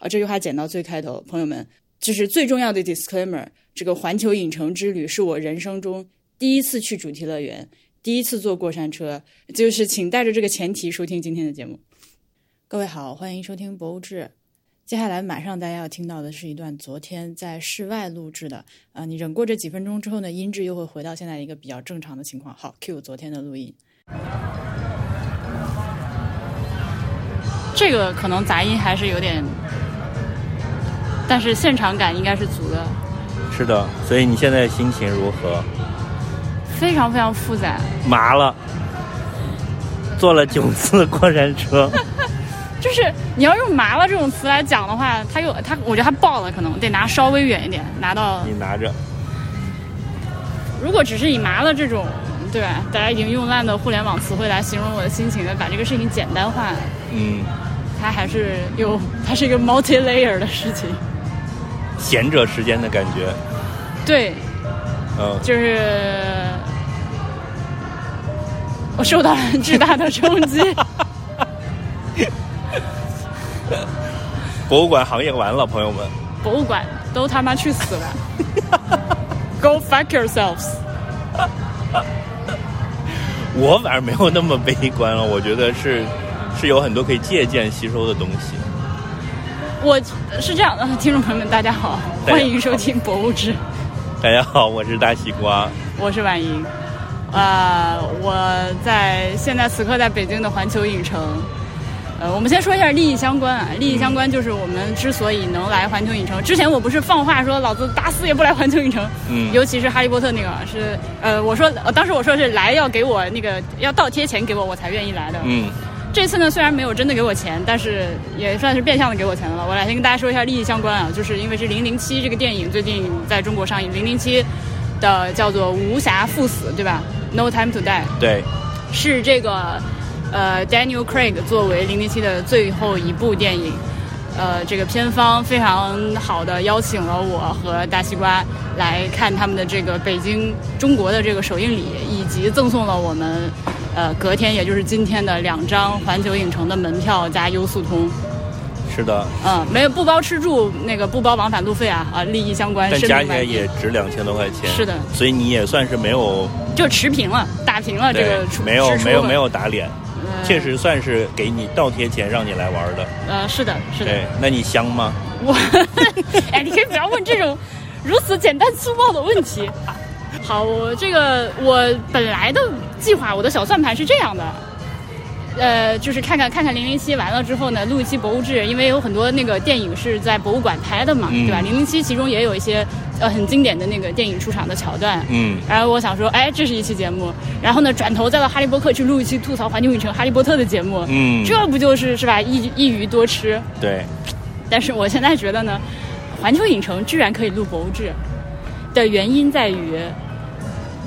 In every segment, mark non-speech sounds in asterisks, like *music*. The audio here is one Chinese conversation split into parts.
啊，这句话剪到最开头，朋友们，就是最重要的 disclaimer。这个环球影城之旅是我人生中第一次去主题乐园，第一次坐过山车，就是请带着这个前提收听今天的节目。各位好，欢迎收听博物志。接下来马上大家要听到的是一段昨天在室外录制的，啊，你忍过这几分钟之后呢，音质又会回到现在一个比较正常的情况。好，Q 昨天的录音。这个可能杂音还是有点，但是现场感应该是足的。是的，所以你现在心情如何？非常非常复杂。麻了，坐了九次 *laughs* 过山车。就是你要用“麻了”这种词来讲的话，它又它，我觉得它爆了，可能得拿稍微远一点，拿到。你拿着。如果只是以“麻了”这种，对吧？大家已经用烂的互联网词汇来形容我的心情的，把这个事情简单化。嗯。它还是有，它是一个 multi layer 的事情。闲者时间的感觉。对。嗯。就是我受到了巨大的冲击。*laughs* 博物馆行业完了，朋友们。博物馆都他妈去死了！*laughs* Go fuck yourselves！我反而没有那么悲观了，我觉得是是有很多可以借鉴吸收的东西。我是这样的，听众朋友们，大家好，欢迎收听博物志。大家好，我是大西瓜，我是婉莹。啊，我在现在此刻在北京的环球影城。呃，我们先说一下利益相关啊。利益相关就是我们之所以能来环球影城，之前我不是放话说老子打死也不来环球影城。嗯。尤其是哈利波特那个，是呃，我说当时我说是来要给我那个要倒贴钱给我，我才愿意来的。嗯。这次呢，虽然没有真的给我钱，但是也算是变相的给我钱了。我来先跟大家说一下利益相关啊，就是因为是零零七这个电影最近在中国上映，零零七的叫做无暇赴死，对吧？No time to die。对。是这个。呃，Daniel Craig 作为《零零七》的最后一部电影，呃，这个片方非常好的邀请了我和大西瓜来看他们的这个北京中国的这个首映礼，以及赠送了我们呃隔天也就是今天的两张环球影城的门票加优速通。是的。嗯，没有不包吃住，那个不包往返路费啊啊，利益相关。但加起来也值两千多块钱。是的。所以你也算是没有。就持平了，打平了这个。没有没有没有打脸。确实算是给你倒贴钱让你来玩的。呃，是的，是的。对，那你香吗？我，*laughs* 哎，你可以不要问这种如此简单粗暴的问题。*laughs* 好，我这个我本来的计划，我的小算盘是这样的。呃，就是看看看看零零七完了之后呢，录一期博物志，因为有很多那个电影是在博物馆拍的嘛，对吧？零零七其中也有一些呃很经典的那个电影出场的桥段，嗯。然后我想说，哎，这是一期节目。然后呢，转头再到哈利波特去录一期吐槽环球影城哈利波特的节目，嗯。这不就是是吧？一一鱼多吃。对。但是我现在觉得呢，环球影城居然可以录博物志的原因在于，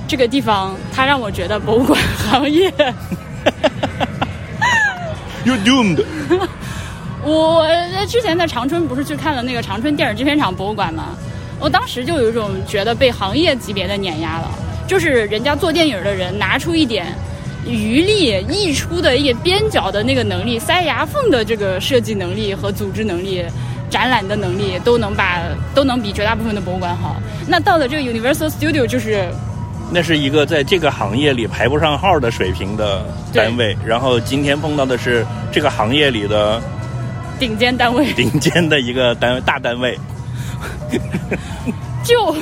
这个地方它让我觉得博物馆行业。*laughs* You doomed。*laughs* 我之前在长春不是去看了那个长春电影制片厂博物馆吗？我当时就有一种觉得被行业级别的碾压了，就是人家做电影的人拿出一点余力、溢出的一点边角的那个能力、塞牙缝的这个设计能力和组织能力、展览的能力，都能把都能比绝大部分的博物馆好。那到了这个 Universal Studio 就是。那是一个在这个行业里排不上号的水平的单位，然后今天碰到的是这个行业里的顶尖单位，顶尖的一个单位大单位。*laughs* 就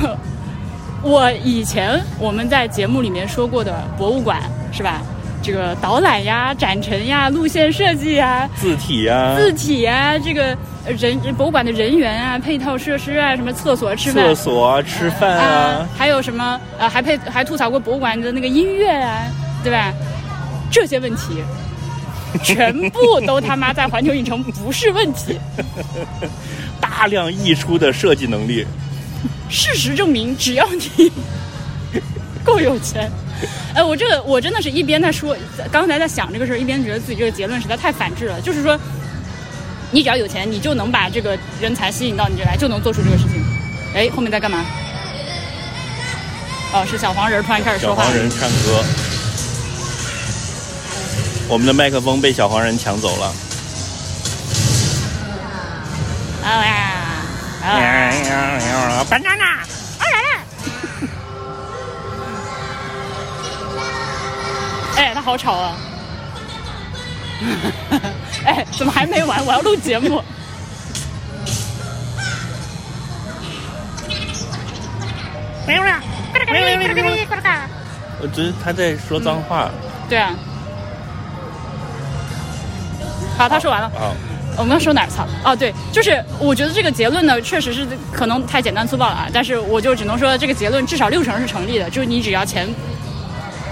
我以前我们在节目里面说过的博物馆是吧？这个导览呀、展陈呀、路线设计呀、字体呀、字体呀，这个。人博物馆的人员啊，配套设施啊，什么厕所吃饭，厕所吃饭啊，还有什么呃，还配还吐槽过博物馆的那个音乐啊，对吧？这些问题 *laughs* 全部都他妈在环球影城不是问题。*laughs* 大量溢出的设计能力，事实证明，只要你够有钱，*laughs* 哎，我这个我真的是一边在说，刚才在想这个事儿，一边觉得自己这个结论实在太反智了，就是说。你只要有钱，你就能把这个人才吸引到你这来，就能做出这个事情。哎，后面在干嘛？哦，是小黄人突然开始说话。小黄人唱歌。我们的麦克风被小黄人抢走了。啊呀！啊！banana！哎，他好吵啊！哎，怎么还没完？我要录节目。没有了，我觉得他在说脏话。对啊。好，他说完了。好。我们刚说哪儿？操！哦，对，就是我觉得这个结论呢，确实是可能太简单粗暴了啊。但是我就只能说，这个结论至少六成是成立的。就是你只要钱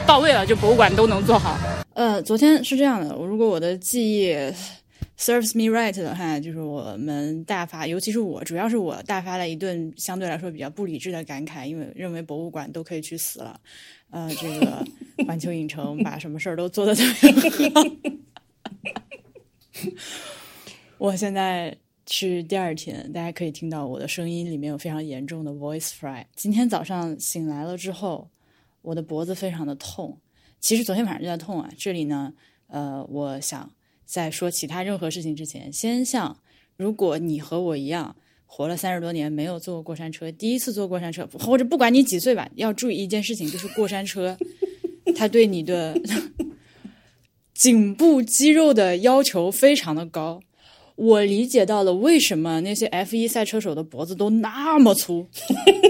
到位了，就博物馆都能做好。呃，昨天是这样的，如果我的记忆 serves me right 的话，就是我们大发，尤其是我，主要是我大发了一顿相对来说比较不理智的感慨，因为认为博物馆都可以去死了。呃，这个环球影城把什么事儿都做得特别好。*laughs* 我现在是第二天，大家可以听到我的声音里面有非常严重的 voice fry。今天早上醒来了之后，我的脖子非常的痛，其实昨天晚上就在痛啊。这里呢，呃，我想在说其他任何事情之前，先向如果你和我一样活了三十多年没有坐过过山车，第一次坐过山车，或者不管你几岁吧，要注意一件事情，就是过山车，它对你的颈部肌肉的要求非常的高。我理解到了为什么那些 F 一赛车手的脖子都那么粗，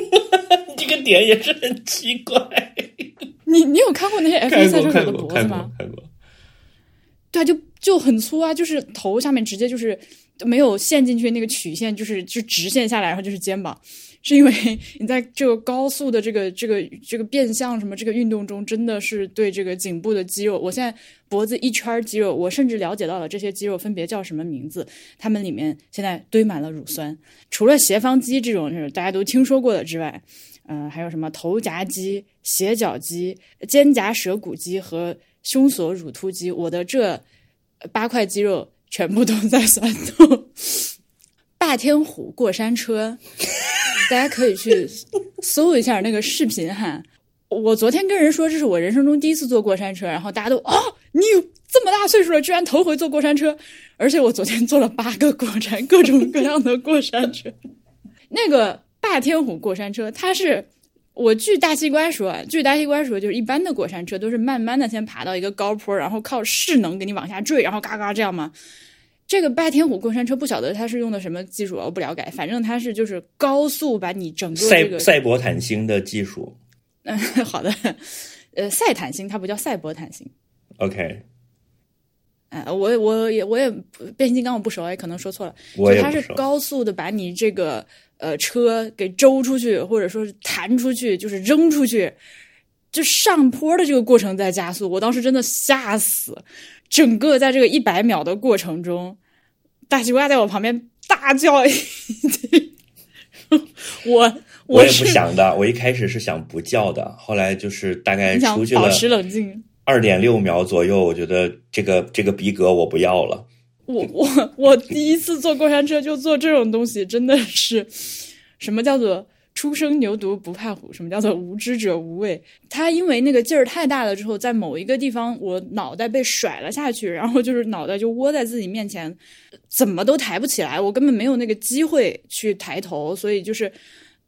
*laughs* 这个点也是很奇怪。你你有看过那些 F 一赛车手的脖子吗？看过。对啊，就就很粗啊，就是头下面直接就是没有陷进去那个曲线，就是就直线下来，然后就是肩膀。是因为 *laughs* 你在这个高速的这个这个这个变相什么这个运动中，真的是对这个颈部的肌肉。我现在脖子一圈肌肉，我甚至了解到了这些肌肉分别叫什么名字。它们里面现在堆满了乳酸。除了斜方肌这种是大家都听说过的之外，嗯，还有什么头夹肌、斜角肌、肩胛舌骨肌和胸锁乳突肌。我的这八块肌肉全部都在酸痛。*laughs* 霸天虎过山车。大家可以去搜一下那个视频哈。我昨天跟人说这是我人生中第一次坐过山车，然后大家都哦，你有这么大岁数了，居然头回坐过山车，而且我昨天坐了八个过山，各种各样的过山车。*laughs* 那个霸天虎过山车，它是我据大西瓜说，据大西瓜说，就是一般的过山车都是慢慢的先爬到一个高坡，然后靠势能给你往下坠，然后嘎嘎这样嘛？这个霸天虎过山车不晓得它是用的什么技术，我不了解。反正它是就是高速把你整个这个赛博坦星的技术。嗯，*laughs* 好的。呃，赛坦星它不叫赛博坦星。OK。哎，我我也我也变形金刚我不熟，也可能说错了。我它是高速的把你这个呃车给周出去，或者说是弹出去，就是扔出去，就上坡的这个过程在加速。我当时真的吓死。整个在这个一百秒的过程中，大西瓜在我旁边大叫 *laughs* 一句：“我我也不想的，我一开始是想不叫的，后来就是大概出去了，保持冷静，二点六秒左右，我觉得这个这个逼格我不要了。我我我第一次坐过山车就坐这种东西，真的是什么叫做？”初生牛犊不怕虎，什么叫做无知者无畏？他因为那个劲儿太大了，之后在某一个地方，我脑袋被甩了下去，然后就是脑袋就窝在自己面前，怎么都抬不起来，我根本没有那个机会去抬头，所以就是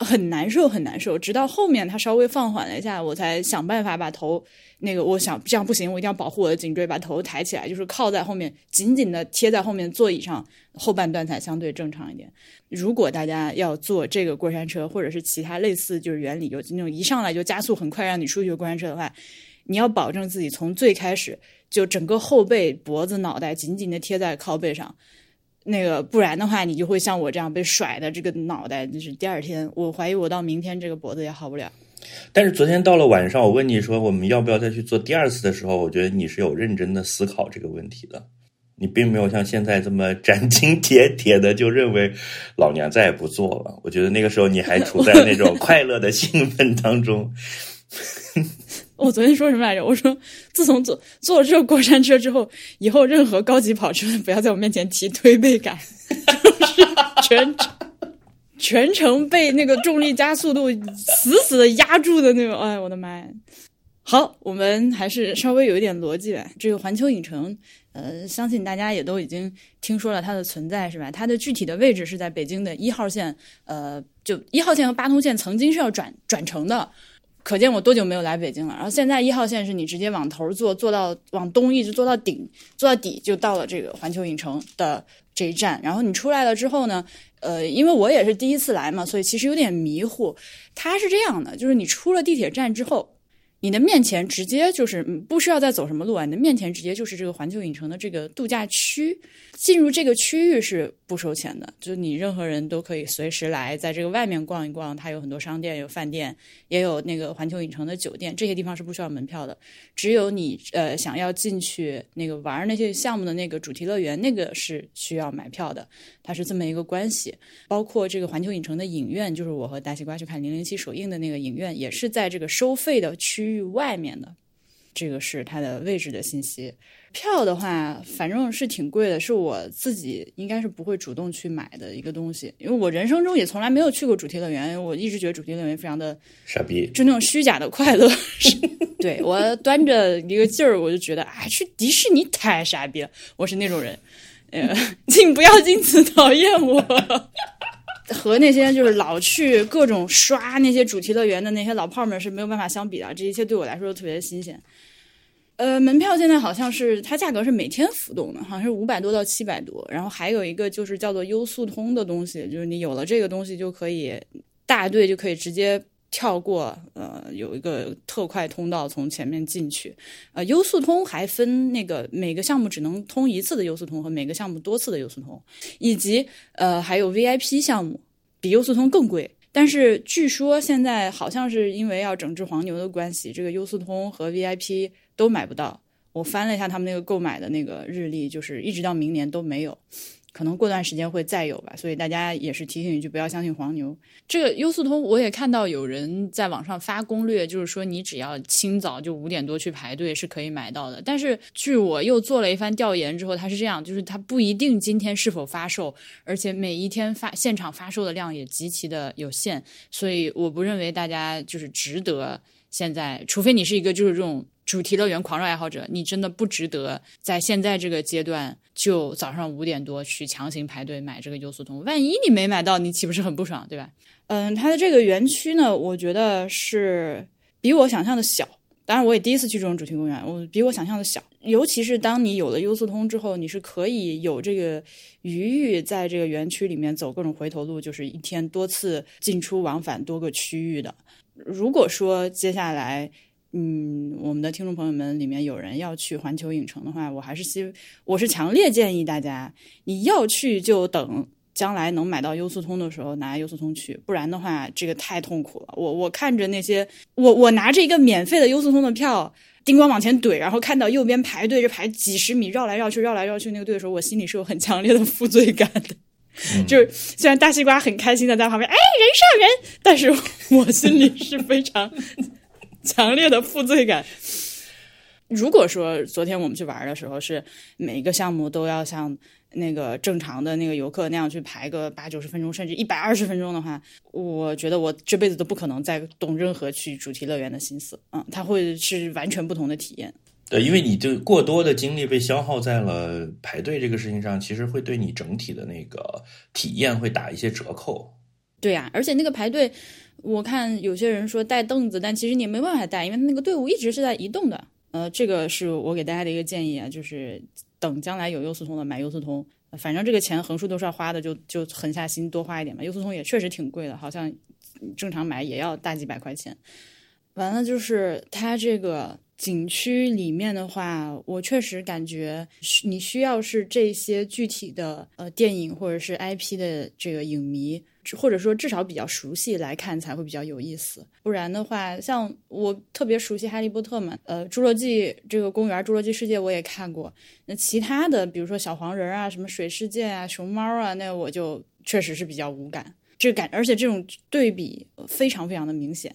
很难受，很难受。直到后面他稍微放缓了一下，我才想办法把头。那个，我想这样不行，我一定要保护我的颈椎，把头抬起来，就是靠在后面，紧紧的贴在后面座椅上，后半段才相对正常一点。如果大家要坐这个过山车，或者是其他类似就是原理，有那种一上来就加速很快让你出去过山车的话，你要保证自己从最开始就整个后背、脖子、脑袋紧紧的贴在靠背上，那个不然的话，你就会像我这样被甩的这个脑袋，就是第二天，我怀疑我到明天这个脖子也好不了。但是昨天到了晚上，我问你说我们要不要再去做第二次的时候，我觉得你是有认真的思考这个问题的，你并没有像现在这么斩钉 *laughs* 截铁的就认为老娘再也不做了。我觉得那个时候你还处在那种快乐的兴奋当中。*laughs* 我昨天说什么来着？我说自从坐坐这个过山车之后，以后任何高级跑车不要在我面前提推背感，就是全程。全程被那个重力加速度死死的压住的那种，哎，我的妈呀！好，我们还是稍微有一点逻辑吧。这个环球影城呃，相信大家也都已经听说了它的存在，是吧？它的具体的位置是在北京的一号线，呃，就一号线和八通线曾经是要转转乘的，可见我多久没有来北京了。然后现在一号线是你直接往头坐，坐到往东一直坐到顶，坐到底就到了这个环球影城的这一站。然后你出来了之后呢，呃，因为我也是第一次来嘛，所以其实有点迷糊。它是这样的，就是你出了地铁站之后。你的面前直接就是不需要再走什么路啊，你的面前直接就是这个环球影城的这个度假区。进入这个区域是不收钱的，就你任何人都可以随时来，在这个外面逛一逛。它有很多商店，有饭店，也有那个环球影城的酒店，这些地方是不需要门票的。只有你呃想要进去那个玩那些项目的那个主题乐园，那个是需要买票的。它是这么一个关系。包括这个环球影城的影院，就是我和大西瓜去看《零零七》首映的那个影院，也是在这个收费的区域外面的。这个是它的位置的信息。票的话，反正是挺贵的，是我自己应该是不会主动去买的一个东西，因为我人生中也从来没有去过主题乐园，我一直觉得主题乐园非常的傻逼，就那种虚假的快乐。*laughs* 对我端着一个劲儿，我就觉得啊，去迪士尼太傻逼了，我是那种人。呃，*laughs* 请不要因此讨厌我。*laughs* 和那些就是老去各种刷那些主题乐园的那些老炮们是没有办法相比的，这一切对我来说都特别的新鲜。呃，门票现在好像是它价格是每天浮动的，好像是五百多到七百多。然后还有一个就是叫做优速通的东西，就是你有了这个东西就可以大队就可以直接跳过，呃，有一个特快通道从前面进去。呃，优速通还分那个每个项目只能通一次的优速通和每个项目多次的优速通，以及呃还有 VIP 项目比优速通更贵。但是据说现在好像是因为要整治黄牛的关系，这个优速通和 VIP。都买不到。我翻了一下他们那个购买的那个日历，就是一直到明年都没有，可能过段时间会再有吧。所以大家也是提醒一句，不要相信黄牛。这个优速通我也看到有人在网上发攻略，就是说你只要清早就五点多去排队是可以买到的。但是据我又做了一番调研之后，它是这样，就是它不一定今天是否发售，而且每一天发现场发售的量也极其的有限，所以我不认为大家就是值得现在，除非你是一个就是这种。主题乐园狂热爱好者，你真的不值得在现在这个阶段就早上五点多去强行排队买这个优速通。万一你没买到，你岂不是很不爽，对吧？嗯，它的这个园区呢，我觉得是比我想象的小。当然，我也第一次去这种主题公园，我比我想象的小。尤其是当你有了优速通之后，你是可以有这个余裕在这个园区里面走各种回头路，就是一天多次进出往返多个区域的。如果说接下来，嗯，我们的听众朋友们里面有人要去环球影城的话，我还是希，我是强烈建议大家，你要去就等将来能买到优速通的时候拿优速通去，不然的话这个太痛苦了。我我看着那些，我我拿着一个免费的优速通的票，叮咣往前怼，然后看到右边排队，这排几十米绕来绕去绕来绕去那个队的时候，我心里是有很强烈的负罪感的。就是虽然大西瓜很开心的在旁边，哎，人上人，但是我心里是非常。*laughs* 强烈的负罪感。如果说昨天我们去玩的时候是每一个项目都要像那个正常的那个游客那样去排个八九十分钟，甚至一百二十分钟的话，我觉得我这辈子都不可能再动任何去主题乐园的心思。嗯，它会是完全不同的体验。对，因为你就过多的精力被消耗在了排队这个事情上，其实会对你整体的那个体验会打一些折扣。对呀，而且那个排队。我看有些人说带凳子，但其实你没办法带，因为那个队伍一直是在移动的。呃，这个是我给大家的一个建议啊，就是等将来有优速通的买优速通，反正这个钱横竖都是要花的，就就狠下心多花一点吧。优速通也确实挺贵的，好像正常买也要大几百块钱。完了就是它这个景区里面的话，我确实感觉你需要是这些具体的呃电影或者是 IP 的这个影迷。或者说至少比较熟悉来看才会比较有意思，不然的话，像我特别熟悉《哈利波特》嘛，呃，《侏罗纪》这个公园，《侏罗纪世界》我也看过。那其他的，比如说小黄人啊，什么水世界啊，熊猫啊，那我就确实是比较无感。这感，而且这种对比非常非常的明显。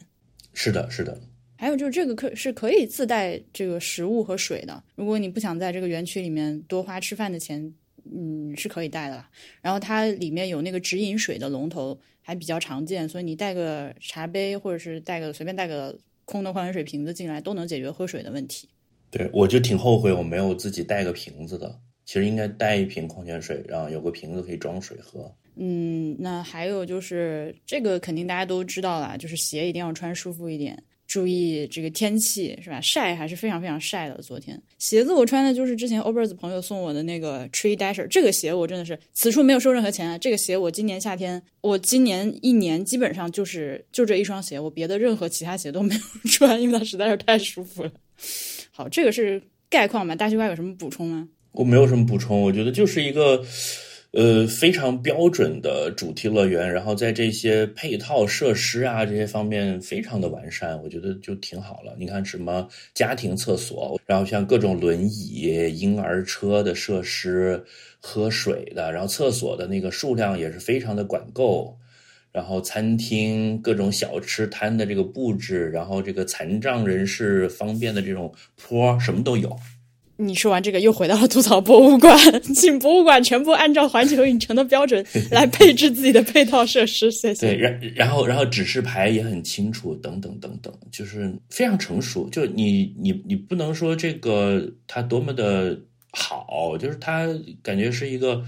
是的，是的。还有就是这个可是可以自带这个食物和水的，如果你不想在这个园区里面多花吃饭的钱。嗯，是可以带的，然后它里面有那个直饮水的龙头，还比较常见，所以你带个茶杯或者是带个随便带个空的矿泉水瓶子进来，都能解决喝水的问题。对，我就挺后悔我没有自己带个瓶子的。其实应该带一瓶矿泉水，然后有个瓶子可以装水喝。嗯，那还有就是这个肯定大家都知道啦，就是鞋一定要穿舒服一点，注意这个天气是吧？晒还是非常非常晒的。昨天鞋子我穿的就是之前 o b e r s 朋友送我的那个 Tree Dasher，这个鞋我真的是此处没有收任何钱啊！这个鞋我今年夏天，我今年一年基本上就是就这一双鞋，我别的任何其他鞋都没有穿，因为它实在是太舒服了。好，这个是概况吧？大西瓜有什么补充吗？我没有什么补充，我觉得就是一个。呃，非常标准的主题乐园，然后在这些配套设施啊这些方面非常的完善，我觉得就挺好了。你看什么家庭厕所，然后像各种轮椅、婴儿车的设施、喝水的，然后厕所的那个数量也是非常的管够，然后餐厅各种小吃摊的这个布置，然后这个残障人士方便的这种坡，什么都有。你说完这个，又回到了吐槽博物馆，*laughs* 请博物馆全部按照环球影城的标准来配置自己的配套设施。谢谢。对，然然后然后指示牌也很清楚，等等等等，就是非常成熟。就你你你不能说这个它多么的好，就是它感觉是一个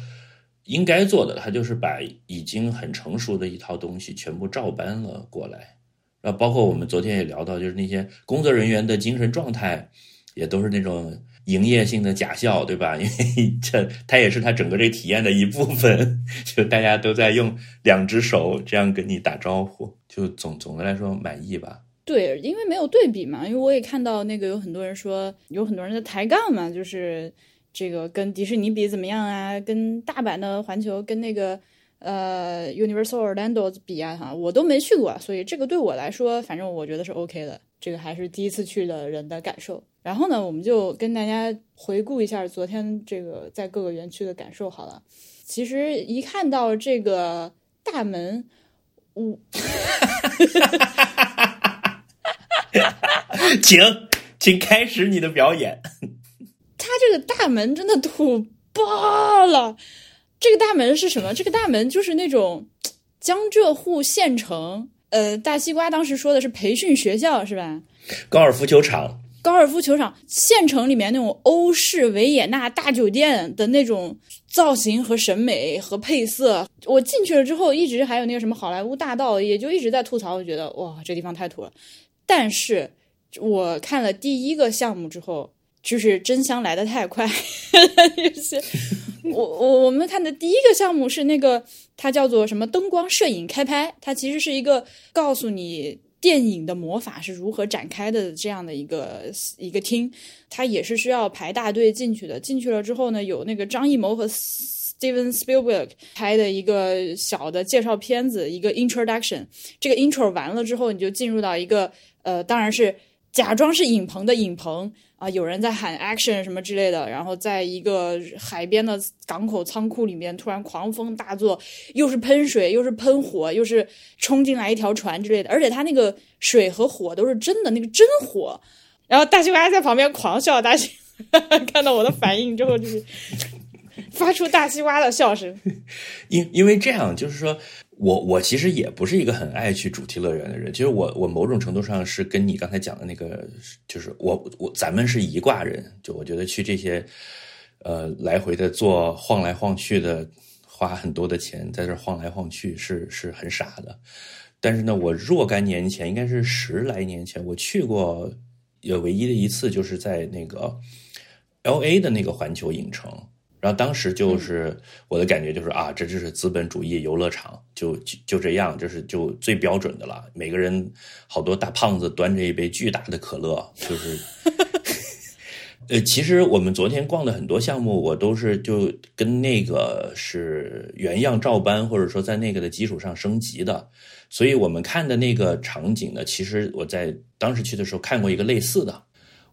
应该做的，它就是把已经很成熟的一套东西全部照搬了过来。然后包括我们昨天也聊到，就是那些工作人员的精神状态，也都是那种。营业性的假笑，对吧？*laughs* 因为这它也是它整个这体验的一部分，*laughs* 就大家都在用两只手这样跟你打招呼，就总总的来说满意吧。对，因为没有对比嘛，因为我也看到那个有很多人说，有很多人在抬杠嘛，就是这个跟迪士尼比怎么样啊？跟大阪的环球跟那个呃 Universal Orlando 比啊，哈，我都没去过，所以这个对我来说，反正我觉得是 OK 的。这个还是第一次去的人的感受。然后呢，我们就跟大家回顾一下昨天这个在各个园区的感受好了。其实一看到这个大门，我，*laughs* 请请开始你的表演。他这个大门真的土爆了。这个大门是什么？这个大门就是那种江浙沪县城。呃，大西瓜当时说的是培训学校是吧？高尔夫球场。高尔夫球场，县城里面那种欧式维也纳大酒店的那种造型和审美和配色，我进去了之后，一直还有那个什么好莱坞大道，也就一直在吐槽，我觉得哇，这地方太土了。但是我看了第一个项目之后，就是真香来的太快，有 *laughs* 些我我我们看的第一个项目是那个，它叫做什么灯光摄影开拍，它其实是一个告诉你。电影的魔法是如何展开的？这样的一个一个厅，它也是需要排大队进去的。进去了之后呢，有那个张艺谋和 Steven Spielberg 拍的一个小的介绍片子，一个 introduction。这个 intro 完了之后，你就进入到一个呃，当然是假装是影棚的影棚。啊，有人在喊 action 什么之类的，然后在一个海边的港口仓库里面，突然狂风大作，又是喷水，又是喷火，又是冲进来一条船之类的，而且他那个水和火都是真的，那个真火。然后大西瓜在旁边狂笑，大西瓜 *laughs* 看到我的反应之后，就是发出大西瓜的笑声。*laughs* 因因为这样，就是说。我我其实也不是一个很爱去主题乐园的人，其实我我某种程度上是跟你刚才讲的那个，就是我我咱们是一挂人，就我觉得去这些，呃，来回的坐晃来晃去的，花很多的钱在这晃来晃去是是很傻的。但是呢，我若干年前，应该是十来年前，我去过，也唯一的一次就是在那个 L A 的那个环球影城。然后当时就是我的感觉就是啊，这就是资本主义游乐场，就就就这样，就是就最标准的了。每个人好多大胖子端着一杯巨大的可乐，就是，*laughs* 呃，其实我们昨天逛的很多项目，我都是就跟那个是原样照搬，或者说在那个的基础上升级的。所以我们看的那个场景呢，其实我在当时去的时候看过一个类似的。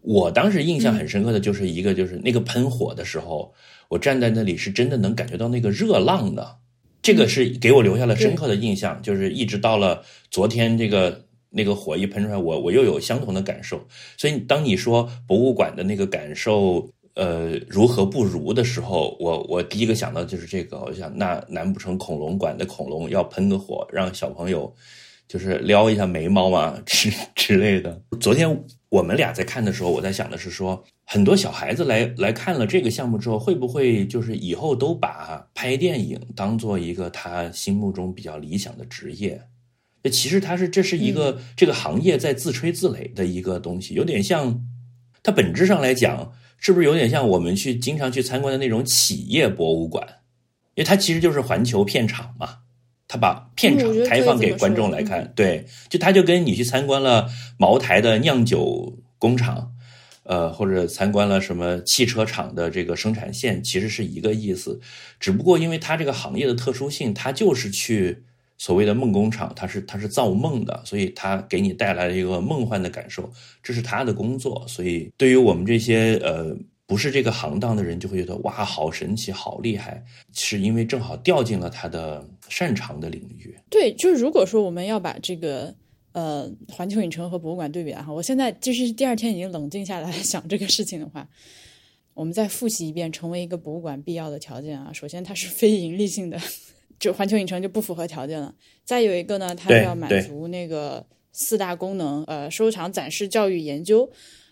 我当时印象很深刻的就是一个就是那个喷火的时候。我站在那里是真的能感觉到那个热浪的，这个是给我留下了深刻的印象。就是一直到了昨天，这个那个火一喷出来，我我又有相同的感受。所以当你说博物馆的那个感受，呃，如何不如的时候，我我第一个想到就是这个。我想，那难不成恐龙馆的恐龙要喷个火，让小朋友就是撩一下眉毛嘛 *laughs* 之之类的？昨天。我们俩在看的时候，我在想的是说，很多小孩子来来看了这个项目之后，会不会就是以后都把拍电影当做一个他心目中比较理想的职业？那其实他是这是一个这个行业在自吹自擂的一个东西，有点像，它本质上来讲，是不是有点像我们去经常去参观的那种企业博物馆？因为它其实就是环球片场嘛。他把片场开放给观众来看，对，就他就跟你去参观了茅台的酿酒工厂，呃，或者参观了什么汽车厂的这个生产线，其实是一个意思。只不过因为他这个行业的特殊性，他就是去所谓的梦工厂，他是他是造梦的，所以他给你带来了一个梦幻的感受，这是他的工作。所以对于我们这些呃。不是这个行当的人就会觉得哇，好神奇，好厉害，是因为正好掉进了他的擅长的领域。对，就是如果说我们要把这个呃环球影城和博物馆对比哈，我现在就是第二天已经冷静下来想这个事情的话，我们再复习一遍成为一个博物馆必要的条件啊。首先它是非盈利性的，*laughs* 就环球影城就不符合条件了。再有一个呢，它要满足那个四大功能，呃，收藏、展示、教育、研究，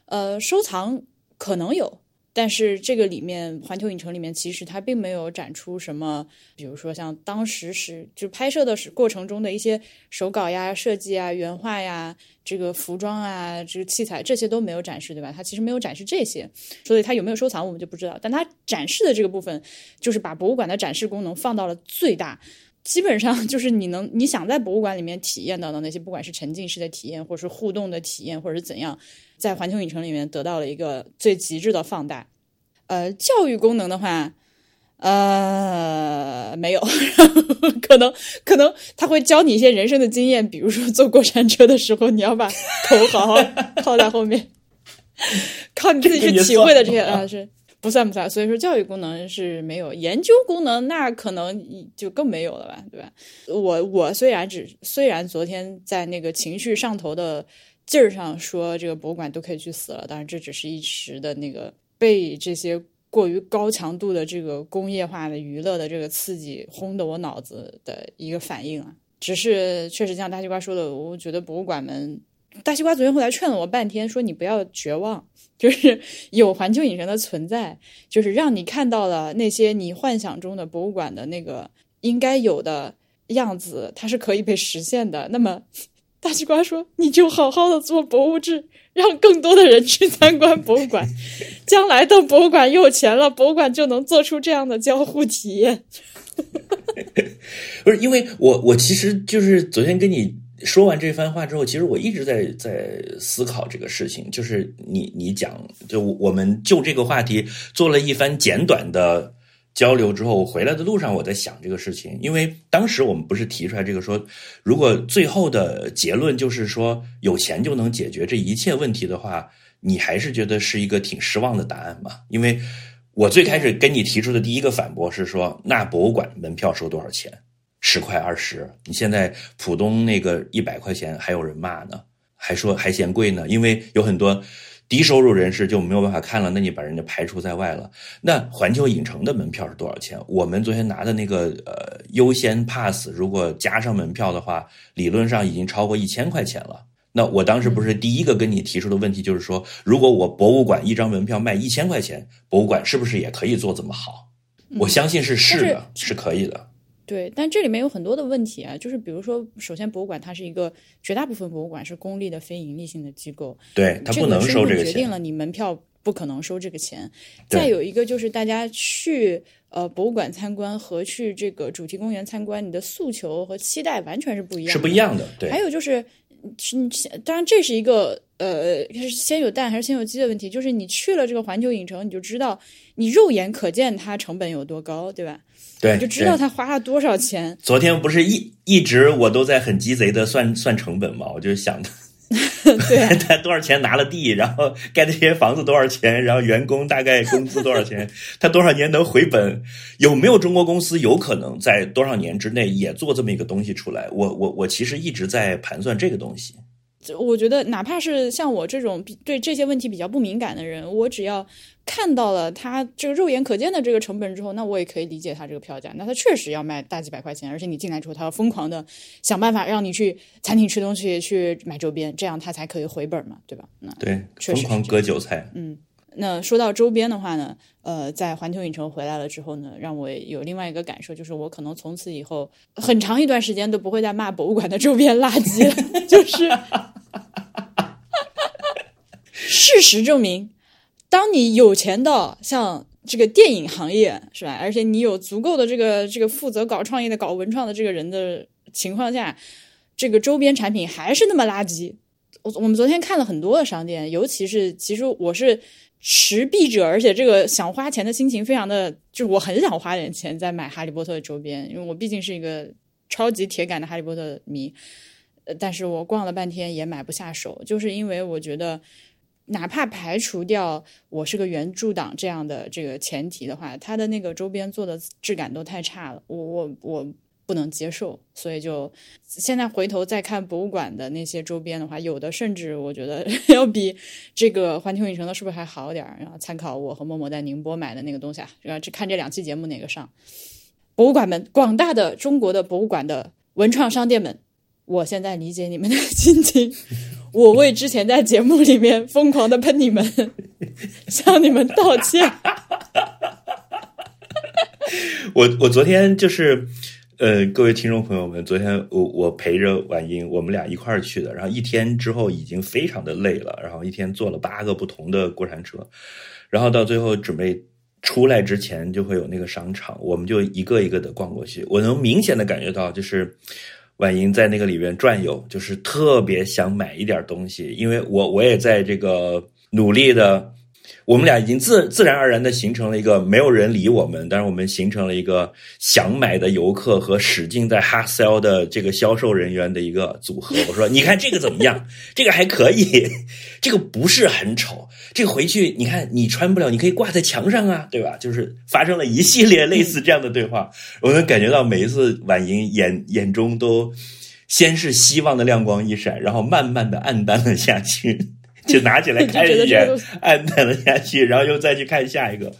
呃，收藏可能有。但是这个里面，环球影城里面其实它并没有展出什么，比如说像当时是就拍摄的是过程中的一些手稿呀、设计啊、原画呀、这个服装啊、这个器材这些都没有展示，对吧？它其实没有展示这些，所以它有没有收藏我们就不知道。但它展示的这个部分，就是把博物馆的展示功能放到了最大，基本上就是你能你想在博物馆里面体验到的那些，不管是沉浸式的体验，或者是互动的体验，或者是怎样。在环球影城里面得到了一个最极致的放大，呃，教育功能的话，呃，没有，*laughs* 可能可能他会教你一些人生的经验，比如说坐过山车的时候，你要把头好好靠在后面，靠你自己去体会的这些啊，是不算不算。所以说教育功能是没有，研究功能那可能就更没有了吧，对吧？我我虽然只虽然昨天在那个情绪上头的。劲儿上说这个博物馆都可以去死了，当然这只是一时的那个被这些过于高强度的这个工业化的娱乐的这个刺激轰的我脑子的一个反应啊。只是确实像大西瓜说的，我觉得博物馆们，大西瓜昨天后来劝了我半天，说你不要绝望，就是 *laughs* 有环球影城的存在，就是让你看到了那些你幻想中的博物馆的那个应该有的样子，它是可以被实现的。那么。大西瓜说：“你就好好的做博物志，让更多的人去参观博物馆。将来等博物馆有钱了，博物馆就能做出这样的交互体验。*laughs* ”不是，因为我我其实就是昨天跟你说完这番话之后，其实我一直在在思考这个事情。就是你你讲，就我们就这个话题做了一番简短的。交流之后，我回来的路上，我在想这个事情，因为当时我们不是提出来这个说，如果最后的结论就是说有钱就能解决这一切问题的话，你还是觉得是一个挺失望的答案嘛？因为我最开始跟你提出的第一个反驳是说，那博物馆门票收多少钱？十块二十？你现在浦东那个一百块钱还有人骂呢，还说还嫌贵呢，因为有很多。低收入人士就没有办法看了，那你把人家排除在外了。那环球影城的门票是多少钱？我们昨天拿的那个呃优先 pass，如果加上门票的话，理论上已经超过一千块钱了。那我当时不是第一个跟你提出的问题，就是说，如果我博物馆一张门票卖一千块钱，博物馆是不是也可以做这么好？我相信是是的，是可以的。对，但这里面有很多的问题啊，就是比如说，首先，博物馆它是一个绝大部分博物馆是公立的非盈利性的机构，对，它不能收这个钱，决定了你门票不可能收这个钱。再有一个就是大家去呃博物馆参观和去这个主题公园参观，你的诉求和期待完全是不一样，是不一样的。对，还有就是，嗯，当然这是一个呃是先有蛋还是先有鸡的问题，就是你去了这个环球影城，你就知道你肉眼可见它成本有多高，对吧？对，就知道他花了多少钱。昨天不是一一直我都在很鸡贼的算算成本嘛，我就想，*laughs* 对，*laughs* 他多少钱拿了地，然后盖这些房子多少钱，然后员工大概工资多少钱，他多少年能回本？有没有中国公司有可能在多少年之内也做这么一个东西出来？我我我其实一直在盘算这个东西。我觉得，哪怕是像我这种对这些问题比较不敏感的人，我只要看到了它这个肉眼可见的这个成本之后，那我也可以理解它这个票价。那它确实要卖大几百块钱，而且你进来之后，它要疯狂的想办法让你去餐厅吃东西，去买周边，这样它才可以回本嘛，对吧？那对，确实疯狂割韭菜。嗯。那说到周边的话呢，呃，在环球影城回来了之后呢，让我有另外一个感受，就是我可能从此以后很长一段时间都不会再骂博物馆的周边垃圾了。*laughs* 就是 *laughs* 事实证明，当你有钱到像这个电影行业是吧，而且你有足够的这个这个负责搞创意的、搞文创的这个人的情况下，这个周边产品还是那么垃圾。我我们昨天看了很多的商店，尤其是其实我是。持币者，而且这个想花钱的心情非常的，就是我很想花点钱在买哈利波特的周边，因为我毕竟是一个超级铁杆的哈利波特迷。呃，但是我逛了半天也买不下手，就是因为我觉得，哪怕排除掉我是个原著党这样的这个前提的话，它的那个周边做的质感都太差了，我我我。不能接受，所以就现在回头再看博物馆的那些周边的话，有的甚至我觉得 *laughs* 要比这个环球影城的是不是还好点儿？然后参考我和默默在宁波买的那个东西啊，然后去看这两期节目哪个上。博物馆们，广大的中国的博物馆的文创商店们，我现在理解你们的心情，*laughs* 我为之前在节目里面疯狂的喷你们，*laughs* 向你们道歉。*laughs* 我我昨天就是。呃，各位听众朋友们，昨天我我陪着婉英，我们俩一块儿去的，然后一天之后已经非常的累了，然后一天坐了八个不同的过山车，然后到最后准备出来之前就会有那个商场，我们就一个一个的逛过去，我能明显的感觉到，就是婉莹在那个里边转悠，就是特别想买一点东西，因为我我也在这个努力的。我们俩已经自自然而然的形成了一个没有人理我们，但是我们形成了一个想买的游客和使劲在哈 sell 的这个销售人员的一个组合。我说：“你看这个怎么样？这个还可以，*laughs* 这个不是很丑。这个回去你看你穿不了，你可以挂在墙上啊，对吧？”就是发生了一系列类似这样的对话，我能感觉到每一次婉莹眼眼中都先是希望的亮光一闪，然后慢慢的暗淡了下去。就拿起来 *laughs* 看一眼，按淡了下去，然后又再去看下一个，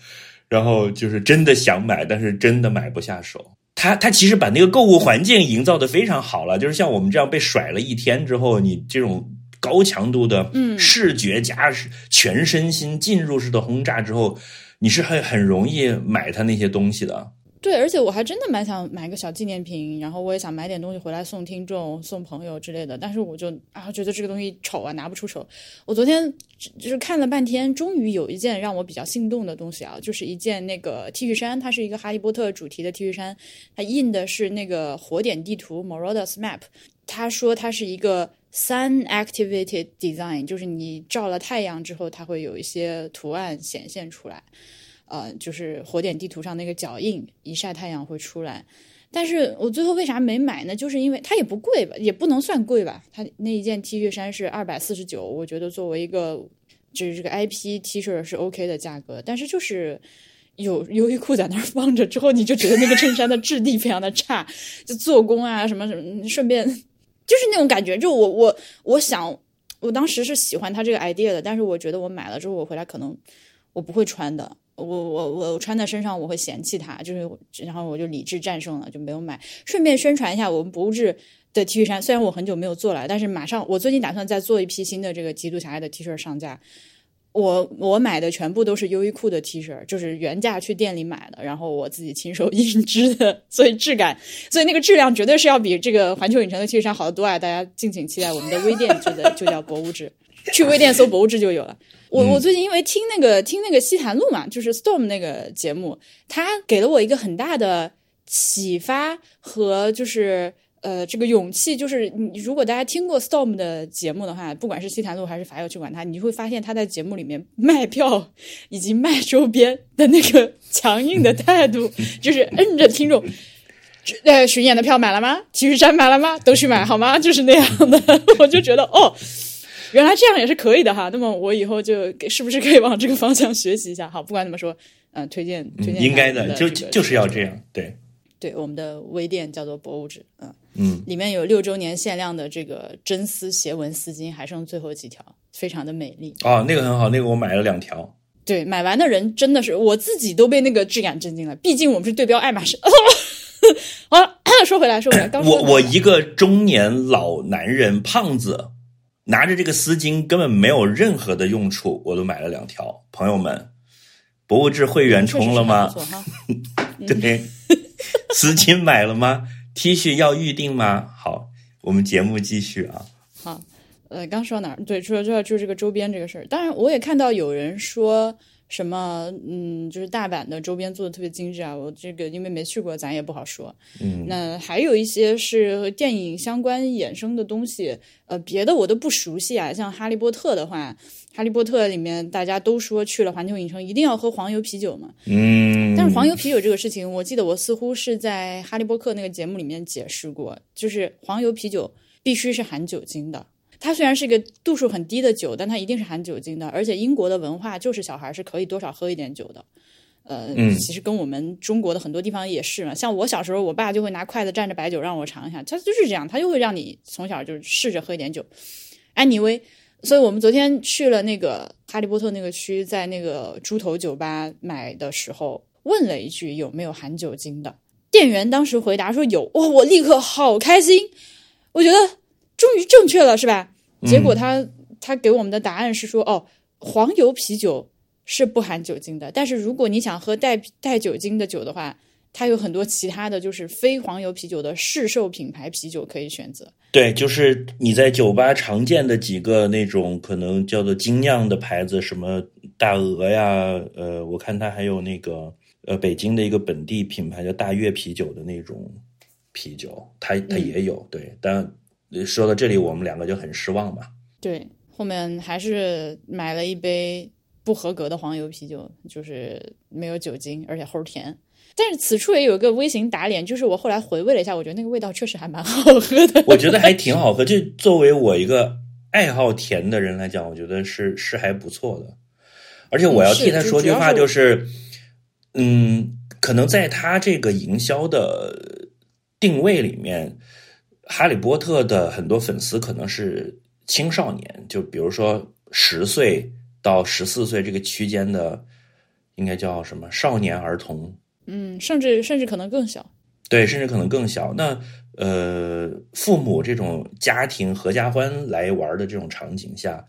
然后就是真的想买，但是真的买不下手。他他其实把那个购物环境营造的非常好了，就是像我们这样被甩了一天之后，你这种高强度的视觉加全身心进入式的轰炸之后，你是很很容易买他那些东西的。对，而且我还真的蛮想买个小纪念品，然后我也想买点东西回来送听众、送朋友之类的。但是我就啊，觉得这个东西丑啊，拿不出手。我昨天就是看了半天，终于有一件让我比较心动的东西啊，就是一件那个 T 恤衫，它是一个哈利波特主题的 T 恤衫，它印的是那个火点地图 Marauders Map。他说它是一个 Sun Activated Design，就是你照了太阳之后，它会有一些图案显现出来。呃，就是火点地图上那个脚印，一晒太阳会出来。但是我最后为啥没买呢？就是因为它也不贵吧，也不能算贵吧。它那一件 T 恤衫是二百四十九，我觉得作为一个就是这个 IP T 恤是 OK 的价格。但是就是有优衣库在那儿放着之后，你就觉得那个衬衫的质地非常的差，就做工啊什么什么，顺便就是那种感觉。就我我我想，我当时是喜欢它这个 idea 的，但是我觉得我买了之后，我回来可能我不会穿的。我我我穿在身上我会嫌弃它，就是然后我就理智战胜了，就没有买。顺便宣传一下我们博物志的 T 恤衫，虽然我很久没有做了，但是马上我最近打算再做一批新的这个极度狭隘的 T 恤上架。我我买的全部都是优衣库的 T 恤，就是原价去店里买的，然后我自己亲手 *laughs* 印制的，所以质感，所以那个质量绝对是要比这个环球影城的 T 恤衫好得多啊！大家敬请期待我们的微店，就的就叫博物志，去微店搜博物志就有了。我我最近因为听那个听那个西坛路嘛，就是 Storm 那个节目，他给了我一个很大的启发和就是呃这个勇气，就是你如果大家听过 Storm 的节目的话，不管是西坛路还是法友去管他，你会发现他在节目里面卖票以及卖周边的那个强硬的态度，*laughs* 就是摁着听众，呃巡演的票买了吗？体育衫买了吗？都去买好吗？就是那样的，*laughs* 我就觉得哦。原来这样也是可以的哈，那么我以后就是不是可以往这个方向学习一下？好，不管怎么说，嗯，推荐推荐应该的，就就是要这样，对对，我们的微店叫做博物志，嗯，嗯，里面有六周年限量的这个真丝斜纹丝巾，还剩最后几条，非常的美丽。哦，那个很好，那个我买了两条。对，买完的人真的是我自己都被那个质感震惊了。毕竟我们是对标爱马仕。*laughs* 好，*coughs* 说回来，说回来，刚我我一个中年老男人胖子，拿着这个丝巾根本没有任何的用处，我都买了两条。朋友们，博物志会员充了吗？*laughs* 对，丝巾买了吗？T 恤要预定吗？好，我们节目继续啊。好，呃，刚说哪儿？对，说说就是这个周边这个事儿。当然，我也看到有人说。什么？嗯，就是大阪的周边做的特别精致啊！我这个因为没去过，咱也不好说。嗯，那还有一些是和电影相关衍生的东西，呃，别的我都不熟悉啊。像《哈利波特》的话，《哈利波特》里面大家都说去了环球影城一定要喝黄油啤酒嘛。嗯，但是黄油啤酒这个事情，我记得我似乎是在《哈利波特》那个节目里面解释过，就是黄油啤酒必须是含酒精的。它虽然是一个度数很低的酒，但它一定是含酒精的。而且英国的文化就是小孩是可以多少喝一点酒的。呃，其实跟我们中国的很多地方也是嘛。像我小时候，我爸就会拿筷子蘸着白酒让我尝一下，他就是这样，他就会让你从小就试着喝一点酒。Anyway，所以我们昨天去了那个哈利波特那个区，在那个猪头酒吧买的时候，问了一句有没有含酒精的，店员当时回答说有，哇，我立刻好开心，我觉得终于正确了，是吧？结果他他给我们的答案是说，哦，黄油啤酒是不含酒精的，但是如果你想喝带带酒精的酒的话，它有很多其他的就是非黄油啤酒的市售品牌啤酒可以选择。对，就是你在酒吧常见的几个那种可能叫做精酿的牌子，什么大鹅呀，呃，我看它还有那个呃北京的一个本地品牌叫大悦啤酒的那种啤酒，它它也有。对，但。说到这里，我们两个就很失望嘛。对，后面还是买了一杯不合格的黄油啤酒，就是没有酒精，而且齁甜。但是此处也有一个微型打脸，就是我后来回味了一下，我觉得那个味道确实还蛮好喝的。*laughs* 我觉得还挺好喝，就作为我一个爱好甜的人来讲，我觉得是是还不错的。而且我要替他说句话，就是，嗯，可能在他这个营销的定位里面。哈利波特的很多粉丝可能是青少年，就比如说十岁到十四岁这个区间的，应该叫什么少年儿童？嗯，甚至甚至可能更小。对，甚至可能更小。那呃，父母这种家庭合家欢来玩的这种场景下，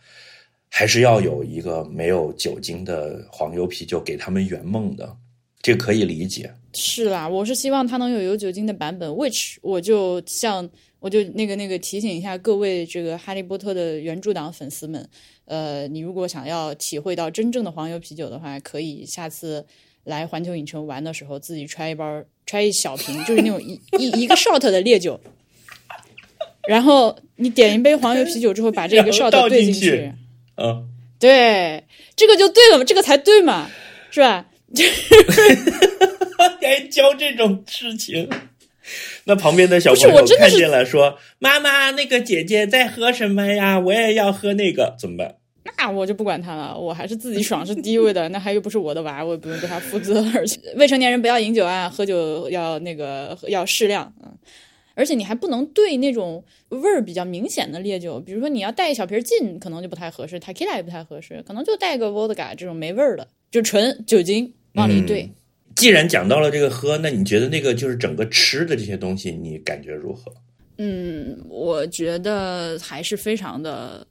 还是要有一个没有酒精的黄油啤酒给他们圆梦的，这可以理解。是啦，我是希望它能有有酒精的版本，which 我就像我就那个那个提醒一下各位这个哈利波特的原著党粉丝们，呃，你如果想要体会到真正的黄油啤酒的话，可以下次来环球影城玩的时候自己揣一包，揣一小瓶，就是那种一一一个 shot 的烈酒，然后你点一杯黄油啤酒之后，把这个 shot 兑进去，嗯，对，这个就对了嘛，这个才对嘛，是吧？*laughs* 该教这种事情，那旁边的小朋友看见了，说：“妈妈，那个姐姐在喝什么呀？我也要喝那个，怎么办？”那我就不管他了，我还是自己爽是第一位的。那还又不是我的娃，我也不用对他负责。而且未成年人不要饮酒啊，喝酒要那个要适量。嗯，而且你还不能兑那种味儿比较明显的烈酒，比如说你要带一小瓶劲，可能就不太合适。t a k i l a 也不太合适，可能就带个 Vodka 这种没味儿的，就纯酒精往里一兑。既然讲到了这个喝，那你觉得那个就是整个吃的这些东西，你感觉如何？嗯，我觉得还是非常的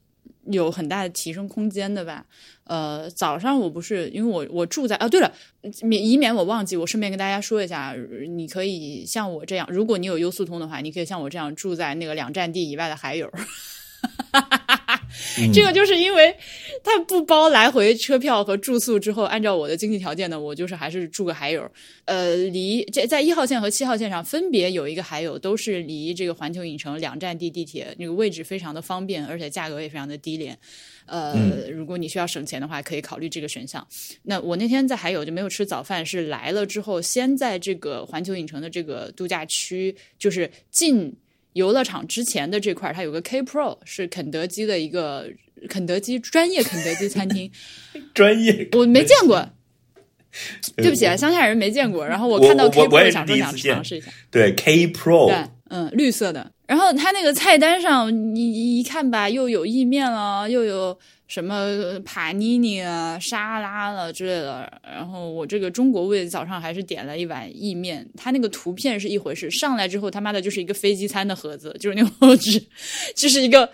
有很大的提升空间的吧。呃，早上我不是因为我我住在啊，对了，免以免我忘记，我顺便跟大家说一下，你可以像我这样，如果你有优速通的话，你可以像我这样住在那个两站地以外的海友。*laughs* 这个就是因为它不包来回车票和住宿，之后按照我的经济条件呢，我就是还是住个海友。呃，离在在一号线和七号线上分别有一个海友，都是离这个环球影城两站地地铁那个位置非常的方便，而且价格也非常的低廉。呃，如果你需要省钱的话，可以考虑这个选项。那我那天在海友就没有吃早饭，是来了之后先在这个环球影城的这个度假区，就是进。游乐场之前的这块，它有个 K Pro，是肯德基的一个肯德基专业肯德基餐厅。*laughs* 专业，我没见过。对不起啊，乡下人没见过。然后我看到 K Pro，想说想尝试一下。对 K Pro，嗯，绿色的。然后它那个菜单上，你一看吧，又有意面了，又有什么帕尼尼啊、沙拉了之类的。然后我这个中国胃早上还是点了一碗意面。它那个图片是一回事，上来之后他妈的就是一个飞机餐的盒子，就是那种纸，*laughs* 就是一个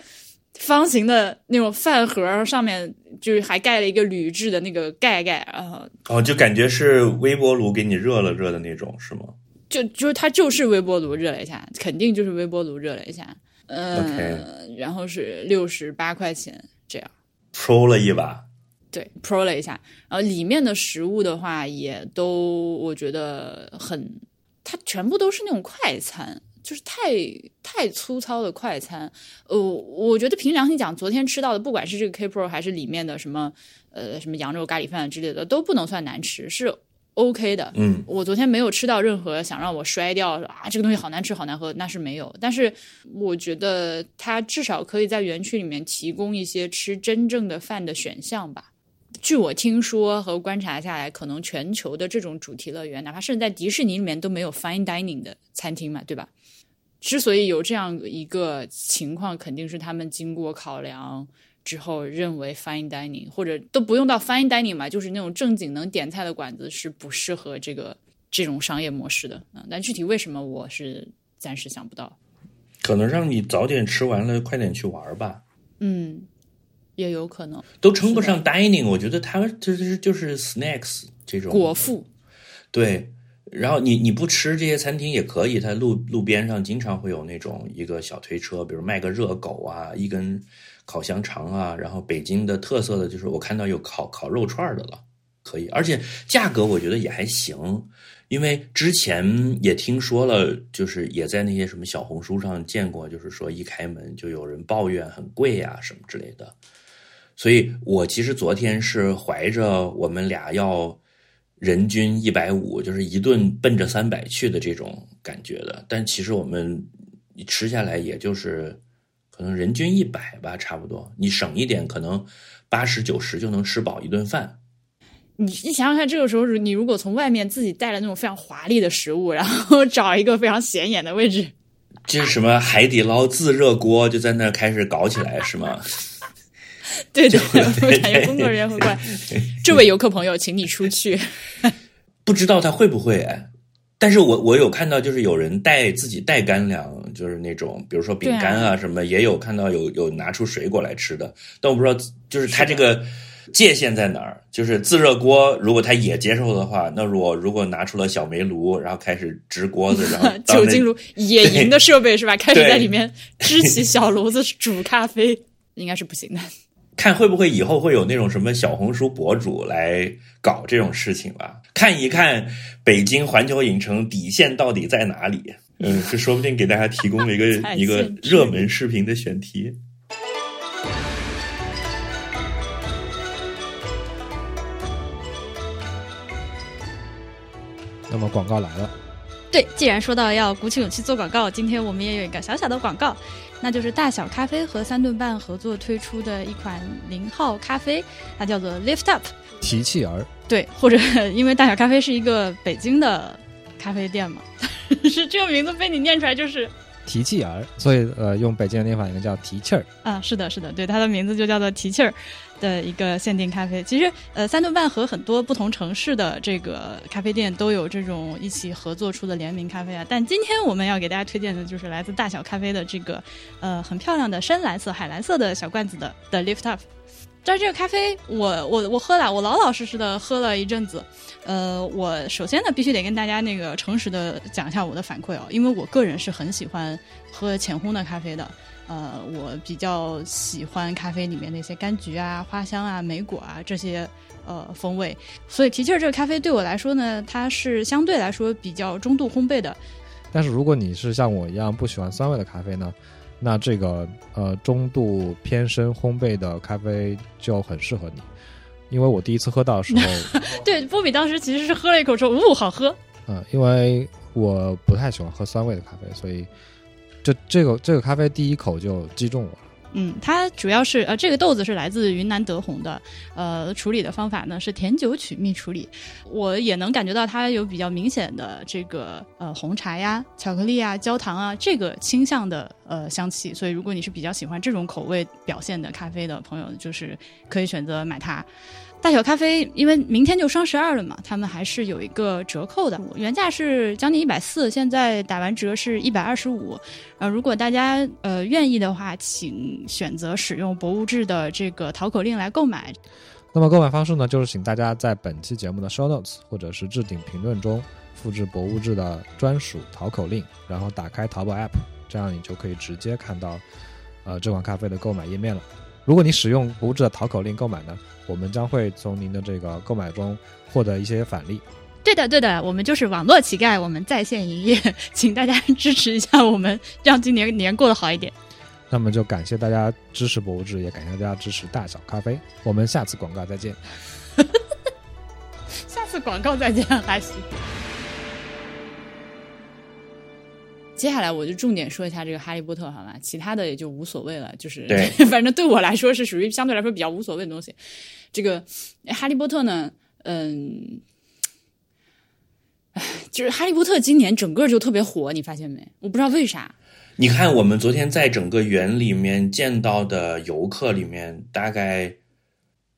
方形的那种饭盒，上面就是还盖了一个铝制的那个盖盖。然后哦，就感觉是微波炉给你热了热的那种，是吗？就就是它就是微波炉热了一下，肯定就是微波炉热了一下，呃，然后是六十八块钱这样，pro 了一把，对，pro 了一下，然后里面的食物的话也都我觉得很，它全部都是那种快餐，就是太太粗糙的快餐，呃，我觉得凭良心讲，昨天吃到的不管是这个 K pro 还是里面的什么呃什么羊肉咖喱饭之类的，都不能算难吃，是。OK 的，嗯，我昨天没有吃到任何想让我摔掉啊，这个东西好难吃好难喝，那是没有。但是我觉得它至少可以在园区里面提供一些吃真正的饭的选项吧。据我听说和观察下来，可能全球的这种主题乐园，哪怕甚至在迪士尼里面都没有 Fine Dining 的餐厅嘛，对吧？之所以有这样一个情况，肯定是他们经过考量。之后认为 fine dining 或者都不用到 fine dining 嘛，就是那种正经能点菜的馆子是不适合这个这种商业模式的啊。但具体为什么，我是暂时想不到。可能让你早点吃完了，快点去玩吧。嗯，也有可能都称不上 dining，我觉得它就是就是 snacks 这种果腹。对，然后你你不吃这些餐厅也可以，它路路边上经常会有那种一个小推车，比如卖个热狗啊，一根。烤香肠啊，然后北京的特色的就是我看到有烤烤肉串的了，可以，而且价格我觉得也还行，因为之前也听说了，就是也在那些什么小红书上见过，就是说一开门就有人抱怨很贵呀什么之类的，所以我其实昨天是怀着我们俩要人均一百五，就是一顿奔着三百去的这种感觉的，但其实我们吃下来也就是。可能人均一百吧，差不多。你省一点，可能八十九十就能吃饱一顿饭。你你想想看，这个时候你如果从外面自己带了那种非常华丽的食物，然后找一个非常显眼的位置，这是什么海底捞自热锅，就在那开始搞起来，是吗？对 *laughs* 对，感觉工作人员会怪 *laughs* 这位游客朋友，请你出去。不知道他会不会哎。但是我我有看到，就是有人带自己带干粮，就是那种，比如说饼干啊什么，也有看到有有拿出水果来吃的。但我不知道，就是它这个界限在哪儿？就是自热锅，如果他也接受的话，那我如果拿出了小煤炉，然后开始支锅子，然后 *laughs* 酒精炉、野营的设备是吧？*laughs* 开始在里面支起 *laughs* 小炉子煮咖啡，应该是不行的。看会不会以后会有那种什么小红书博主来搞这种事情吧？看一看北京环球影城底线到底在哪里？*laughs* 嗯，这说不定给大家提供了一个 *laughs* 一个热门视频的选题。那么广告来了。对，既然说到要鼓起勇气做广告，今天我们也有一个小小的广告，那就是大小咖啡和三顿半合作推出的一款零号咖啡，它叫做 Lift Up 提气儿。对，或者 *laughs* 因为大小咖啡是一个北京的咖啡店嘛，*laughs* 是这个名字被你念出来就是提气儿，所以呃，用北京的念法应该叫提气儿。啊，是的，是的，对，它的名字就叫做提气儿。的一个限定咖啡，其实呃，三顿半和很多不同城市的这个咖啡店都有这种一起合作出的联名咖啡啊。但今天我们要给大家推荐的就是来自大小咖啡的这个呃很漂亮的深蓝色、海蓝色的小罐子的的 Lift Up。但是这个咖啡，我我我喝了，我老老实实的喝了一阵子。呃，我首先呢必须得跟大家那个诚实的讲一下我的反馈哦，因为我个人是很喜欢喝浅烘的咖啡的。呃，我比较喜欢咖啡里面那些柑橘啊、花香啊、莓果啊这些呃风味，所以提气儿这个咖啡对我来说呢，它是相对来说比较中度烘焙的。但是如果你是像我一样不喜欢酸味的咖啡呢，那这个呃中度偏深烘焙的咖啡就很适合你，因为我第一次喝到的时候，*laughs* 对波比当时其实是喝了一口说，呜，好喝。嗯，因为我不太喜欢喝酸味的咖啡，所以。这这个这个咖啡第一口就击中我了，嗯，它主要是呃，这个豆子是来自云南德宏的，呃，处理的方法呢是甜酒曲蜜处理，我也能感觉到它有比较明显的这个呃红茶呀、巧克力啊、焦糖啊这个倾向的呃香气，所以如果你是比较喜欢这种口味表现的咖啡的朋友，就是可以选择买它。大小咖啡，因为明天就双十二了嘛，他们还是有一个折扣的，原价是将近一百四，现在打完折是一百二十五。呃，如果大家呃愿意的话，请选择使用博物志的这个淘口令来购买。那么购买方式呢，就是请大家在本期节目的 show notes 或者是置顶评论中复制博物志的专属淘口令，然后打开淘宝 app，这样你就可以直接看到呃这款咖啡的购买页面了。如果你使用博物志的淘口令购买呢？我们将会从您的这个购买中获得一些返利。对的，对的，我们就是网络乞丐，我们在线营业，请大家支持一下我们，让今年年过得好一点。那么就感谢大家支持博物志，也感谢大家支持大小咖啡。我们下次广告再见。*laughs* 下次广告再见，还行。接下来我就重点说一下这个《哈利波特》好吗？其他的也就无所谓了，就是对 *laughs* 反正对我来说是属于相对来说比较无所谓的东西。这个《哈利波特》呢，嗯，唉，就是《哈利波特》*sighs* 今年整个就特别火，你发现没？我不知道为啥。你看，我们昨天在整个园里面见到的游客里面，大概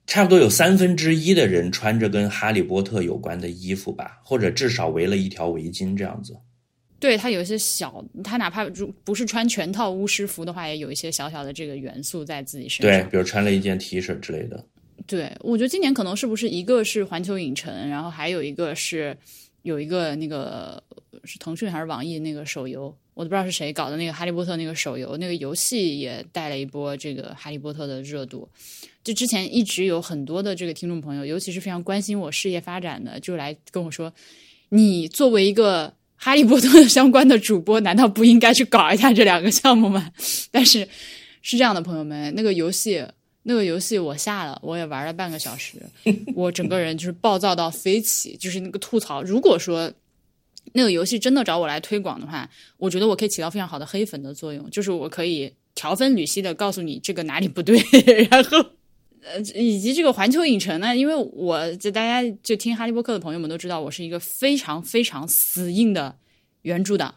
差不多有三分之一的人穿着跟哈利波特有关的衣服吧，或者至少围了一条围巾这样子。对他有一些小，他哪怕如不是穿全套巫师服的话，也有一些小小的这个元素在自己身上对，比如穿了一件 T 恤之类的。对，我觉得今年可能是不是一个是环球影城，然后还有一个是有一个那个是腾讯还是网易那个手游，我都不知道是谁搞的那个哈利波特那个手游，那个游戏也带了一波这个哈利波特的热度。就之前一直有很多的这个听众朋友，尤其是非常关心我事业发展的，就来跟我说，你作为一个哈利波特相关的主播，*laughs* 难道不应该去搞一下这两个项目吗？*laughs* 但是是这样的，朋友们，那个游戏。那个游戏我下了，我也玩了半个小时，*laughs* 我整个人就是暴躁到飞起，就是那个吐槽。如果说那个游戏真的找我来推广的话，我觉得我可以起到非常好的黑粉的作用，就是我可以条分缕析的告诉你这个哪里不对，然后呃，以及这个环球影城呢，因为我就大家就听哈利波特的朋友们都知道，我是一个非常非常死硬的原著党。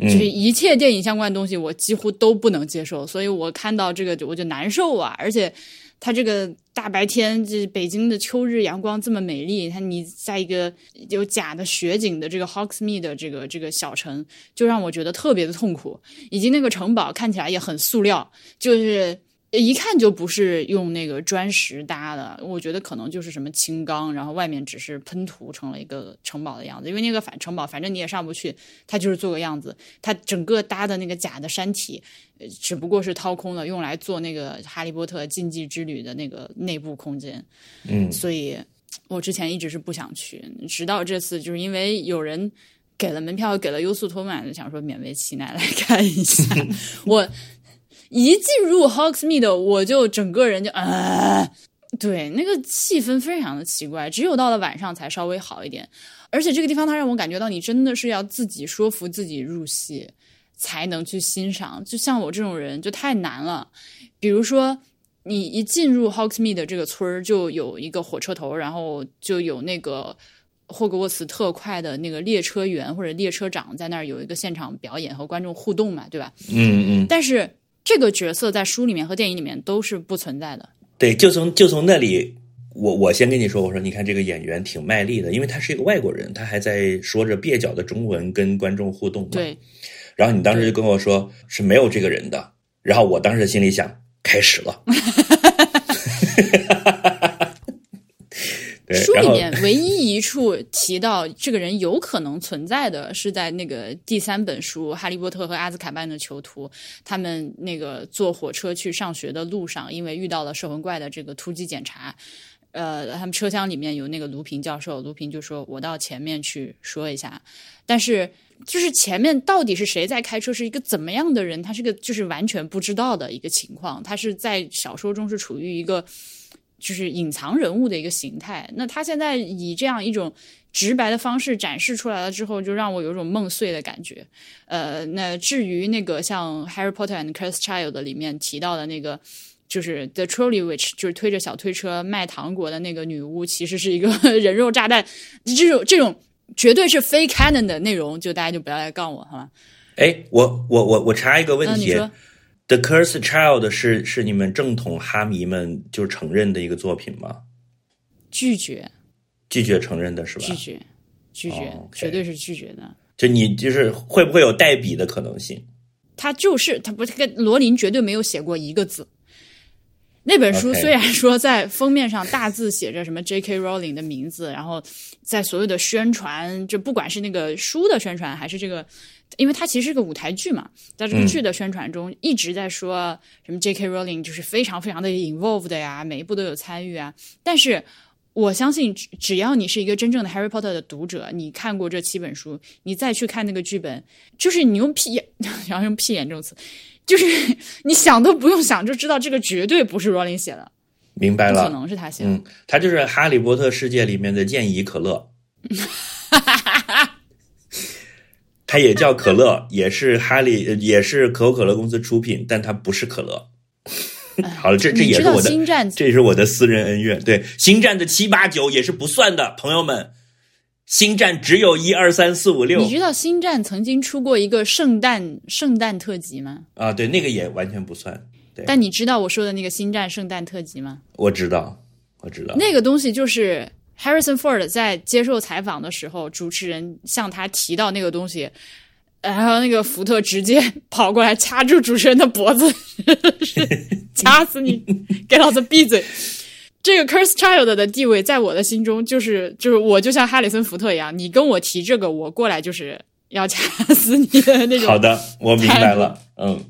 就是一切电影相关的东西，我几乎都不能接受，所以我看到这个我就难受啊！而且，它这个大白天，这北京的秋日阳光这么美丽，它你在一个有假的雪景的这个 Hogsmeade 的这个这个小城，就让我觉得特别的痛苦，以及那个城堡看起来也很塑料，就是。一看就不是用那个砖石搭的，我觉得可能就是什么青钢，然后外面只是喷涂成了一个城堡的样子。因为那个反城堡，反正你也上不去，它就是做个样子。它整个搭的那个假的山体，呃只不过是掏空了，用来做那个哈利波特禁忌之旅的那个内部空间。嗯，所以我之前一直是不想去，直到这次，就是因为有人给了门票，给了优速托嘛，就想说勉为其难来看一下。*laughs* 我一进入 Hogsmeade，我就整个人就啊、对，那个气氛非常的奇怪，只有到了晚上才稍微好一点。而且这个地方它让我感觉到，你真的是要自己说服自己入戏，才能去欣赏。就像我这种人，就太难了。比如说，你一进入 Hogsmeade 这个村儿，就有一个火车头，然后就有那个霍格沃茨特快的那个列车员或者列车长在那儿有一个现场表演和观众互动嘛，对吧？嗯嗯，但是这个角色在书里面和电影里面都是不存在的。对，就从就从那里，我我先跟你说，我说你看这个演员挺卖力的，因为他是一个外国人，他还在说着蹩脚的中文跟观众互动。对，然后你当时就跟我说是没有这个人的，然后我当时心里想，开始了。*laughs* 对，书里面唯一一处提到这个人有可能存在的是在那个第三本书《哈利波特和阿兹卡班的囚徒》，他们那个坐火车去上学的路上，因为遇到了摄魂怪的这个突击检查，呃，他们车厢里面有那个卢平教授，卢平就说：“我到前面去说一下。”但是就是前面到底是谁在开车，是一个怎么样的人，他是个就是完全不知道的一个情况，他是在小说中是处于一个。就是隐藏人物的一个形态。那他现在以这样一种直白的方式展示出来了之后，就让我有种梦碎的感觉。呃，那至于那个像《Harry Potter and Cursed Child》里面提到的那个。就是 The Trolley Witch，就是推着小推车卖糖果的那个女巫，其实是一个 *laughs* 人肉炸弹。这种这种绝对是非 canon 的内容，就大家就不要来杠我，好吗？哎，我我我我查一个问题，The Cursed Child 是是你们正统哈迷们就承认的一个作品吗？拒绝，拒绝承认的是吧？拒绝，拒绝，绝对是拒绝的。就你就是会不会有代笔的可能性？他就是他不，他跟罗琳绝对没有写过一个字。那本书虽然说在封面上大字写着什么 J.K. Rowling 的名字，然后在所有的宣传，就不管是那个书的宣传，还是这个，因为它其实是个舞台剧嘛，在这个剧的宣传中一直在说什么 J.K. Rowling 就是非常非常的 involved 呀，每一步都有参与啊。但是我相信，只只要你是一个真正的 Harry Potter 的读者，你看过这七本书，你再去看那个剧本，就是你用屁眼，*laughs* 然后用屁眼这种词，就是 *laughs* 你想都不用想就知道这个绝对不是 Rowling 写的，明白了可，能是他写的。嗯，他就是哈利波特世界里面的健怡可乐，*laughs* 它也叫可乐，也是哈利，呃也是可口可乐公司出品，但它不是可乐。好了，这这也是我的星战这也是我的私人恩怨。对，星战的七八九也是不算的，朋友们。星战只有一二三四五六你知道星战曾经出过一个圣诞圣诞特辑吗？啊，对，那个也完全不算。对，但你知道我说的那个星战圣诞特辑吗？我知道，我知道。那个东西就是 Harrison Ford 在接受采访的时候，主持人向他提到那个东西，然后那个福特直接跑过来掐住主持人的脖子，*laughs* 掐死你，给老子闭嘴！这个 Curse Child 的地位在我的心中就是就是我就像哈里森福特一样，你跟我提这个，我过来就是要掐死你的那种。好的，我明白了。嗯，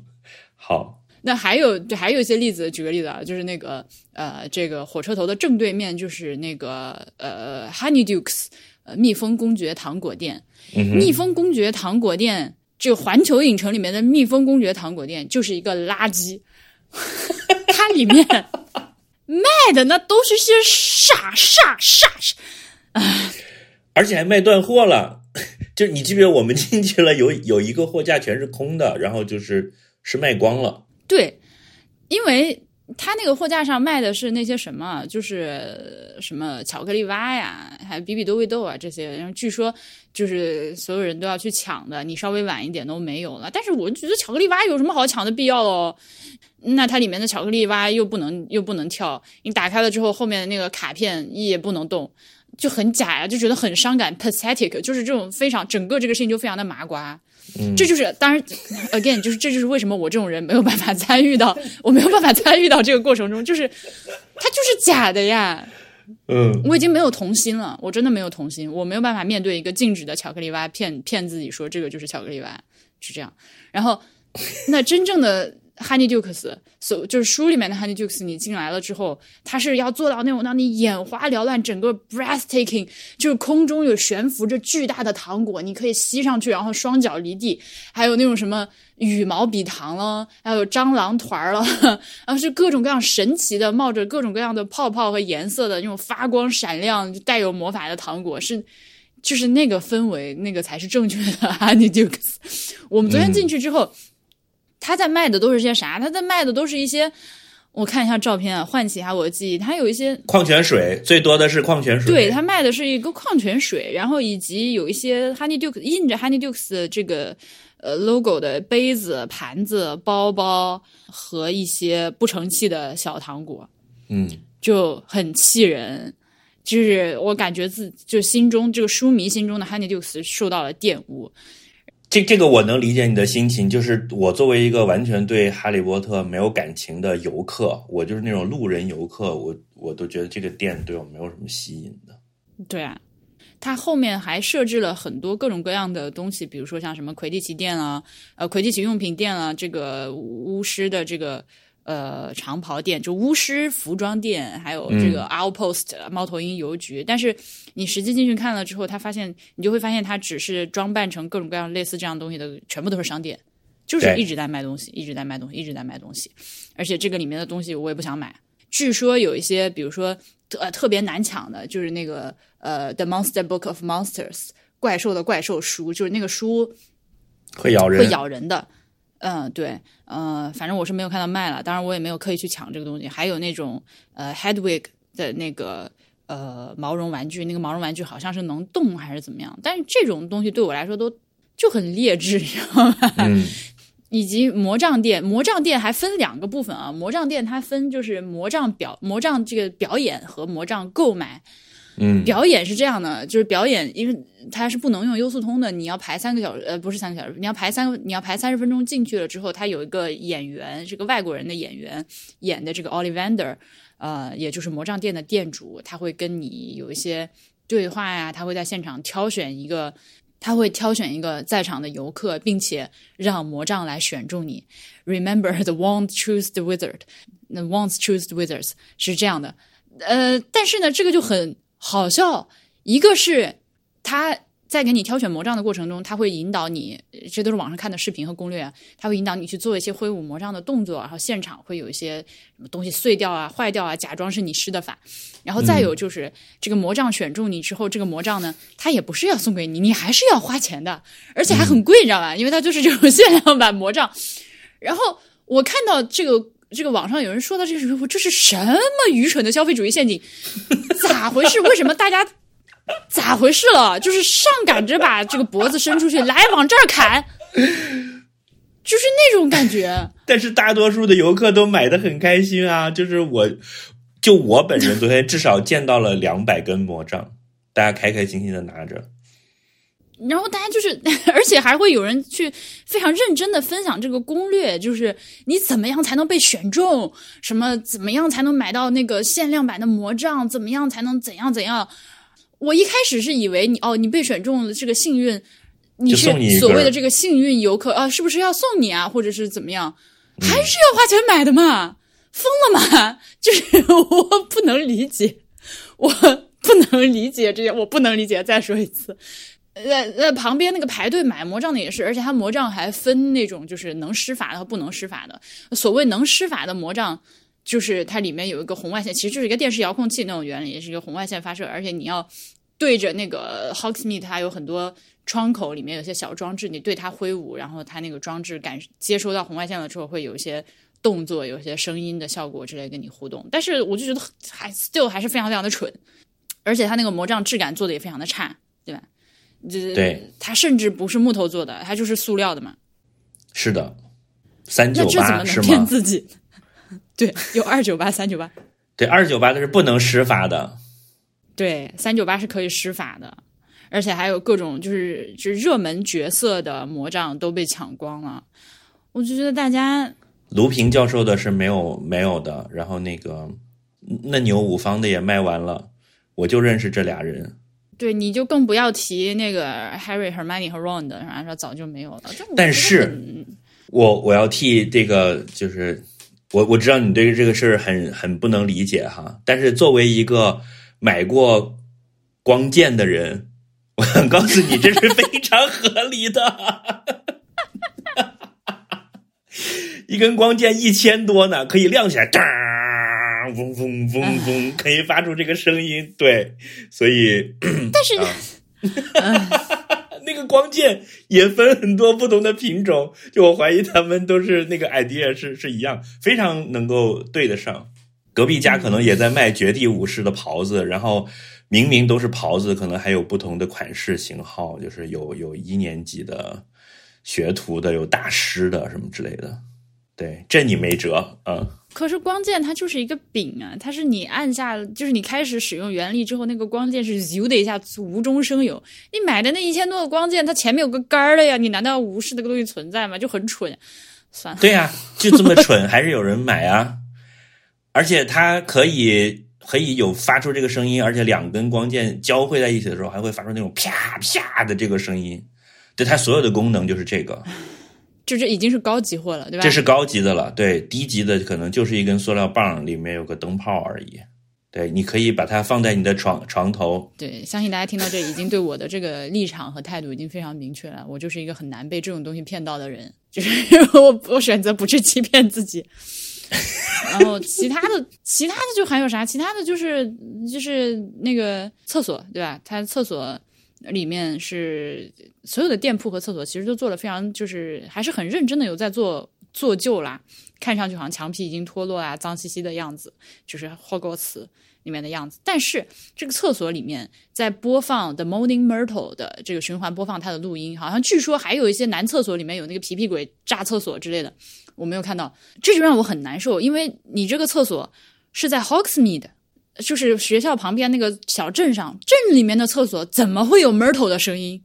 好，那还有对，还有一些例子，举个例子啊，就是那个呃，这个火车头的正对面就是那个呃 Honeydukes 呃蜜蜂公爵糖果店。嗯蜜蜂公爵糖果店，这个环球影城里面的蜜蜂公爵糖果店就是一个垃圾，*laughs* 它里面卖的那都是些啥啥啥啥啊，而且还卖断货了。*laughs* 就你记不记得我们进去了，有有一个货架全是空的，然后就是是卖光了。对，因为他那个货架上卖的是那些什么，就是什么巧克力蛙呀，还有比比多味豆啊这些，然后据说就是所有人都要去抢的，你稍微晚一点都没有了。但是我觉得巧克力蛙有什么好抢的必要喽？那它里面的巧克力蛙又不能又不能跳，你打开了之后，后面的那个卡片也不能动。就很假呀，就觉得很伤感，pathetic，就是这种非常整个这个事情就非常的麻瓜。这就是当然，again，就是这就是为什么我这种人没有办法参与到，*laughs* 我没有办法参与到这个过程中，就是它就是假的呀。嗯，我已经没有童心了，我真的没有童心，我没有办法面对一个静止的巧克力蛙骗骗自己说这个就是巧克力蛙，是这样。然后，那真正的 Honeydukes，所就是书里面的 Honeydukes，你进来了之后，它是要做到那种让你眼花缭乱，整个 breathtaking，就是空中有悬浮着巨大的糖果，你可以吸上去，然后双脚离地，还有那种什么羽毛笔糖了，还有蟑螂团儿了，*laughs* 然后是各种各样神奇的，冒着各种各样的泡泡和颜色的那种发光闪亮、带有魔法的糖果，是就是那个氛围，那个才是正确的 Honeydukes。我们昨天进去之后。他在卖的都是些啥？他在卖的都是一些，我看一下照片啊，唤起一下我的记忆。他有一些矿泉水最多的是矿泉水。对他卖的是一个矿泉水，然后以及有一些 Honeydukes 印着 Honeydukes 的这个呃 logo 的杯子、盘子、包包和一些不成器的小糖果，嗯，就很气人。就是我感觉自就心中这个书迷心中的 Honeydukes 受到了玷污。这这个我能理解你的心情，就是我作为一个完全对哈利波特没有感情的游客，我就是那种路人游客，我我都觉得这个店对我没有什么吸引的。对啊，它后面还设置了很多各种各样的东西，比如说像什么魁地奇店啊，呃，魁地奇用品店啊，这个巫师的这个呃长袍店，就巫师服装店，还有这个 Outpost 猫头鹰邮局。但是你实际进去看了之后，他发现你就会发现，它只是装扮成各种各样类似这样东西的，全部都是商店，就是一直在卖东西，一直在卖东西，一直在卖东西。而且这个里面的东西我也不想买。据说有一些，比如说呃特别难抢的，就是那个呃《The Monster Book of Monsters》怪兽的怪兽书，就是那个书会咬人，会咬人的。嗯，对，呃，反正我是没有看到卖了，当然我也没有刻意去抢这个东西。还有那种呃 Hedwig 的那个呃毛绒玩具，那个毛绒玩具好像是能动还是怎么样，但是这种东西对我来说都就很劣质，你知道吗？嗯 *laughs* 以及魔杖店，魔杖店还分两个部分啊。魔杖店它分就是魔杖表、魔杖这个表演和魔杖购买。嗯，表演是这样的，就是表演，因为它是不能用优速通的，你要排三个小时，呃，不是三个小时，你要排三个，你要排三十分钟进去了之后，他有一个演员，是个外国人的演员演的这个 Olivander，呃，也就是魔杖店的店主，他会跟你有一些对话呀，他会在现场挑选一个。他会挑选一个在场的游客，并且让魔杖来选中你。Remember *laughs* the wand choose the wizard. The wands choose the wizards 是这样的。呃，但是呢，这个就很好笑。一个是他在给你挑选魔杖的过程中，他会引导你，这都是网上看的视频和攻略，他会引导你去做一些挥舞魔杖的动作，然后现场会有一些什么东西碎掉啊、坏掉啊，假装是你施的法。然后再有就是、这个魔杖选中你之后，这个魔杖呢，它也不是要送给你，你还是要花钱的，而且还很贵，你知道吧？因为它就是这种限量版魔杖。然后我看到这个这个网上有人说到这个时候，这是什么愚蠢的消费主义陷阱？咋回事？为什么大家咋回事了？就是上赶着把这个脖子伸出去，来往这儿砍，就是那种感觉。*laughs* 但是大多数的游客都买的很开心啊，就是我，就我本人昨天至少见到了两百根魔杖，大家开开心心的拿着。然后大家就是，*laughs* 而且还会有人去非常认真的分享这个攻略，就是你怎么样才能被选中，什么怎么样才能买到那个限量版的魔杖，怎么样才能怎样怎样。我一开始是以为你哦，你被选中了这个幸运，你是所谓的这个幸运游客啊，是不是要送你啊，或者是怎么样？还是要花钱买的嘛？疯了吗？*laughs* 就是我不能理解，我不能理解这些，我不能理解。再说一次，呃呃，旁边那个排队买魔杖的也是，而且它魔杖还分那种就是能施法的和不能施法的。所谓能施法的魔杖，就是它里面有一个红外线，其实就是一个电视遥控器那种原理，是一个红外线发射，而且你要对着那个 Hogsmeat 它有很多窗口，里面有些小装置，你对它挥舞，然后它那个装置感接收到红外线了之后，会有一些动作、有些声音的效果之类跟你互动。但是我就觉得还 still 还是非常非常的蠢，而且它那个魔杖质感做的也非常的差，对吧？这对，它甚至不是木头做的，它就是塑料的嘛。是的，三九八是吗？骗自己？*laughs* 对，有二九八、三九八。对，二九八它是不能施法的。对，三九八是可以施法的，而且还有各种就是就是热门角色的魔杖都被抢光了。我就觉得大家卢平教授的是没有没有的，然后那个那牛五方的也卖完了，我就认识这俩人。对你就更不要提那个 Harry、Hermione 和 Ron 的，然后早就没有了。但是我我要替这个就是我我知道你对这个事儿很很不能理解哈，但是作为一个买过光剑的人，我想告诉你这是非常合理的。*laughs* 一根光剑一千多呢，可以亮起来，当，嗡嗡嗡嗡，可以发出这个声音。对，所以但是、*laughs* 啊 *laughs* 那个光剑也分很多不同的品种，就我怀疑他们都是那个 idea 是是一样，非常能够对得上。隔壁家可能也在卖绝地武士的袍子，然后明明都是袍子，可能还有不同的款式型号，就是有有一年级的学徒的，有大师的什么之类的。对，这你没辙，嗯。可是光剑它就是一个柄啊，它是你按下，就是你开始使用原力之后，那个光剑是咻的一下无中生有。你买的那一千多的光剑，它前面有个杆儿的呀，你难道要无视那个东西存在吗？就很蠢。算了，对呀、就这么蠢，还是有人买啊！*laughs* 而且它可以可以有发出这个声音，而且两根光剑交汇在一起的时候，还会发出那种啪啪的这个声音。对，它所有的功能就是这个，就这已经是高级货了，对吧？这是高级的了。对，低级的可能就是一根塑料棒，里面有个灯泡而已。对，你可以把它放在你的床床头。对，相信大家听到这已经对我的这个立场和态度已经非常明确了。我就是一个很难被这种东西骗到的人，就是我我选择不去欺骗自己。*laughs* 然后其他的其他的就还有啥？其他的就是就是那个厕所，对吧？它厕所里面是所有的店铺和厕所其实都做了非常就是还是很认真的有在做做旧啦，看上去好像墙皮已经脱落啊，脏兮兮的样子，就是霍格茨里面的样子。但是这个厕所里面在播放《The Morning Myrtle》的这个循环播放它的录音，好像据说还有一些男厕所里面有那个皮皮鬼炸厕所之类的。我没有看到，这就让我很难受，因为你这个厕所是在 Hogsmeade，就是学校旁边那个小镇上，镇里面的厕所怎么会有 Myrtle 的声音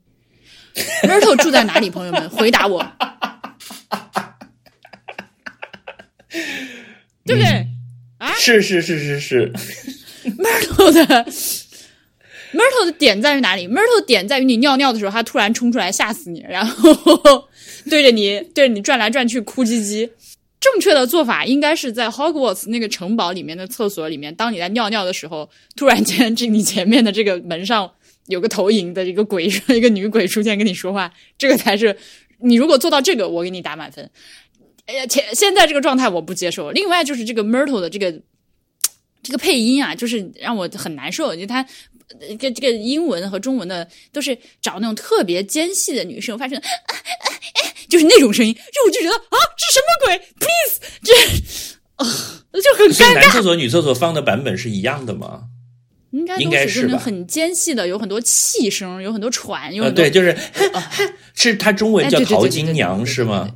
？Myrtle 住在哪里？朋友们，回答我，对不对？啊，是是是是是，Myrtle 的 Myrtle 的点在于哪里？Myrtle 的点在于你尿尿的时候，它突然冲出来吓死你，然后 *laughs* 对着你对着你转来转去哭唧唧。正确的做法应该是在 Hogwarts 那个城堡里面的厕所里面，当你在尿尿的时候，突然间这你前面的这个门上有个投影的一个鬼，*laughs* 一个女鬼出现跟你说话，这个才是你如果做到这个，我给你打满分。哎呀，前现在这个状态我不接受。另外就是这个 Myrtle 的这个这个配音啊，就是让我很难受，就它呃这这个英文和中文的都是找那种特别尖细的女生发声、啊啊啊，就是那种声音，就我就觉得啊，是什么鬼？Please，这啊、就很尴尬。男厕所、女厕所放的版本是一样的吗？应该应该是吧很尖细的，有很多气声，有很多喘，有呃，很多、对，就是 *laughs* 是它中文叫淘金娘是吗？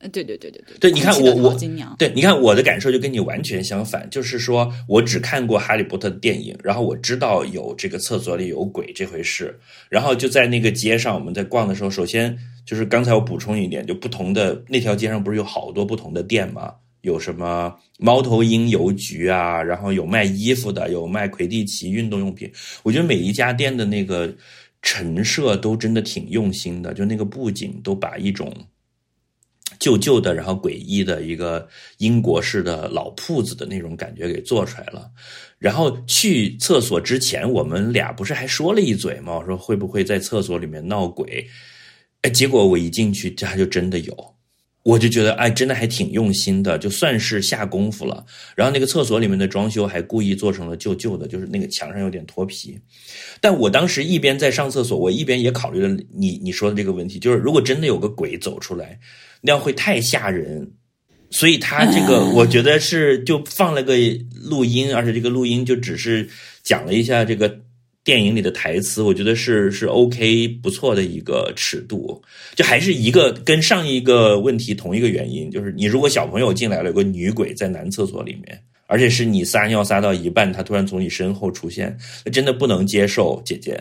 呃对对对对对对你看我我对，你看我的感受就跟你完全相反，就是说我只看过《哈利波特》的电影，然后我知道有这个厕所里有鬼这回事，然后就在那个街上，我们在逛的时候，首先就是刚才我补充一点，就不同的那条街上不是有好多不同的店吗？有什么猫头鹰邮局啊，然后有卖衣服的，有卖魁地奇运动用品。我觉得每一家店的那个陈设都真的挺用心的，就那个布景都把一种旧旧的，然后诡异的一个英国式的老铺子的那种感觉给做出来了。然后去厕所之前，我们俩不是还说了一嘴吗？我说会不会在厕所里面闹鬼？哎，结果我一进去，这还就真的有。我就觉得，哎，真的还挺用心的，就算是下功夫了。然后那个厕所里面的装修还故意做成了旧旧的，就是那个墙上有点脱皮。但我当时一边在上厕所，我一边也考虑了你你说的这个问题，就是如果真的有个鬼走出来，那样会太吓人。所以他这个，我觉得是就放了个录音，而且这个录音就只是讲了一下这个电影里的台词，我觉得是是 OK 不错的一个尺度。就还是一个跟上一个问题同一个原因，就是你如果小朋友进来了，有个女鬼在男厕所里面，而且是你撒尿撒到一半，她突然从你身后出现，那真的不能接受，姐姐。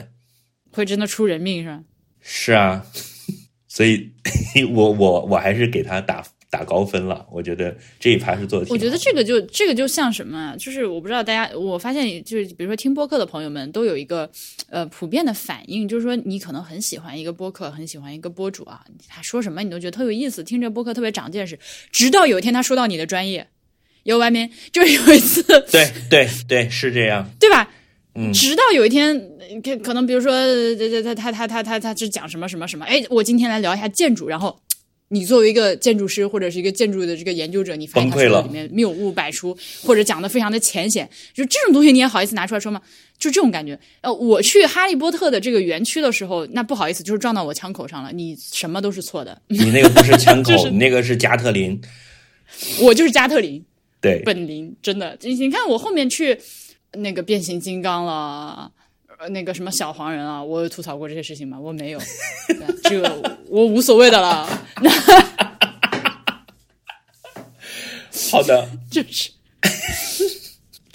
会真的出人命是吧？是啊，*laughs* 所以 *laughs* 我我我还是给他打打高分了。我觉得这一趴是做。我觉得这个就这个就像什么啊？就是我不知道大家，我发现就是比如说听播客的朋友们都有一个呃普遍的反应，就是说你可能很喜欢一个播客，很喜欢一个播主啊，他说什么你都觉得特有意思，听这播客特别长见识，直到有一天他说到你的专业，有外面就是有一次 *laughs* 对对对是这样。对吧？嗯直到有一天，可可能比如说，他他他他他他他是讲什么什么什么，哎，我今天来聊一下建筑，然后你作为一个建筑师或者是一个建筑的这个研究者，你发现他崩溃了说里面谬误百出，或者讲的非常的浅显，就这种东西你也好意思拿出来说吗？就这种感觉。呃，我去哈利波特的这个园区的时候，那不好意思，就是撞到我枪口上了，你什么都是错的，你那个不是枪口，*laughs* 就是你那个是加特林。我就是加特林。对，本林，真的，你你看我后面去那个变形金刚了，呃那个什么小黄人啊，我有吐槽过这些事情吗？我没有，这个我无所谓的了，*laughs* 好的，就是。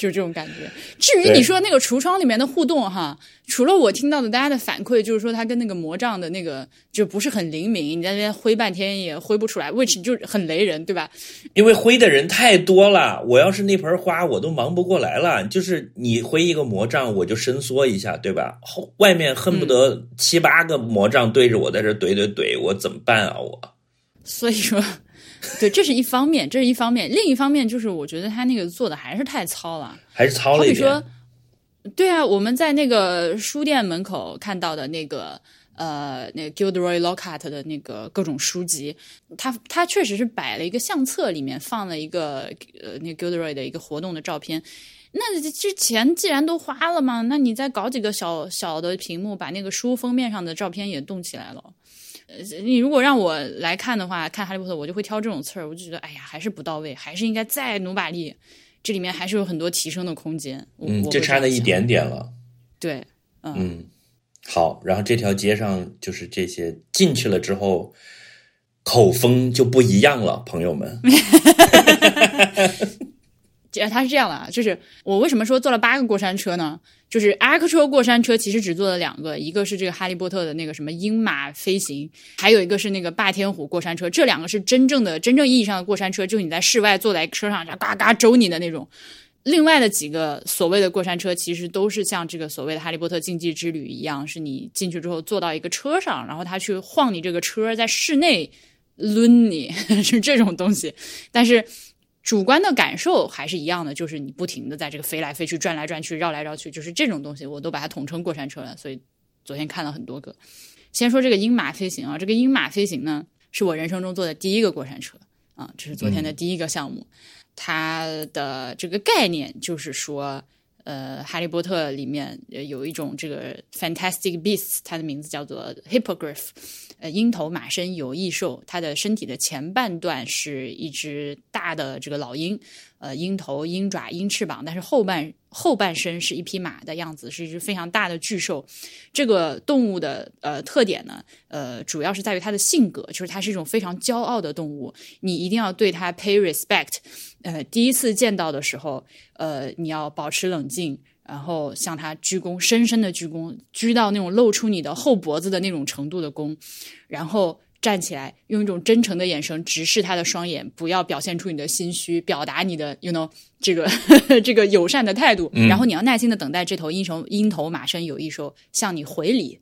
就这种感觉。至于你说那个橱窗里面的互动哈，除了我听到的大家的反馈，就是说它跟那个魔杖的那个就不是很灵敏，你在那边挥半天也挥不出来，which 就很雷人，对吧？因为挥的人太多了，我要是那盆花，我都忙不过来了。就是你挥一个魔杖，我就伸缩一下，对吧？后外面恨不得七八个魔杖对着我在这怼怼怼，我怎么办啊？我所以说，*laughs* 对，这是一方面，这是一方面。另一方面就是，我觉得他那个做的还是太糙了。还是糙了一点好比说。，对啊，我们在那个书店门口看到的那个呃，那个 Gilderoy Lockhart 的那个各种书籍，他他确实是摆了一个相册，里面放了一个呃那 Gilderoy 的一个活动的照片。那这钱既然都花了嘛，那你再搞几个小小的屏幕，把那个书封面上的照片也动起来了。呃，你如果让我来看的话，看哈利波特，我就会挑这种刺儿，我就觉得哎呀，还是不到位，还是应该再努把力。这里面还是有很多提升的空间。嗯，就差那一点点了。对，嗯。好，然后这条街上就是这些进去了之后，口风就不一样了，朋友们。*laughs* 这他是这样的啊，就是我为什么说坐了八个过山车呢？就是 X 车过山车其实只坐了两个，一个是这个哈利波特的那个什么鹰马飞行，还有一个是那个霸天虎过山车。这两个是真正的、真正意义上的过山车，就是你在室外坐在车上，嘎嘎周你的那种。另外的几个所谓的过山车，其实都是像这个所谓的《哈利波特竞技之旅》一样，是你进去之后坐到一个车上，然后他去晃你这个车，在室内抡你，*laughs* 是这种东西。但是主观的感受还是一样的，就是你不停的在这个飞来飞去、转来转去、绕来绕去，就是这种东西，我都把它统称过山车了。所以昨天看了很多个。先说这个鹰马飞行啊，这个鹰马飞行呢，是我人生中坐的第一个过山车啊，这是昨天的第一个项目。它的这个概念就是说，呃，《哈利波特》里面有一种这个 Fantastic Beasts，它的名字叫做 Hippogriff，呃，鹰头马身有翼兽，它的身体的前半段是一只大的这个老鹰。呃，鹰头、鹰爪、鹰翅膀，但是后半后半身是一匹马的样子，是一只非常大的巨兽。这个动物的呃特点呢，呃，主要是在于它的性格，就是它是一种非常骄傲的动物，你一定要对它 pay respect。呃，第一次见到的时候，呃，你要保持冷静，然后向他鞠躬，深深的鞠躬，鞠到那种露出你的后脖子的那种程度的躬，然后。站起来，用一种真诚的眼神直视他的双眼，不要表现出你的心虚，表达你的，*laughs* you know，这个 *laughs* 这个友善的态度。然后你要耐心的等待这头鹰头鹰头马身有翼兽向你回礼，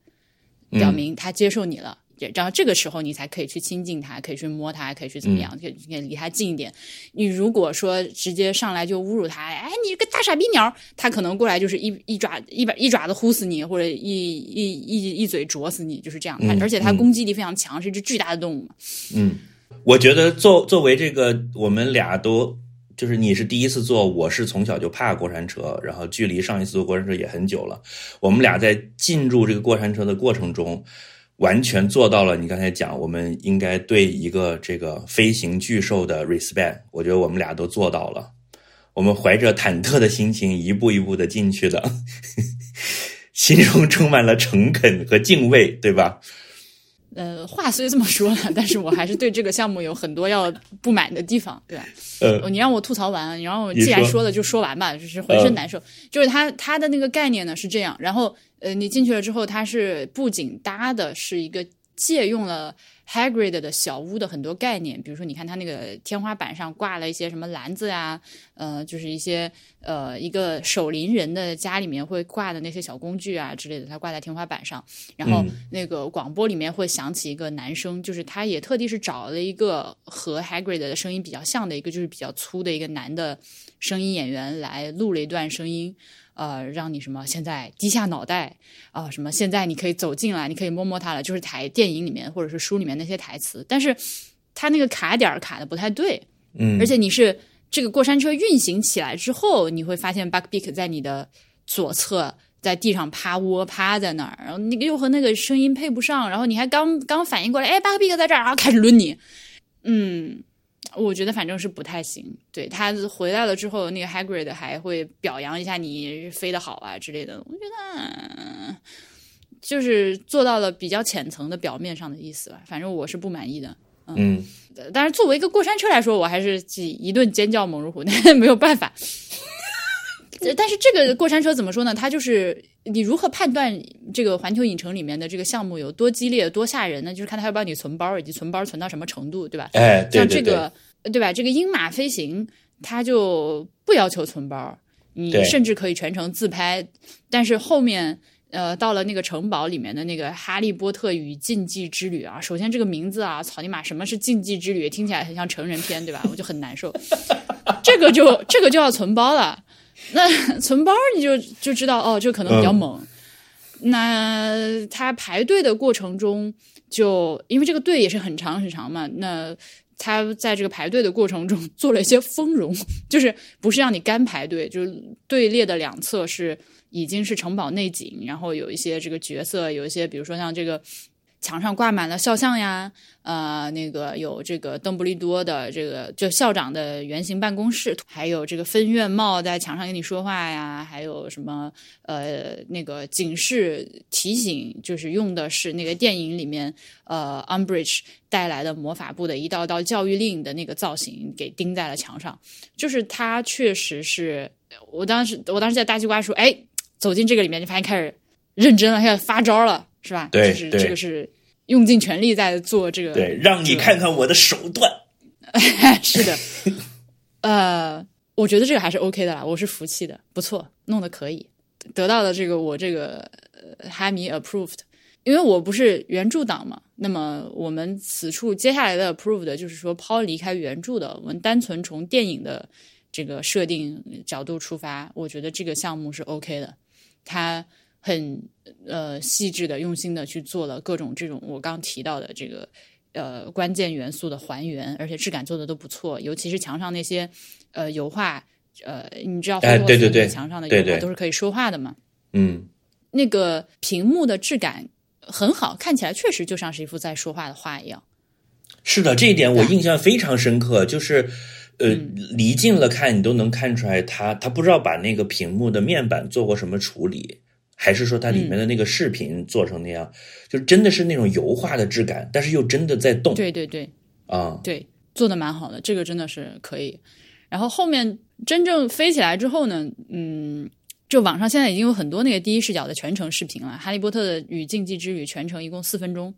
表明他接受你了。然后这个时候你才可以去亲近它，可以去摸它，可以去怎么样？可以离它近一点。你如果说直接上来就侮辱它，哎，你个大傻逼鸟，它可能过来就是一一爪一把一爪子呼死你，或者一一一一嘴啄死你，就是这样。而且它攻击力非常强，是一只巨大的动物嘛。嗯，我觉得作作为这个，我们俩都就是你是第一次坐，我是从小就怕过山车，然后距离上一次坐过山车也很久了。我们俩在进入这个过山车的过程中。完全做到了。你刚才讲，我们应该对一个这个飞行巨兽的 respect，我觉得我们俩都做到了。我们怀着忐忑的心情，一步一步的进去的，*laughs* 心中充满了诚恳和敬畏，对吧？呃，话虽这么说了，但是我还是对这个项目有很多要不满的地方，对吧？呃，你让我吐槽完，你让我既然说了就说完吧，就是浑身难受。就是它它的那个概念呢是这样，然后。呃，你进去了之后，它是不仅搭的是一个借用了 Hagrid 的小屋的很多概念，比如说，你看它那个天花板上挂了一些什么篮子啊，呃，就是一些呃一个守林人的家里面会挂的那些小工具啊之类的，它挂在天花板上。然后那个广播里面会响起一个男声，就是他也特地是找了一个和 Hagrid 的声音比较像的一个，就是比较粗的一个男的声音演员来录了一段声音。呃，让你什么？现在低下脑袋啊，什么？现在你可以走进来，你可以摸摸它了。就是台电影里面或者是书里面那些台词，但是它那个卡点卡的不太对，嗯，而且你是这个过山车运行起来之后，你会发现 Buckbeak 在你的左侧，在地上趴窝趴在那儿，然后那个又和那个声音配不上，然后你还刚刚反应过来，哎，Buckbeak 在这儿，然后开始抡你，嗯。我觉得反正是不太行。对他回来了之后，那个 Hagrid 还会表扬一下你飞得好啊之类的。我觉得就是做到了比较浅层的表面上的意思吧。反正我是不满意的。嗯，但是作为一个过山车来说，我还是一顿尖叫猛如虎，但没有办法。但是这个过山车怎么说呢？它就是你如何判断这个环球影城里面的这个项目有多激烈、多吓人呢？就是看它要不要你存包，以及存包存到什么程度，对吧？哎，像这个，对吧？这个鹰马飞行，它就不要求存包，你甚至可以全程自拍。但是后面，呃，到了那个城堡里面的那个《哈利波特与禁忌之旅》啊，首先这个名字啊，草泥马，什么是禁忌之旅？听起来很像成人片，对吧？我就很难受。*laughs* 这个就这个就要存包了。那 *laughs* 存包你就就知道哦，就可能比较猛。那他排队的过程中，就因为这个队也是很长很长嘛，那他在这个排队的过程中 *laughs* 做了一些丰容，就是不是让你干排队，就是队列的两侧是已经是城堡内景，然后有一些这个角色，有一些比如说像这个。墙上挂满了肖像呀，呃，那个有这个邓布利多的这个就校长的圆形办公室，还有这个分院帽在墙上跟你说话呀，还有什么呃那个警示提醒，就是用的是那个电影里面呃 Umbridge 带来的魔法部的一道道教育令的那个造型给钉在了墙上，就是它确实是我当时我当时在大西瓜说，哎，走进这个里面就发现开始认真了，开始发招了。是吧？对，就是这个是用尽全力在做这个。对，让你看看我的手段。*laughs* 是的，*laughs* 呃，我觉得这个还是 OK 的啦，我是服气的，不错，弄得可以，得到了这个我这个哈迷 approved，因为我不是原著党嘛。那么我们此处接下来的 approved 就是说抛离开原著的，我们单纯从电影的这个设定角度出发，我觉得这个项目是 OK 的，它。很呃细致的、用心的去做了各种这种我刚提到的这个呃关键元素的还原，而且质感做的都不错。尤其是墙上那些呃油画，呃，你知道，哎，对对对，墙上的油画都是可以说话的嘛。嗯，那个屏幕的质感很好，看起来确实就像是一幅在说话的画一样。是的，这一点我印象非常深刻，就是呃离近了看，你都能看出来，他他不知道把那个屏幕的面板做过什么处理。还是说它里面的那个视频做成那样，就真的是那种油画的质感，但是又真的在动。对对对，啊，对，做的蛮好的，这个真的是可以。然后后面真正飞起来之后呢，嗯，就网上现在已经有很多那个第一视角的全程视频了，《哈利波特的与禁忌之旅》全程一共四分钟，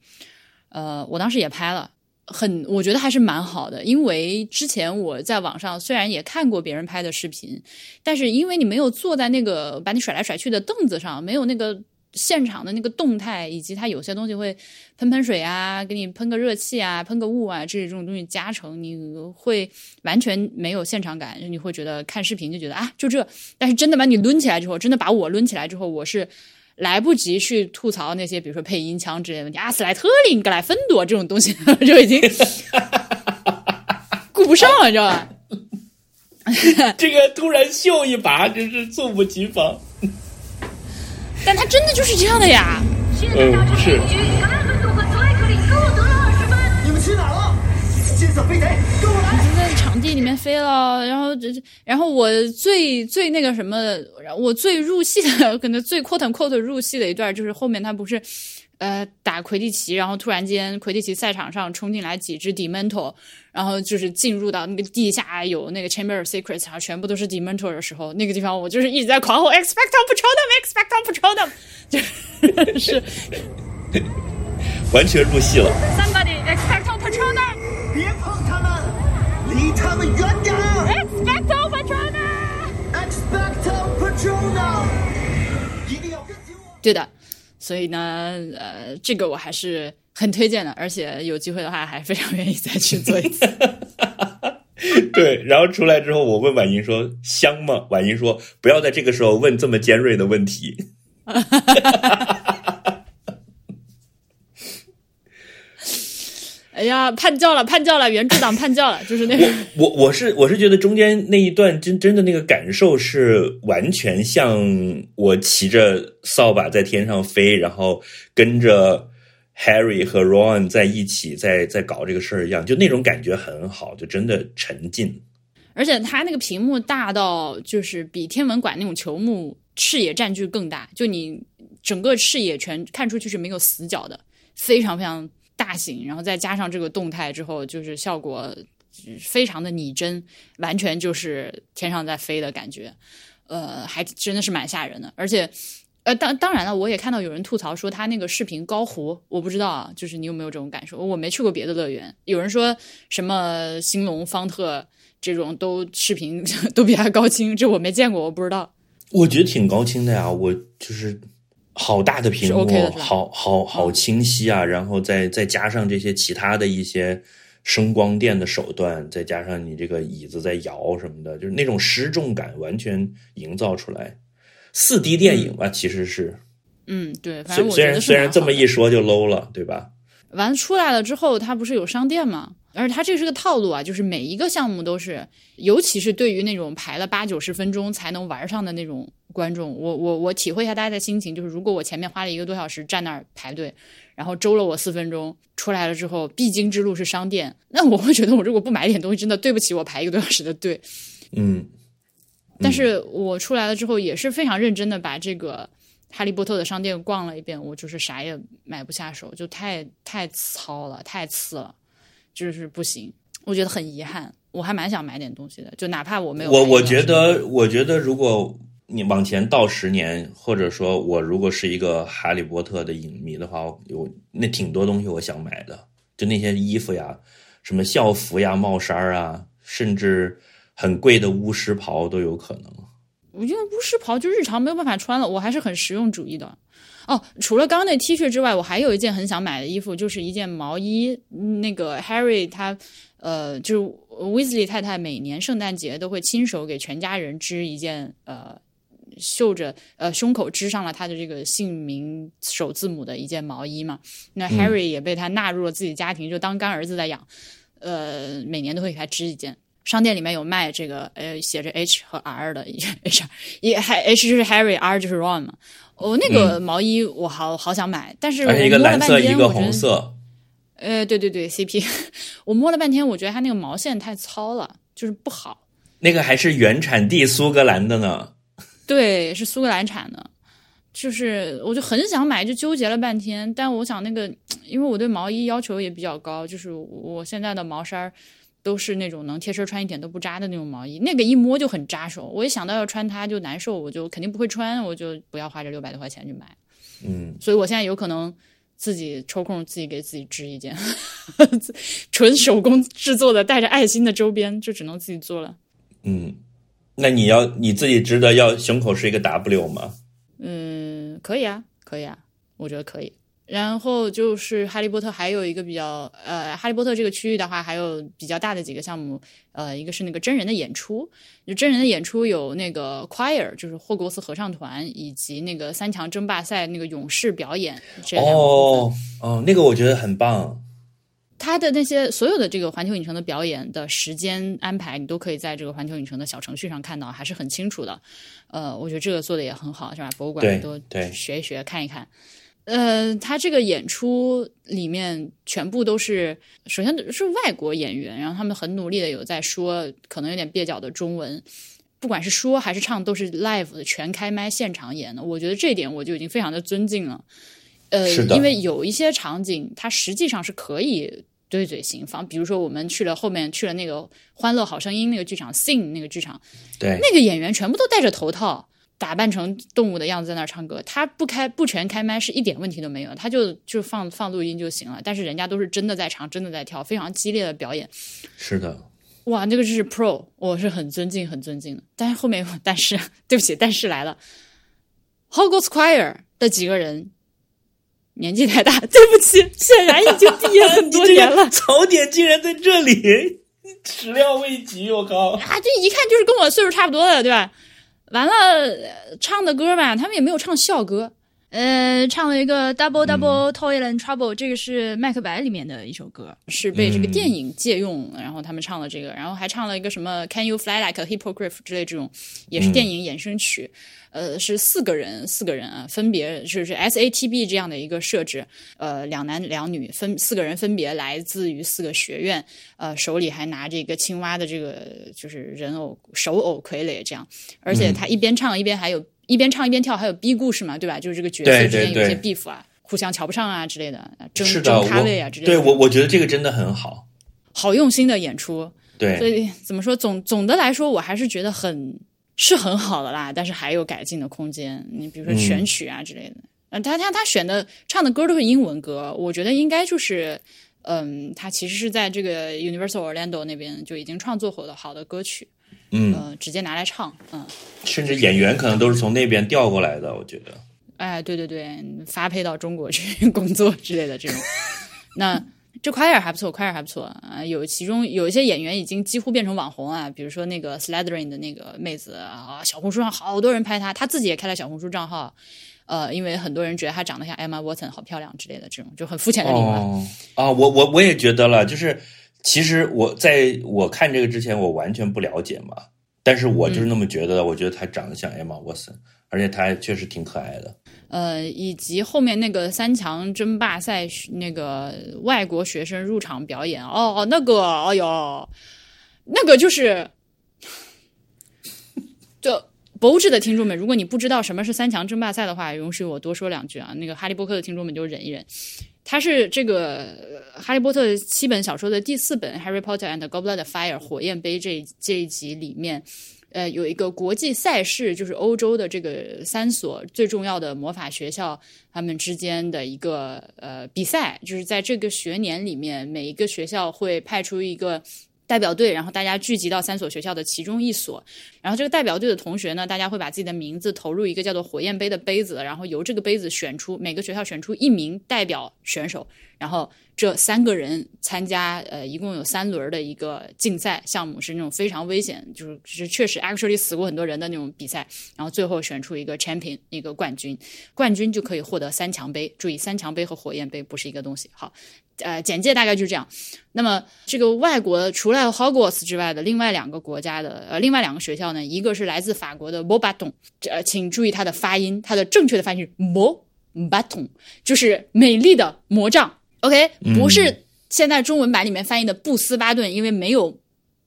呃，我当时也拍了。很，我觉得还是蛮好的，因为之前我在网上虽然也看过别人拍的视频，但是因为你没有坐在那个把你甩来甩去的凳子上，没有那个现场的那个动态，以及它有些东西会喷喷水啊，给你喷个热气啊，喷个雾啊，这这种东西加成，你会完全没有现场感，你会觉得看视频就觉得啊就这，但是真的把你抡起来之后，真的把我抡起来之后，我是。来不及去吐槽那些，比如说配音腔之类的问题，阿斯莱特林、格莱芬多这种东西 *laughs* 就已经顾不上了，你知道吧？*laughs* 这个突然秀一把，真是猝不及防。*laughs* 但他真的就是这样的呀。嗯，是。你们去哪了？金色飞贼，地里面飞了，然后这，然后我最最那个什么，我最入戏的，可能最 quote quote 入戏的一段，就是后面他不是，呃，打魁地奇，然后突然间魁地奇赛场上冲进来几只 Dementor，然后就是进入到那个地下有那个 Chamber of Secrets，然后全部都是 Dementor 的时候，那个地方我就是一直在狂吼 Expecto Patronum，Expecto Patronum，就是是 *laughs* *laughs* 完全入戏了。Somebody Expecto Patronum。他们，离他们远点！Expecto Patronum！Expecto Patronum！一定要跟紧我。对的，所以呢，呃，这个我还是很推荐的，而且有机会的话，还非常愿意再去做一次。*laughs* 对，然后出来之后，我问婉莹说：“香吗？”婉莹说：“不要在这个时候问这么尖锐的问题。*laughs* ”哎呀，叛教了，叛教了，原著党叛教了，*laughs* 就是那个。我我是我是觉得中间那一段真真的那个感受是完全像我骑着扫把在天上飞，然后跟着 Harry 和 Ron 在一起在在搞这个事儿一样，就那种感觉很好，就真的沉浸。而且它那个屏幕大到就是比天文馆那种球幕视野占据更大，就你整个视野全看出去是没有死角的，非常非常。大型，然后再加上这个动态之后，就是效果非常的拟真，完全就是天上在飞的感觉，呃，还真的是蛮吓人的。而且，呃，当当然了，我也看到有人吐槽说他那个视频高糊，我不知道啊，就是你有没有这种感受？我没去过别的乐园，有人说什么兴隆方特这种都视频 *laughs* 都比他高清，这我没见过，我不知道。我觉得挺高清的呀，我就是。好大的屏幕，好好好清晰啊！然后再再加上这些其他的一些声光电的手段，再加上你这个椅子在摇什么的，就是那种失重感完全营造出来。四 D 电影吧，其实是嗯，对，反正我觉得是然虽然这么一说就 low 了，对吧？完出来了之后，它不是有商店吗？而且它这是个套路啊，就是每一个项目都是，尤其是对于那种排了八九十分钟才能玩上的那种观众，我我我体会一下大家的心情，就是如果我前面花了一个多小时站那儿排队，然后周了我四分钟，出来了之后必经之路是商店，那我会觉得我如果不买点东西，真的对不起我排一个多小时的队。嗯，但是我出来了之后也是非常认真的把这个哈利波特的商店逛了一遍，我就是啥也买不下手，就太太糙了，太次了，就是不行，我觉得很遗憾。我还蛮想买点东西的，就哪怕我没有我我觉得，我觉得如果你往前倒十年，或者说我如果是一个哈利波特的影迷的话，有那挺多东西我想买的，就那些衣服呀，什么校服呀、帽衫啊，甚至很贵的巫师袍都有可能。我觉得巫师袍就日常没有办法穿了，我还是很实用主义的。哦，除了刚刚那 T 恤之外，我还有一件很想买的衣服，就是一件毛衣。嗯那个 Harry 他呃，就是 Weasley 太太每年圣诞节都会亲手给全家人织一件呃。绣着呃胸口织上了他的这个姓名首字母的一件毛衣嘛，那 Harry 也被他纳入了自己家庭，就当干儿子在养，呃，每年都会给他织一件。商店里面有卖这个，呃，写着 H 和 R 的 *laughs* H，也还 H 就是 Harry，R 就是 Ron 嘛。哦，那个毛衣我好好想买，但是我而且一个摸了蓝色，一半天，个我觉得红色。呃，对对对，CP，*laughs* 我摸了半天，我觉得它那个毛线太糙了，就是不好。那个还是原产地苏格兰的呢。对，是苏格兰产的，就是我就很想买，就纠结了半天。但我想那个，因为我对毛衣要求也比较高，就是我现在的毛衫儿都是那种能贴身穿一点都不扎的那种毛衣，那个一摸就很扎手。我一想到要穿它就难受，我就肯定不会穿，我就不要花这六百多块钱去买。嗯，所以我现在有可能自己抽空自己给自己织一件 *laughs* 纯手工制作的带着爱心的周边，就只能自己做了。嗯，那你要你自己织的要胸口是一个 W 吗？嗯，可以啊，可以啊，我觉得可以。然后就是《哈利波特》还有一个比较呃，《哈利波特》这个区域的话，还有比较大的几个项目，呃，一个是那个真人的演出，就真人的演出有那个 choir，就是霍格沃斯合唱团，以及那个三强争霸赛那个勇士表演这两个部分。哦哦，那个我觉得很棒。他的那些所有的这个环球影城的表演的时间安排，你都可以在这个环球影城的小程序上看到，还是很清楚的。呃，我觉得这个做的也很好，是吧？博物馆对都对学一学，看一看。呃，他这个演出里面全部都是，首先是外国演员，然后他们很努力的有在说，可能有点蹩脚的中文，不管是说还是唱，都是 live 的，全开麦现场演的。我觉得这一点我就已经非常的尊敬了。呃，因为有一些场景，它实际上是可以对嘴型放，比如说我们去了后面去了那个《欢乐好声音》那个剧场，Sing 那个剧场，对，那个演员全部都戴着头套，打扮成动物的样子在那儿唱歌。他不开不全开麦是一点问题都没有，他就就放放录音就行了。但是人家都是真的在唱，真的在跳，非常激烈的表演。是的，哇，那个就是 Pro，我是很尊敬很尊敬的。但是后面，但是 *laughs* 对不起，但是来了 Choir 的几个人年纪太大，对不起，显然已经毕业很多年了。槽点竟然在这里，*laughs* 始料未及，我靠！啊，这一看就是跟我岁数差不多的，对吧？完了，呃唱的歌吧，他们也没有唱校歌，呃，唱了一个 Double Double Toil and Trouble，、这个是《麦克白》里面的一首歌，是被这个电影借用，然后他们唱了这个，然后还唱了一个什么 Can You Fly Like a Hippogriff 之类这种，也是电影衍生曲。呃，是四个人，四个人啊，分别就是 S A T B 这样的一个设置，呃，两男两女，分四个人分别来自于四个学院，呃，手里还拿着一个青蛙的这个就是人偶手偶傀儡这样，而且他一边唱一边还有、一边唱一边跳，还有 B 故事嘛，对吧？就是这个角色之间有一些 beef 啊，互相瞧不上啊之类的，争争咖位啊之类的，对我我觉得这个真的很好。好用心的演出，对。所，以怎么说总总的来说，我还是觉得很是很好的啦，但是还有改进的空间。你比如说选曲啊之类的，嗯、他他他选的唱的歌都是英文歌，我觉得应该就是，嗯，他其实是在这个 Universal Orlando 那边就已经创作好的好的歌曲，嗯，呃，直接拿来唱，嗯，甚至演员可能都是从那边调过来的，我觉得。哎，对对对，发配到中国去工作之类的这种，那这快尔还不错，快尔还不错啊。有其中有一些演员已经几乎变成网红啊，比如说那个 Slytherin 的那个妹子啊，小红书上好多人拍她，她自己也开了小红书账号。呃，因为很多人觉得她长得像 Emma Watson，好漂亮之类的，这种就很肤浅的理由。哦啊，我我我也觉得了，就是其实我在我看这个之前，我完全不了解嘛，但是我就是那么觉得的。我觉得她长得像 Emma Watson，而且他还确实挺可爱的。呃，以及后面那个三强争霸赛那个外国学生入场表演，哦哦，那个，哎呦，那个就是，就博物志的听众们，如果你不知道什么是三强争霸赛的话，容许我多说两句啊。那个哈利波特的听众们就忍一忍。它是这个哈利波特七本小说的第四本《Harry Potter and the Goblet of Fire》火焰杯这这一集里面，呃，有一个国际赛事，就是欧洲的这个三所最重要的魔法学校他们之间的一个呃比赛，就是在这个学年里面，每一个学校会派出一个。代表队，然后大家聚集到三所学校的其中一所，然后这个代表队的同学呢，大家会把自己的名字投入一个叫做火焰杯的杯子，然后由这个杯子选出每个学校选出一名代表选手，然后这三个人参加，呃，一共有三轮的一个竞赛项目，是那种非常危险，就是是确实 actually 死过很多人的那种比赛，然后最后选出一个 champion 一个冠军，冠军就可以获得三强杯。注意，三强杯和火焰杯不是一个东西。好，呃，简介大概就是这样。那么这个外国除了 Hogwarts 之外的另外两个国家的呃另外两个学校呢，一个是来自法国的 m o b a t o n 呃，请注意它的发音，它的正确的发音是 mo baton，就是美丽的魔杖。OK，不是现在中文版里面翻译的布斯巴顿，因为没有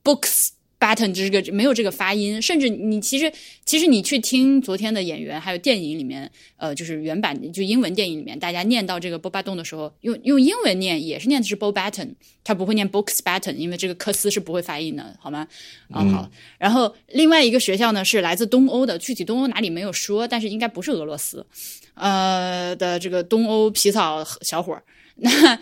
books button 这个没有这个发音，甚至你其实其实你去听昨天的演员还有电影里面，呃，就是原版就英文电影里面，大家念到这个 b o b a t o n 的时候，用用英文念也是念的是 b o button，他不会念 books button，因为这个科斯是不会发音的，好吗？啊、好。然后另外一个学校呢是来自东欧的，具体东欧哪里没有说，但是应该不是俄罗斯，呃的这个东欧皮草小伙儿。那，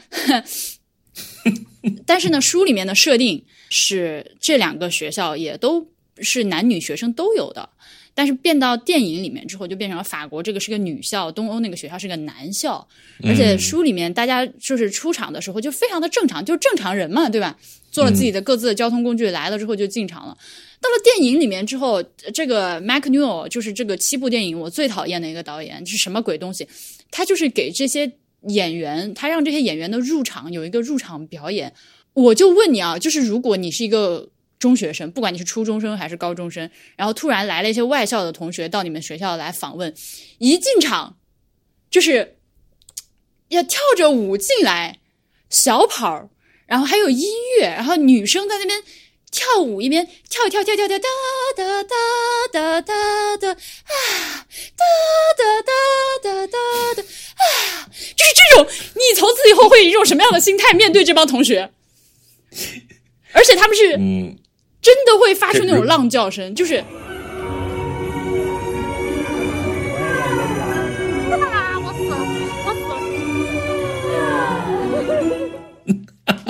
但是呢，书里面的设定是这两个学校也都是男女学生都有的，但是变到电影里面之后，就变成了法国这个是个女校，东欧那个学校是个男校，而且书里面大家就是出场的时候就非常的正常，就正常人嘛，对吧？坐了自己的各自的交通工具来了之后就进场了。到了电影里面之后，这个 Mac Newell 就是这个七部电影我最讨厌的一个导演，是什么鬼东西？他就是给这些演员，他让这些演员的入场有一个入场表演。我就问你啊，就是如果你是一个中学生，不管你是初中生还是高中生，然后突然来了一些外校的同学到你们学校来访问，一进场就是要跳着舞进来，小跑，然后还有音乐，然后女生在那边。跳舞一边跳跳跳跳跳哒哒哒哒哒哒啊哒哒哒哒哒哒啊！就是这种，你从此以后会以一种什么样的心态面对这帮同学？而且他们是嗯，真的会发出那种浪叫声，就是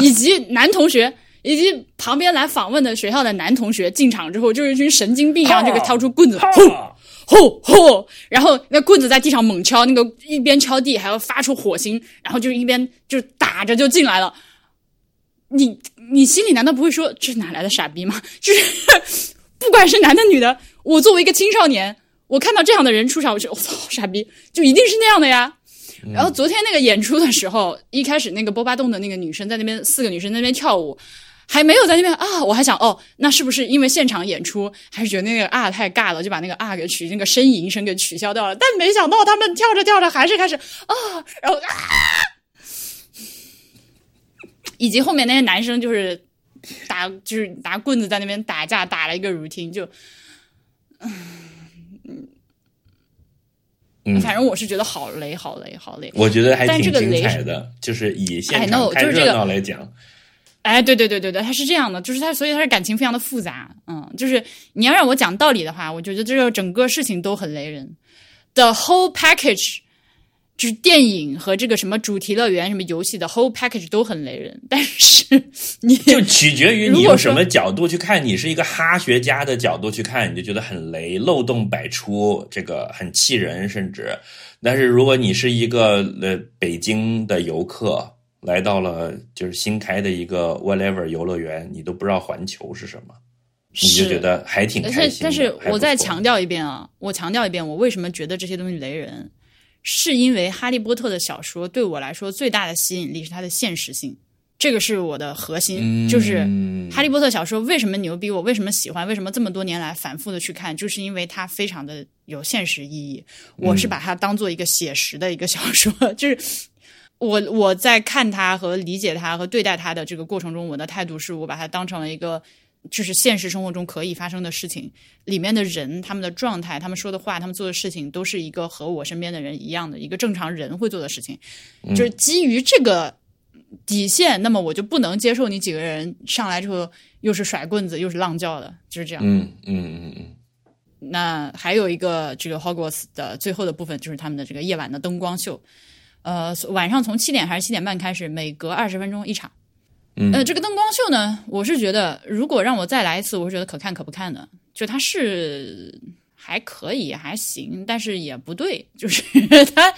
以及男同学。以及旁边来访问的学校的男同学进场之后，就是一群神经病一样，这个掏出棍子，吼吼吼，然后那棍子在地上猛敲，那个一边敲地还要发出火星，然后就是一边就打着就进来了。你你心里难道不会说这哪来的傻逼吗？就是 *laughs* 不管是男的女的，我作为一个青少年，我看到这样的人出场，我就我操傻逼，就一定是那样的呀。然后昨天那个演出的时候，一开始那个波巴洞的那个女生在那边，四个女生在那边跳舞。还没有在那边啊，我还想哦，那是不是因为现场演出，还是觉得那个啊太尬了，就把那个啊给取那个呻吟声给取消掉了？但没想到他们跳着跳着还是开始啊，然后啊，以及后面那些男生就是打，就是拿棍子在那边打架，打了一个 routine，就嗯反正我是觉得好雷，好雷，好雷。我觉得还但挺精彩的，就是以现场看热闹来讲，哎，对对对对对，他是这样的，就是他，所以他的感情非常的复杂，嗯，就是你要让我讲道理的话，我觉得这个整个事情都很雷人，the whole package，就是电影和这个什么主题乐园、什么游戏的 whole package 都很雷人，但是你 *laughs* 就取决于你用什么角度去看。你是一个哈学家的角度去看，你就觉得很雷，漏洞百出，这个很气人，甚至。但是如果你是一个呃北京的游客，来到了就是新开的一个 whatever 游乐园，你都不知道环球是什么，你就觉得还挺但开心的。是但是我再强调一遍啊，我强调一遍，我为什么觉得这些东西雷人，是因为《哈利波特》的小说对我来说最大的吸引力是它的现实性，这个是我的核心，就是嗯《哈利波特》小说为什么牛逼，我为什么喜欢，为什么这么多年来反复的去看，就是因为它非常的有现实意义。我是把它当做一个写实的一个小说，*laughs* 就是我我在看他和理解他和对待他的这个过程中，我的态度是我把它当成了一个。就是现实生活中可以发生的事情，里面的人、他们的状态、他们说的话、他们做的事情，都是一个和我身边的人一样的一个正常人会做的事情。就是基于这个底线，那么我就不能接受你几个人上来之后又是甩棍子又是浪叫的，就是这样。嗯嗯嗯嗯那还有一个这个 Hogwarts 的最后的部分，就是他们的这个夜晚的灯光秀。呃，晚上从七点还是七点半开始，每隔二十分钟一场。嗯呃，这个灯光秀呢，我是觉得如果让我再来一次，我是觉得可看可不看的。就它是还可以，还行，但是也不对，就是 *laughs* 它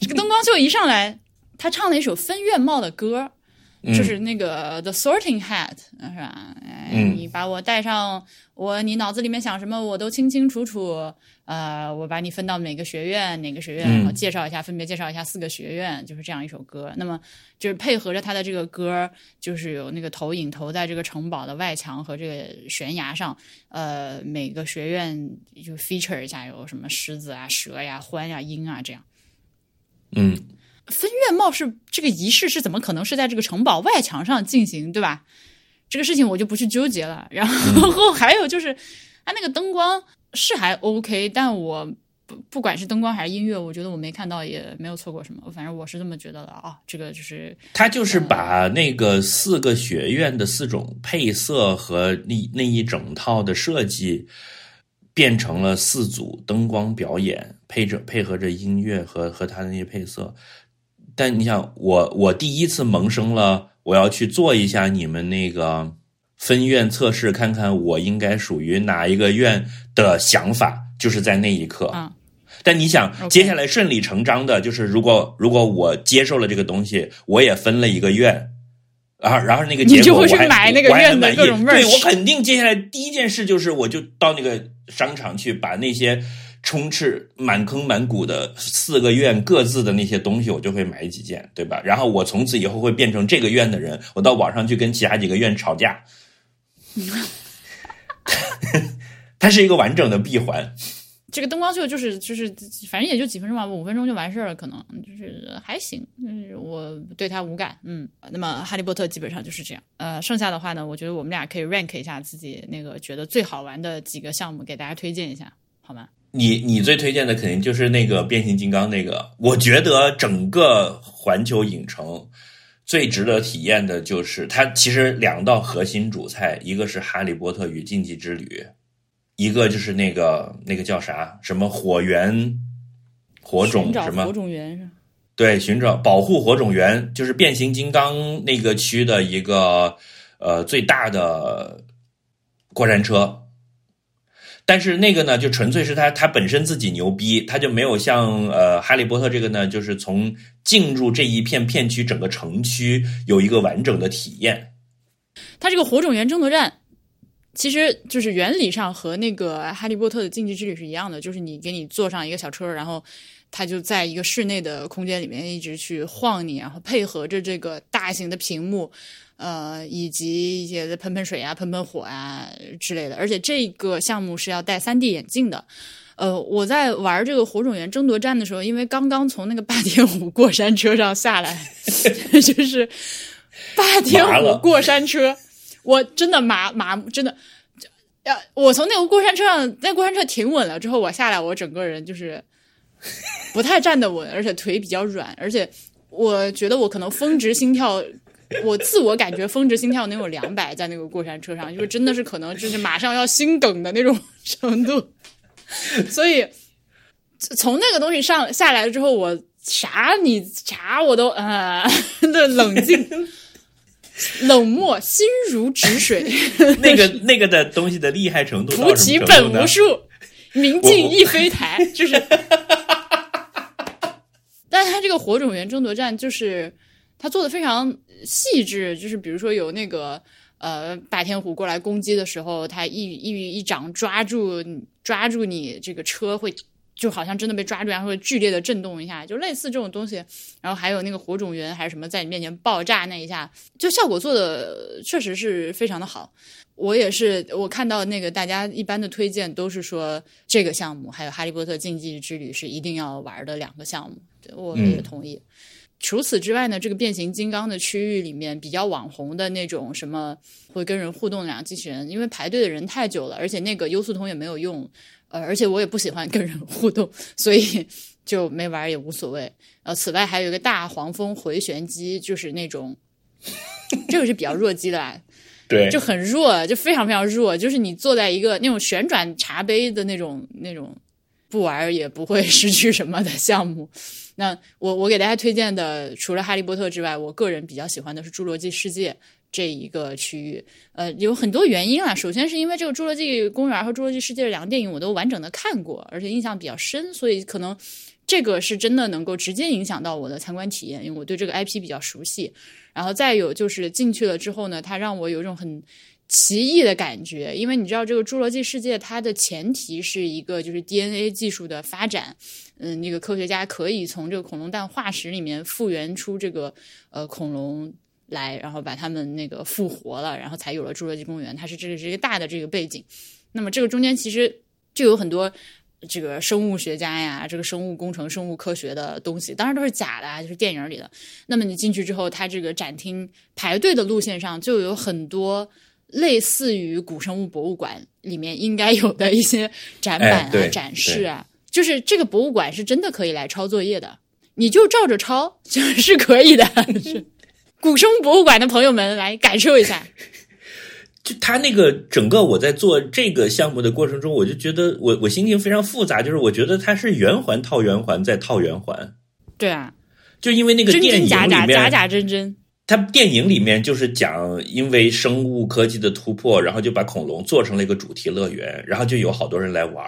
这个灯光秀一上来，他唱了一首分院帽的歌，就是那个 The Sorting Hat，是吧？哎，嗯你把我带上，我你脑子里面想什么我都清清楚楚。呃，我把你分到哪个学院，哪个学院，嗯然后介绍一下，分别介绍一下四个学院，就是这样一首歌。那么就是配合着他的这个歌，就是有那个投影投在这个城堡的外墙和这个悬崖上。呃，每个学院就 feature 一下有什么狮子啊、蛇呀、獾呀、鹰啊这样。嗯分院貌是这个仪式是怎么可能是在这个城堡外墙上进行，对吧？这个事情我就不去纠结了。然后 *laughs* 还有就是，它那个灯光是还 OK，但我不不管是灯光还是音乐，我觉得我没看到也没有错过什么。反正我是这么觉得的啊。这个就是他就是把那个四个学院的四种配色和那那一整套的设计，变成了四组灯光表演，配着配合着音乐和和他的那些配色。但你想，我我第一次萌生了我要去做一下你们那个分院测试，看看我应该属于哪一个院的想法，就是在那一刻。啊，但你想，接下来顺理成章的就是，如果如果我接受了这个东西，我也分了一个院，然后然后那个你就会去结果我还买那个我还院的很满意各种。merch 对我肯定接下来第一件事就是，我就到那个商场去把那些充斥满坑满谷的四个院各自的那些东西，我就会买几件，对吧？然后我从此以后会变成这个院的人，我到网上去跟其他几个院吵架。*laughs* 它是一个完整的闭环。这个灯光秀就是就是，反正也就几分钟吧，五分钟就完事儿了，可能就是还行，就是我对它无感，嗯。那么哈利波特基本上就是这样，呃，剩下的话呢，我觉得我们俩可以 rank 一下自己那个觉得最好玩的几个项目，给大家推荐一下，好吗？你你最推荐的肯定就是那个变形金刚那个，我觉得整个环球影城最值得体验的就是它其实两道核心主菜，一个是《哈利波特与禁忌之旅》，一个就是那个那个叫啥什么火源火种什么火种源对，寻找保护火种源，就是变形金刚那个区的一个呃最大的过山车。但是那个呢，就纯粹是它它本身自己牛逼，它就没有像呃哈利波特这个呢，就是从进入这一片片区整个城区有一个完整的体验。它这个火种源争夺战，其实就是原理上和那个《哈利波特的禁忌之旅》是一样的，就是你给你坐上一个小车，然后它就在一个室内的空间里面一直去晃你，然后配合着这个大型的屏幕。呃，以及一些喷喷水啊、喷喷火啊之类的，而且这个项目是要戴 3D 眼镜的。呃，我在玩这个火种源争夺战的时候，因为刚刚从那个霸天虎过山车上下来，*laughs* 就是霸天虎过山车，我真的麻麻真的，呃，我从那个过山车上，那过山车停稳了之后，我下来，我整个人就是不太站得稳，而且腿比较软，而且我觉得我可能峰值心跳。我自我感觉峰值心跳能有两百，在那个过山车上，就是真的是可能就是马上要心梗的那种程度，*laughs* 所以从那个东西上下来之后，我啥你啥我都呃的冷静、冷漠、心如止水，*laughs* 那个那个的东西的厉害程度到扶什起本无？树，明镜亦非台，就是。*laughs* 但是它这个火种源争夺战，就是它做的非常细致，就是比如说有那个呃霸天虎过来攻击的时候，他一一一掌抓住抓住你这个车会。就好像真的被抓住，然后会剧烈的震动一下，就类似这种东西。然后还有那个火种源还是什么，在你面前爆炸那一下，就效果做的确实是非常的好。我也是，我看到那个大家一般的推荐都是说这个项目还有《哈利波特竞技之旅》是一定要玩的两个项目，我也同意。除此之外呢，这个变形金刚的区域里面比较网红的那种什么会跟人互动的两个机器人，因为排队的人太久了，而且那个优速通也没有用。呃，而且我也不喜欢跟人互动，*laughs* 所以就没玩也无所谓。呃，此外还有一个大黄蜂回旋机，就是那种，这个是比较弱鸡的，*laughs* 对，就很弱，就非常非常弱。就是你坐在一个那种旋转茶杯的那种那种，不玩也不会失去什么的项目。那我我给大家推荐的，除了哈利波特之外，我个人比较喜欢的是侏罗纪世界。这一个区域，呃，有很多原因啊。首先是因为这个《侏罗纪公园》和《侏罗纪世界》两个电影我都完整的看过，而且印象比较深，所以可能这个是真的能够直接影响到我的参观体验，因为我对这个 IP 比较熟悉。然后再有就是进去了之后呢，它让我有一种很奇异的感觉，因为你知道这个《侏罗纪世界》它的前提是一个就是 DNA 技术的发展，嗯，那个科学家可以从这个恐龙蛋化石里面复原出这个呃恐龙。来，然后把他们那个复活了，然后才有了侏罗纪公园。它是这个是一个大的这个背景。那么这个中间其实就有很多这个生物学家呀，这个生物工程、生物科学的东西，当然都是假的，就是电影里的。那么你进去之后，它这个展厅排队的路线上就有很多类似于古生物博物馆里面应该有的一些展板啊、展示啊，就是这个博物馆是真的可以来抄作业的，你就照着抄就是可以的。*laughs* 古生物博物馆的朋友们来感受一下，*laughs* 就他那个整个我在做这个项目的过程中，我就觉得我我心情非常复杂，就是我觉得它是圆环套圆环再套圆环。对啊，就因为那个电影里面假假假假真真，它电影里面就是讲因为生物科技的突破，然后就把恐龙做成了一个主题乐园，然后就有好多人来玩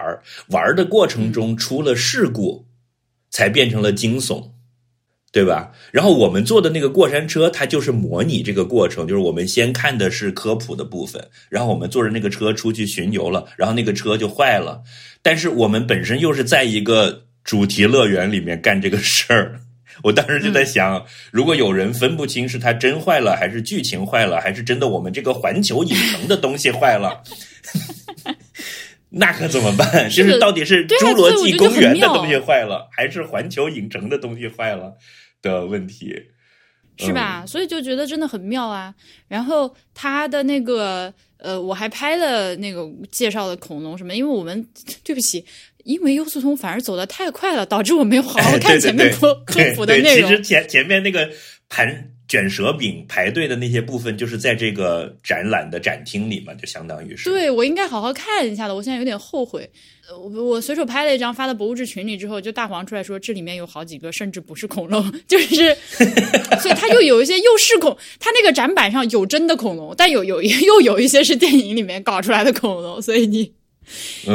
玩的过程中出了事故，才变成了惊悚。对吧？然后我们坐的那个过山车，它就是模拟这个过程，就是我们先看的是科普的部分，然后我们坐着那个车出去巡游了，然后那个车就坏了。但是我们本身又是在一个主题乐园里面干这个事儿，我当时就在想，如果有人分不清是它真坏了，还是剧情坏了，还是真的我们这个环球影城的东西坏了，*laughs* 那可怎么办？就是到底是侏罗纪公园的东西坏了，还是环球影城的东西坏了？的问题是吧？所以就觉得真的很妙啊。然后他的那个呃，我还拍了那个介绍的恐龙什么，因为我们 *laughs* 对不起，因为优速通反而走的太快了，导致我没有好好看前面科科普的内容。其实前前面那个盘。卷舌饼排队的那些部分，就是在这个展览的展厅里嘛，就相当于是。对，我应该好好看一下的。我现在有点后悔。我我随手拍了一张发到博物志群里之后，就大黄出来说，这里面有好几个甚至不是恐龙，*laughs* 就是，所以他又有一些又是恐，他那个展板上有真的恐龙，但有有又有一些是电影里面搞出来的恐龙，所以你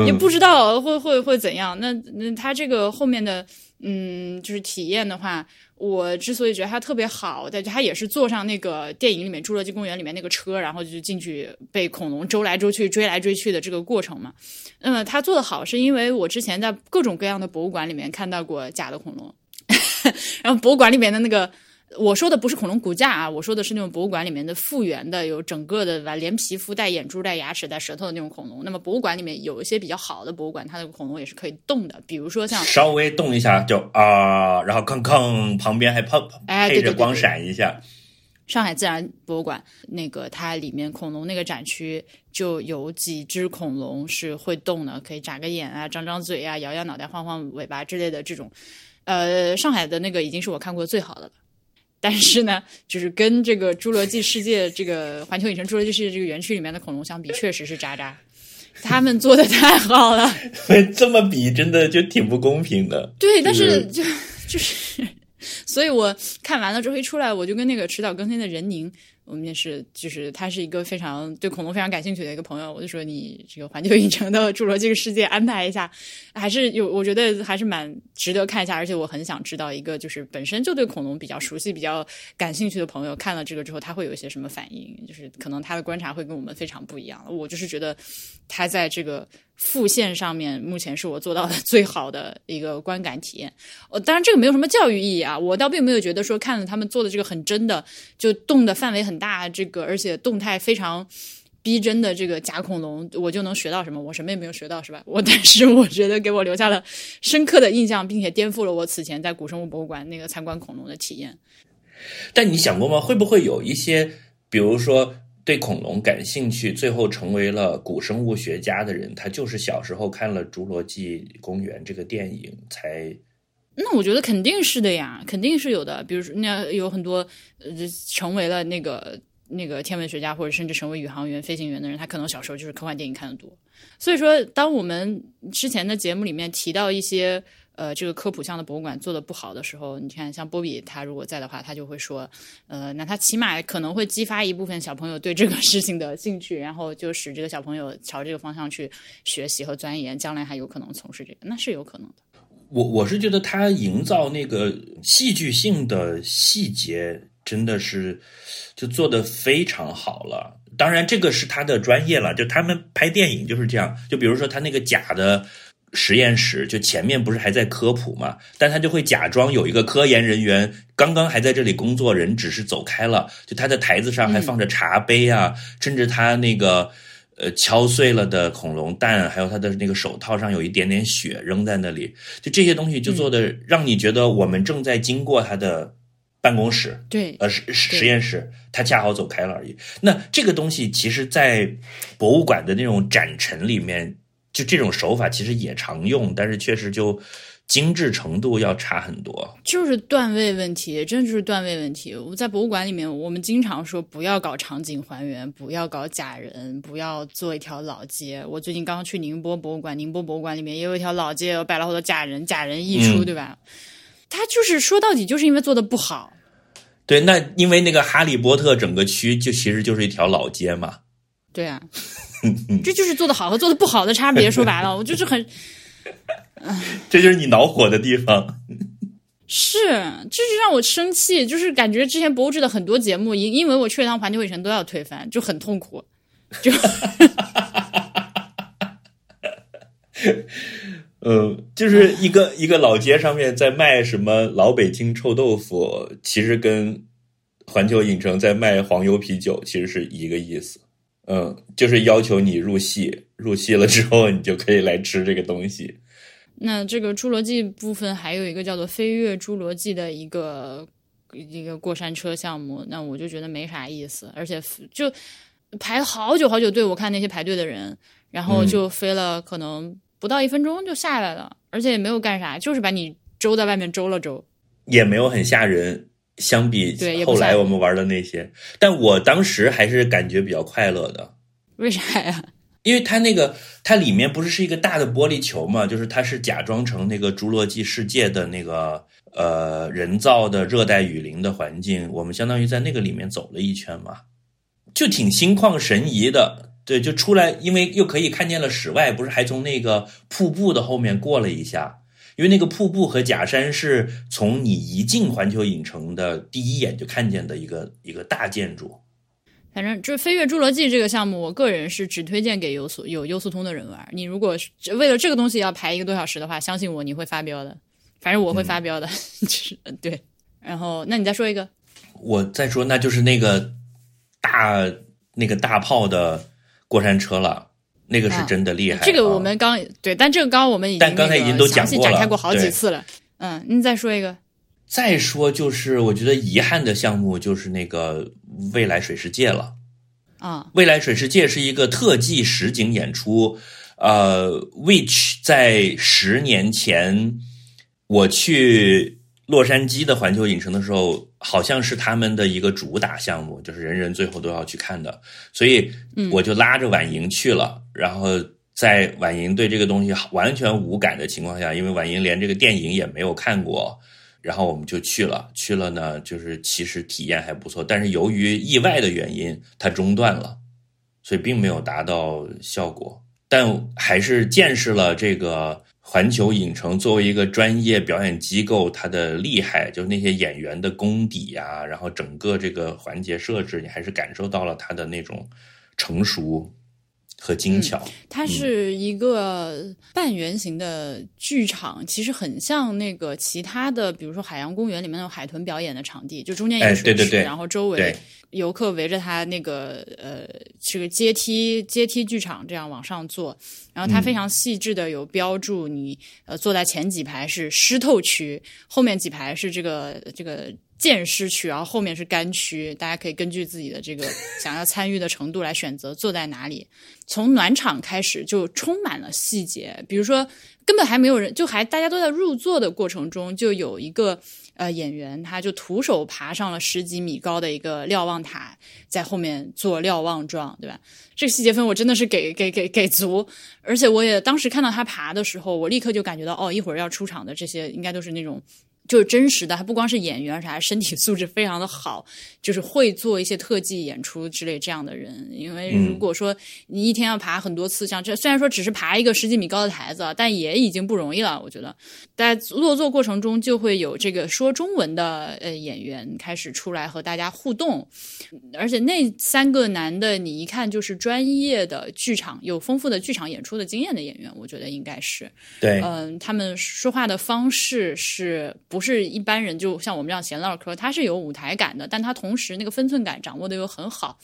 也不知道会会会怎样。那那他这个后面的嗯，就是体验的话。我之所以觉得它特别好，但它也是坐上那个电影里面《侏罗纪公园》里面那个车，然后就进去被恐龙周来周去、追来追去的这个过程嘛。那么它做的好，是因为我之前在各种各样的博物馆里面看到过假的恐龙，然后博物馆里面的那个。我说的不是恐龙骨架啊，我说的是那种博物馆里面的复原的，有整个的吧，连皮肤带眼珠、带牙齿、带舌头的那种恐龙。那么博物馆里面有一些比较好的博物馆，它的恐龙也是可以动的，比如说像稍微动一下就啊，然后吭吭旁边还碰配着光闪一下。上海自然博物馆那个它里面恐龙那个展区就有几只恐龙是会动的，可以眨个眼啊、张张嘴啊、摇摇脑袋、晃晃尾巴之类的这种。呃，上海的那个已经是我看过最好的了。但是呢，就是跟这个侏罗纪世界、这个环球影城侏罗纪世界这个园区里面的恐龙相比，确实是渣渣。他们做的太好了，这么比真的就挺不公平的。对，但是就就是，所以我看完了之后一出来，我就跟那个迟早更新的任宁我们也是，就是他是一个非常对恐龙非常感兴趣的一个朋友，我就说你这个环球影城的《侏罗纪世界》安排一下，还是有，我觉得还是蛮值得看一下，而且我很想知道一个就是本身就对恐龙比较熟悉、比较感兴趣的朋友看了这个之后，他会有一些什么反应，就是可能他的观察会跟我们非常不一样。我就是觉得他在这个。副线上面目前是我做到的 *laughs* 最好的一个观感体验。呃，当然这个没有什么教育意义啊，我倒并没有觉得说看了他们做的这个很真的，就动的范围很大，这个而且动态非常逼真的这个假恐龙，我就能学到什么？我什么也没有学到，是吧？我 *laughs* 但是我觉得给我留下了深刻的印象，并且颠覆了我此前在古生物博物馆那个参观恐龙的体验。但你想过吗？会不会有一些，比如说？对恐龙感兴趣，最后成为了古生物学家的人，他就是小时候看了《侏罗纪公园》这个电影才。那我觉得肯定是的呀，肯定是有的。比如说，那有很多呃，成为了那个那个天文学家，或者甚至成为宇航员、飞行员的人，他可能小时候就是科幻电影看的多。所以说，当我们之前的节目里面提到一些。呃，这个科普项的博物馆做的不好的时候，你看像波比他如果在的话，他就会说，呃，那他起码可能会激发一部分小朋友对这个事情的兴趣，然后就使这个小朋友朝这个方向去学习和钻研，将来还有可能从事这个，那是有可能的。我我是觉得他营造那个戏剧性的细节真的是就做的非常好了，当然这个是他的专业了，就他们拍电影就是这样，就比如说他那个假的。实验室就前面不是还在科普嘛？但他就会假装有一个科研人员刚刚还在这里工作，人只是走开了。就他的台子上还放着茶杯啊，甚至他那个呃敲碎了的恐龙蛋，还有他的那个手套上有一点点血扔在那里。就这些东西就做的让你觉得我们正在经过他的办公室，对，呃实实验室，他恰好走开了而已。那这个东西其实，在博物馆的那种展陈里面。就这种手法其实也常用，但是确实就精致程度要差很多。就是段位问题，真的就是段位问题。我在博物馆里面，我们经常说不要搞场景还原，不要搞假人，不要做一条老街。我最近刚刚去宁波博物馆，宁波博物馆里面也有一条老街，有摆了好多假人，假人溢出，对吧？他就是说到底就是因为做的不好。对，那因为那个哈利波特整个区就其实就是一条老街嘛。对啊。*laughs* 这就是做的好和做的不好的差别。说白了，我就是很，*laughs* 这就是你恼火的地方。是，这就让我生气。就是感觉之前博物志的很多节目，因因为我去了趟环球影城都要推翻，就很痛苦。就，*laughs* 呃，就是一个一个老街上面在卖什么老北京臭豆腐，其实跟环球影城在卖黄油啤酒其实是一个意思。嗯，就是要求你入戏，入戏了之后，你就可以来吃这个东西。那这个侏罗纪部分还有一个叫做“飞跃侏罗纪”的一个一个过山车项目，那我就觉得没啥意思，而且就排好久好久队，我看那些排队的人，然后就飞了，可能不到一分钟就下来了，而且也没有干啥，就是把你周在外面周了周，也没有很吓人。相比后来我们玩的那些，但我当时还是感觉比较快乐的。为啥呀？因为它那个它里面不是是一个大的玻璃球嘛，就是它是假装成那个侏罗纪世界的那个呃人造的热带雨林的环境，我们相当于在那个里面走了一圈嘛，就挺心旷神怡的。对，就出来，因为又可以看见了室外，不是还从那个瀑布的后面过了一下。因为那个瀑布和假山是从你一进环球影城的第一眼就看见的一个一个大建筑。反正就是飞跃侏罗纪这个项目，我个人是只推荐给优速有优速通的人玩。你如果为了这个东西要排一个多小时的话，相信我，你会发飙的。反正我会发飙的，就 *laughs* 是对。然后，那你再说一个。我再说，那就是那个大那个大炮的过山车了。那个是真的厉害。这个我们刚对，但这个刚刚我们已经但刚才已经都详细展开过好几次了。嗯，你再说一个。再说就是，我觉得遗憾的项目就是那个未来水世界了。啊，未来水世界是一个特技实景演出。呃，which 在十年前我去。洛杉矶的环球影城的时候，好像是他们的一个主打项目，就是人人最后都要去看的，所以我就拉着婉莹去了。然后在婉莹对这个东西完全无感的情况下，因为婉莹连这个电影也没有看过，然后我们就去了，去了呢，就是其实体验还不错，但是由于意外的原因，它中断了，所以并没有达到效果，但还是见识了这个环球影城作为一个专业表演机构它的厉害，就是那些演员的功底呀，然后整个这个环节设置，你还是感受到了它的那种成熟。和精巧，它是一个半圆形的剧场，其实很像那个其他的，比如说海洋公园里面那种海豚表演的场地，就中间有水池，然后周围游客围着它那个呃这个阶梯阶梯剧场这样往上坐，然后它非常细致的有标注，你呃坐在前几排是湿透区，后面几排是这个这个。见湿区，然后后面是干区，大家可以根据自己的这个 *laughs* 想要参与的程度来选择坐在哪里。从暖场开始就充满了细节，比如说根本还没有人，就还大家都在入座的过程中，就有一个呃演员，他就徒手爬上了十几米高的一个瞭望塔，在后面做瞭望状，对吧？这个细节分我真的是给给给给足，而且我也当时看到他爬的时候，我立刻就感觉到哦，一会儿要出场的这些应该都是那种。就是真实的，还不光是演员，而且还身体素质非常的好，就是会做一些特技演出之类这样的人。因为如果说你一天要爬很多次，像这虽然说只是爬一个十几米高的台子，但也已经不容易了。我觉得在落座过程中就会有这个说中文的呃演员开始出来和大家互动，而且那三个男的你一看就是专业的剧场有丰富的剧场演出的经验的演员，我觉得应该是对，嗯，他们说话的方式是。不是一般人，就像我们这样闲唠嗑，他是有舞台感的，但他同时那个分寸感掌握的又很好。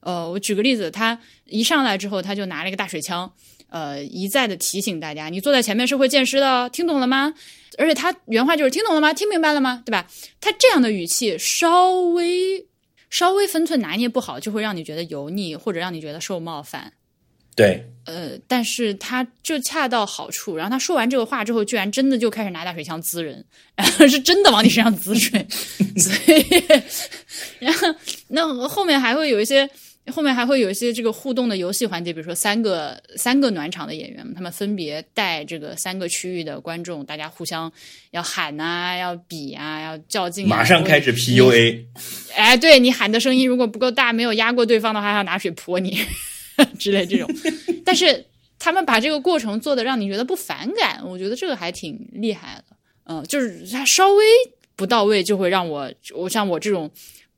呃，我举个例子，他一上来之后，他就拿了一个大水枪，呃，一再的提醒大家，你坐在前面是会溅湿的，听懂了吗？而且他原话就是听懂了吗？听明白了吗？对吧？他这样的语气，稍微稍微分寸拿捏不好，就会让你觉得油腻，或者让你觉得受冒犯。对，呃，但是他就恰到好处。然后他说完这个话之后，居然真的就开始拿大水枪滋人，然 *laughs* 后是真的往你身上滋水。*laughs* 所以，*laughs* 然后那后面还会有一些，后面还会有一些这个互动的游戏环节，比如说三个三个暖场的演员，他们分别带这个三个区域的观众，大家互相要喊啊，要比啊，要较劲。马上开始 PUA。哎，对你喊的声音如果不够大，没有压过对方的话，还要拿水泼你。*laughs* 之类这种，但是他们把这个过程做的让你觉得不反感，我觉得这个还挺厉害的。嗯，就是他稍微不到位，就会让我我像我这种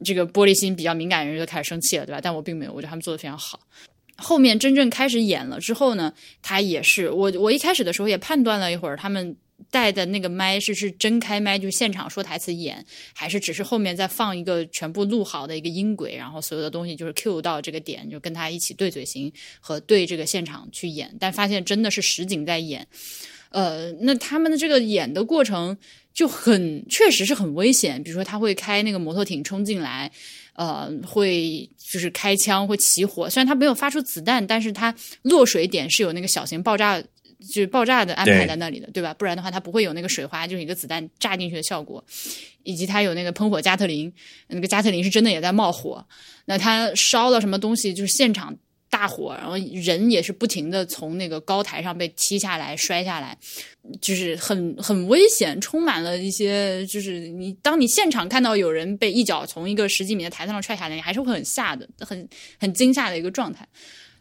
这个玻璃心比较敏感的人就开始生气了，对吧？但我并没有，我觉得他们做的非常好。后面真正开始演了之后呢，他也是我我一开始的时候也判断了一会儿他们。带的那个麦是是真开麦，就现场说台词演，还是只是后面再放一个全部录好的一个音轨，然后所有的东西就是 cue 到这个点，就跟他一起对嘴型和对这个现场去演。但发现真的是实景在演，呃，那他们的这个演的过程就很确实是很危险。比如说他会开那个摩托艇冲进来，呃，会就是开枪会起火，虽然他没有发出子弹，但是他落水点是有那个小型爆炸。就是爆炸的安排在那里的，对吧？不然的话，它不会有那个水花，就是一个子弹炸进去的效果。以及它有那个喷火加特林，那个加特林是真的也在冒火。那它烧了什么东西？就是现场大火，然后人也是不停的从那个高台上被踢下来、摔下来，就是很很危险，充满了一些就是你当你现场看到有人被一脚从一个十几米的台子上踹下来，你还是会很吓的，很很惊吓的一个状态。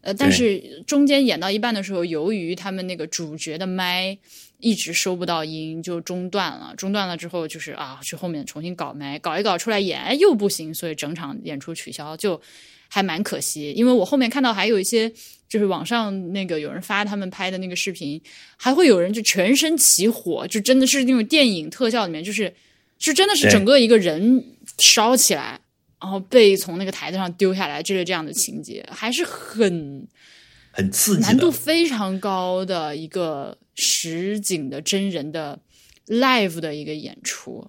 呃，但是中间演到一半的时候，由于他们那个主角的麦一直收不到音，就中断了。中断了之后，就是啊，去后面重新搞麦，搞一搞出来演又不行，所以整场演出取消，就还蛮可惜。因为我后面看到还有一些，就是网上那个有人发他们拍的那个视频，还会有人就全身起火，就真的是那种电影特效里面，就是是真的是整个一个人烧起来。然后被从那个台子上丢下来，就是这样的情节，还是很很刺激，难度非常高的一个实景的真人的 live 的一个演出。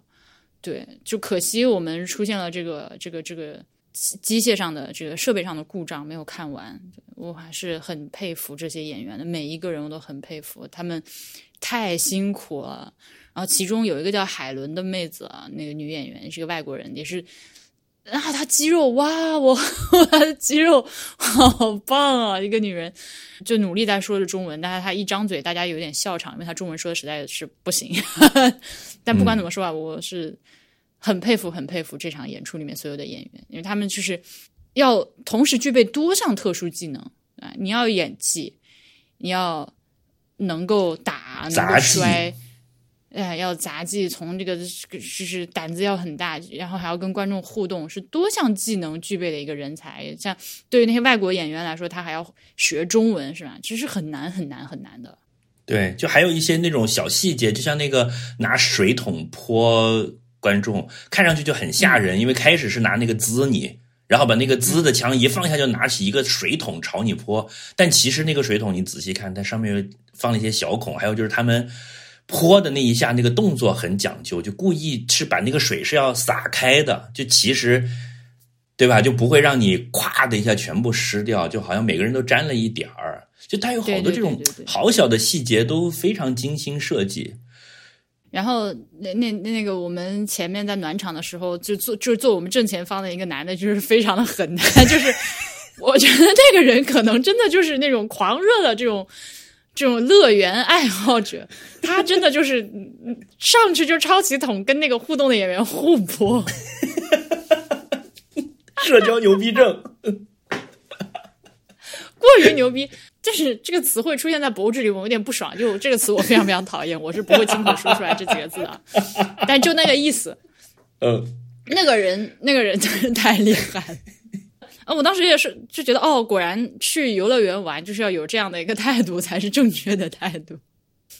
对，就可惜我们出现了这个这个这个机械上的这个设备上的故障，没有看完。我还是很佩服这些演员的，每一个人我都很佩服，他们太辛苦了。然后其中有一个叫海伦的妹子，那个女演员是个外国人，也是。然后她肌肉哇，我 *laughs* 她的肌肉好棒啊！一个女人就努力在说着中文，但是她一张嘴，大家有点笑场，因为她中文说的实在是不行。但不管怎么说啊，我是很佩服、很佩服这场演出里面所有的演员，因为他们就是要同时具备多项特殊技能啊！你要演技，你要能够打，能够摔。哎，要杂技，从这个就是胆子要很大，然后还要跟观众互动，是多项技能具备的一个人才。像对于那些外国演员来说，他还要学中文，是吧？其实很难很难很难的。对，就还有一些那种小细节，就像那个拿水桶泼观众，看上去就很吓人，因为开始是拿那个滋你，然后把那个滋的枪一放下，就拿起一个水桶朝你泼。但其实那个水桶你仔细看，它上面有放了一些小孔，还有就是他们泼的那一下那个动作很讲究，就故意是把那个水是要洒开的，就其实。对吧？就不会让你咵的一下全部湿掉，就好像每个人都沾了一点儿。就它有好多这种好小的细节都非常精心设计。然后那那那个我们前面在暖场的时候，就坐就是坐我们正前方的一个男的，就是非常的狠，*laughs* 就是我觉得那个人可能真的就是那种狂热的这种这种乐园爱好者，他真的就是嗯上去就抄起桶跟那个互动的演员互搏。*laughs* 社交牛逼症，过于牛逼，就是这个词汇出现在博物志里，我有点不爽。就这个词，我非常非常讨厌，我是不会亲口说出来这几个字的。但就那个意思，嗯，那个人，那个人真 *laughs* 是太厉害了。啊，我当时也是就觉得，哦，果然去游乐园玩就是要有这样的一个态度，才是正确的态度。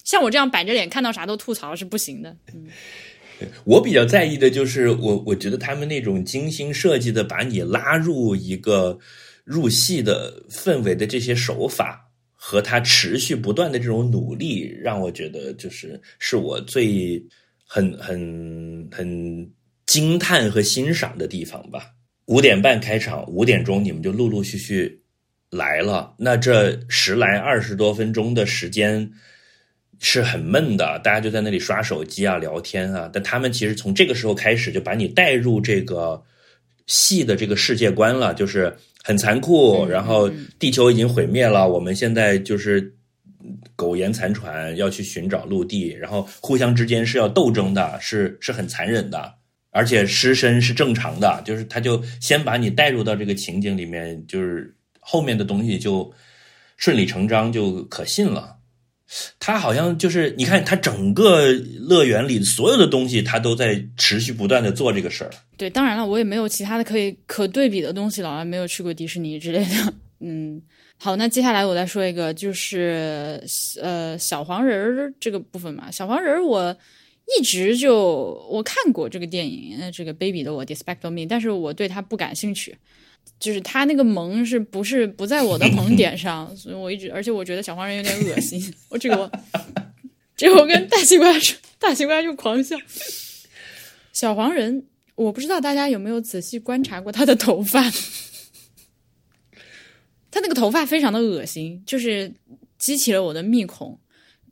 像我这样板着脸看到啥都吐槽是不行的。嗯，*laughs* 我比较在意的就是我，我觉得他们那种精心设计的把你拉入一个入戏的氛围的这些手法，和他持续不断的这种努力，让我觉得就是是我最很很很惊叹和欣赏的地方吧。五点半开场，五点钟你们就陆陆续续来了，那这十来二十多分钟的时间。是很闷的，大家就在那里刷手机啊、聊天啊。但他们其实从这个时候开始就把你带入这个戏的这个世界观了，就是很残酷，然后地球已经毁灭了，我们现在就是苟延残喘，要去寻找陆地，然后互相之间是要斗争的，是是很残忍的，而且失身是正常的，就是他就先把你带入到这个情景里面，就是后面的东西就顺理成章就可信了。他好像就是，你看他整个乐园里所有的东西，他都在持续不断的做这个事儿。对，当然了，我也没有其他的可以可对比的东西了，我没有去过迪士尼之类的。*laughs* 嗯，好，那接下来我再说一个，就是呃小黄人儿这个部分嘛。小黄人儿我一直就我看过这个电影，呃这个 Baby 的我，despite Me，但是我对他不感兴趣。就是他那个萌是不是不在我的萌点上，*laughs* 所以我一直，而且我觉得小黄人有点恶心。*laughs* 我这个我，这个我跟大西瓜说，大西瓜就狂笑。小黄人，我不知道大家有没有仔细观察过他的头发，*laughs* 他那个头发非常的恶心，就是激起了我的密孔。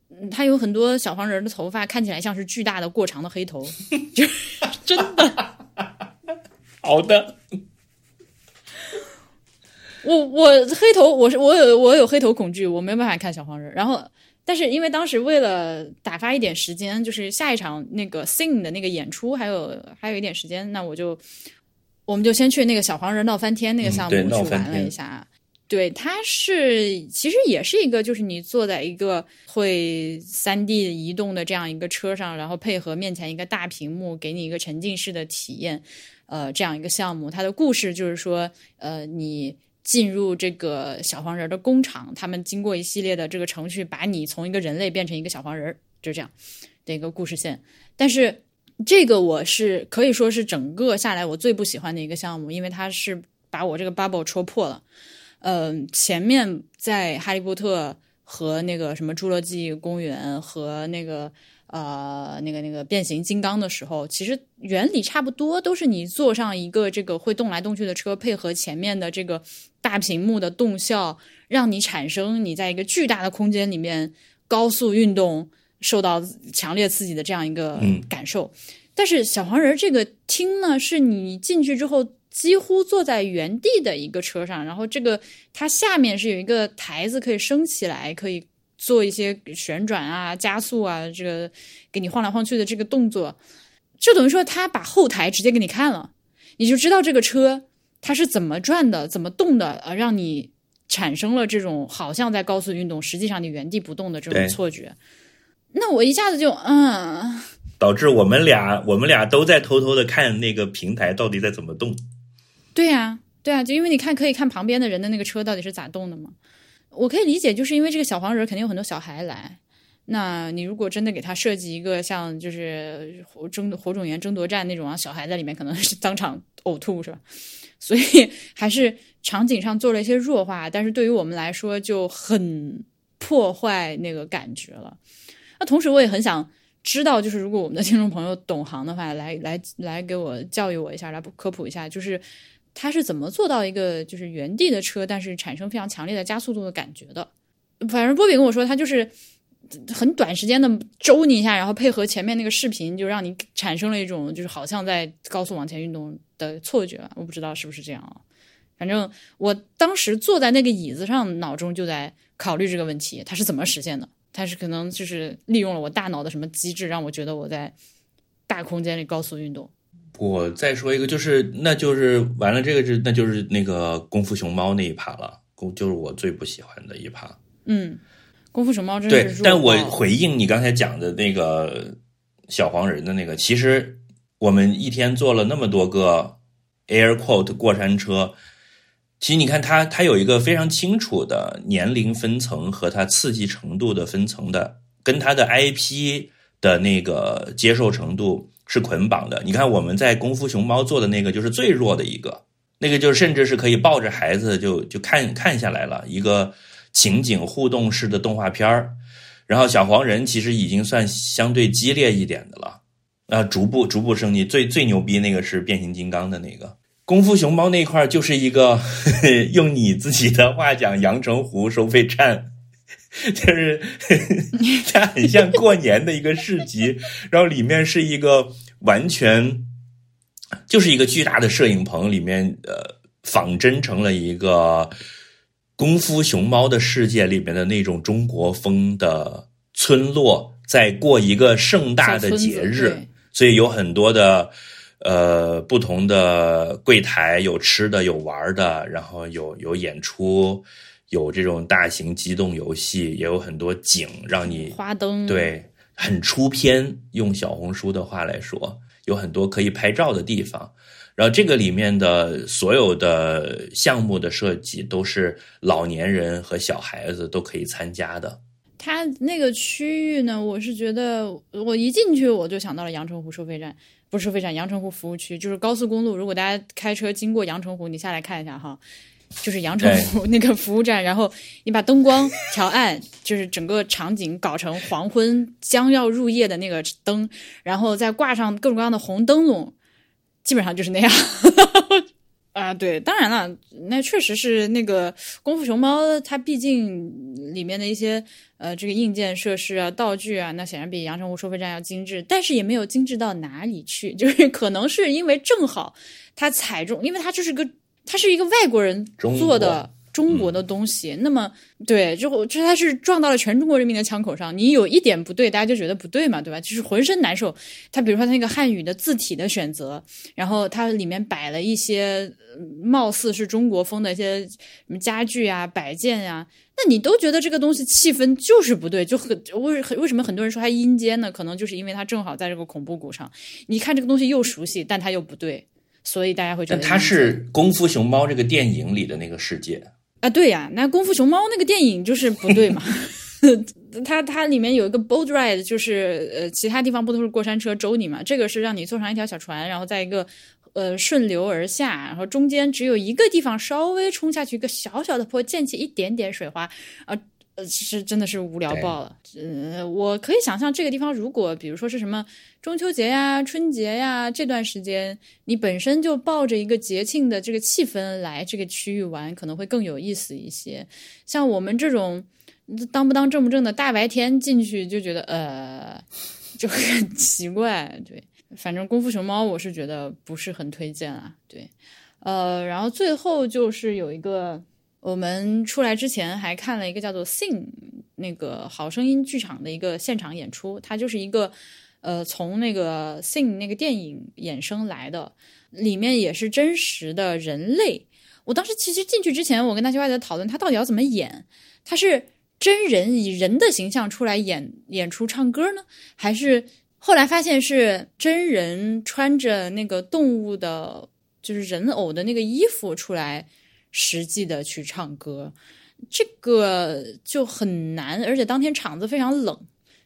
嗯，他有很多小黄人的头发看起来像是巨大的过长的黑头，就 *laughs* 真的。*laughs* 好的，我我黑头，我是我有我有黑头恐惧，我没办法看小黄人。然后，但是因为当时为了打发一点时间，就是下一场那个 sing 的那个演出还有还有一点时间，那我就我们就先去那个小黄人闹翻天那个项目嗯去玩了一下。对，它是其实也是一个，就是你坐在一个会三 D 移动的这样一个车上，然后配合面前一个大屏幕，给你一个沉浸式的体验。呃，这样一个项目，它的故事就是说，呃，你进入这个小黄人的工厂，他们经过一系列的这个程序，把你从一个人类变成一个小黄人，就这样的一个故事线。但是这个我是可以说是整个下来我最不喜欢的一个项目，因为它是把我这个 bubble 戳破了。嗯、呃，前面在哈利波特和那个什么侏罗纪公园和那个。呃，那个那个变形金刚的时候，其实原理差不多，都是你坐上一个这个会动来动去的车，配合前面的这个大屏幕的动效，让你产生你在一个巨大的空间里面高速运动，受到强烈刺激的这样一个感受。但是小黄人这个厅呢，是你进去之后，几乎坐在原地的一个车上，然后这个它下面是有一个台子可以升起来，可以做一些旋转啊、加速啊，这个给你晃来晃去的这个动作，就等于说他把后台直接给你看了，你就知道这个车它是怎么转的、怎么动的，呃，让你产生了这种好像在高速运动，实际上你原地不动的这种错觉。那我一下子就嗯。导致我们俩我们俩都在偷偷的看那个平台到底在怎么动。对呀、对啊，就因为你看可以看旁边的人的那个车到底是咋动的嘛。我可以理解，就是因为这个小黄人肯定有很多小孩来，那你如果真的给他设计一个像就是火争火种源争夺战那种啊，小孩在里面可能是当场呕吐是吧？*laughs* 所以还是场景上做了一些弱化，但是对于我们来说就很破坏那个感觉了。那同时我也很想知道，就是如果我们的听众朋友懂行的话，来来来给我教育我一下，来科普一下，就是它是怎么做到一个就是原地的车，但是产生非常强烈的加速度的感觉的。反正波比跟我说，他就是很短时间的周你一下，然后配合前面那个视频，就让你产生了一种就是好像在高速往前运动的错觉。我不知道是不是这样啊？反正我当时坐在那个椅子上，脑中就在考虑这个问题，它是怎么实现的？它是可能就是利用了我大脑的什么机制，让我觉得我在大空间里高速运动。我再说一个，就是那就是完了，这个是那就是那个功夫熊猫那一趴了，功就是我最不喜欢的一趴。嗯，功夫熊猫真的是，对但我回应你刚才讲的那个小黄人的那个，其实我们一天做了那么多个 Air Quote 过山车，其实你看它它有一个非常清楚的年龄分层和它刺激程度的分层的，跟它的 IP 的那个接受程度是捆绑的。你看我们在功夫熊猫做的那个就是最弱的一个，那个就甚至是可以抱着孩子就就看看下来了一个情景互动式的动画片儿。然后小黄人其实已经算相对激烈一点的了，啊，逐步逐步升级。最最牛逼那个是变形金刚的那个，功夫熊猫那块儿就是一个 *laughs* 用你自己的话讲，阳澄湖收费站。就是它很像过年的一个市集，然后里面是一个完全就是一个巨大的摄影棚，里面呃仿真成了一个功夫熊猫的世界里面的那种中国风的村落，在过一个盛大的节日，所以有很多的呃不同的柜台，有吃的，有玩的，然后有有演出，有这种大型机动游戏，也有很多景让你花灯，，对，很出片。用小红书的话来说，有很多可以拍照的地方。然后这个里面的所有的项目的设计都是老年人和小孩子都可以参加的。它那个区域呢，我是觉得我一进去我就想到了阳澄湖收费站，不是收费站，阳澄湖服务区，就是高速公路。如果大家开车经过阳澄湖，你下来看一下哈，就是阳澄湖那个服务站，然后你把灯光调暗，就是整个场景搞成黄昏将要入夜的那个灯，然后再挂上各种各样的红灯笼，基本上就是那样。*laughs* 啊，对，当然了，那确实是那个功夫熊猫，它毕竟里面的一些呃这个硬件设施啊、道具啊，那显然比阳澄湖收费站要精致，但是也没有精致到哪里去，就是可能是因为正好它踩中，因为它就是个它是一个外国人做的中国的东西，那么对，就就它是撞到了全中国人民的枪口上，你有一点不对，大家就觉得不对嘛，对吧？就是浑身难受。它比如说它那个汉语的字体的选择，然后它里面摆了一些呃貌似是中国风的一些什么家具啊、摆件呀、那你都觉得这个东西气氛就是不对，就很为为什么很多人说它阴间呢？可能就是因为它正好在这个恐怖谷上，你看这个东西又熟悉，但它又不对，所以大家会觉得但它是《功夫熊猫》这个电影里的那个世界，啊，对呀，那《功夫熊猫》那个电影就是不对嘛。*laughs* 它它里面有一个 boat ride，就是呃，其他地方不都是过山车周你嘛？这个是让你坐上一条小船，然后在一个呃顺流而下，然后中间只有一个地方稍微冲下去一个小小的坡，溅起一点点水花，啊、呃，是真的是无聊爆了。呃，我可以想象这个地方，如果比如说是什么中秋节呀、春节呀这段时间，你本身就抱着一个节庆的这个气氛来这个区域玩，可能会更有意思一些。像我们这种当不当正不正的大白天进去，就觉得呃，*laughs* 就很奇怪。对，反正功夫熊猫我是觉得不是很推荐啊。对。呃，然后最后就是有一个，我们出来之前还看了一个叫做《Sing》那个好声音剧场的一个现场演出，它就是一个呃从那个《Sing》那个电影衍生来的，里面也是真实的人类。我当时其实进去之前，我跟大家在讨论他到底要怎么演，他是真人以人的形象出来演演出唱歌呢，还是后来发现是真人穿着那个动物的。就是人偶的那个衣服出来，实际的去唱歌，这个就很难，而且当天场子非常冷，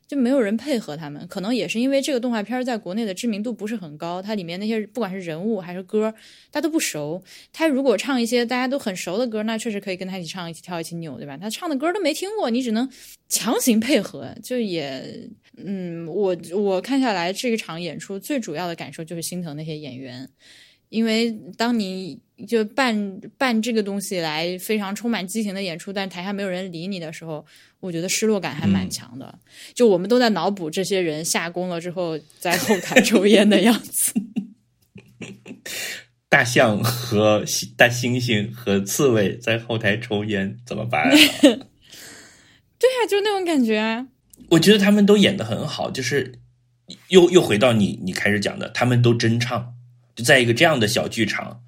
就没有人配合他们。可能也是因为这个动画片在国内的知名度不是很高，它里面那些不管是人物还是歌，大家都不熟。他如果唱一些大家都很熟的歌，那确实可以跟他一起唱、一起跳、一起扭，对吧？他唱的歌都没听过，你只能强行配合，就也嗯，我我看下来这一场演出最主要的感受就是心疼那些演员。因为当你就办办这个东西来非常充满激情的演出，但台下没有人理你的时候，我觉得失落感还蛮强的。就我们都在脑补这些人下工了之后在后台抽烟的样子。*laughs* 大象和大猩猩和刺猬在后台抽烟怎么办？*laughs* 对呀，就那种感觉。啊我觉得他们都演的很好，就是又又回到你你开始讲的，他们都真唱。在一个这样的小剧场，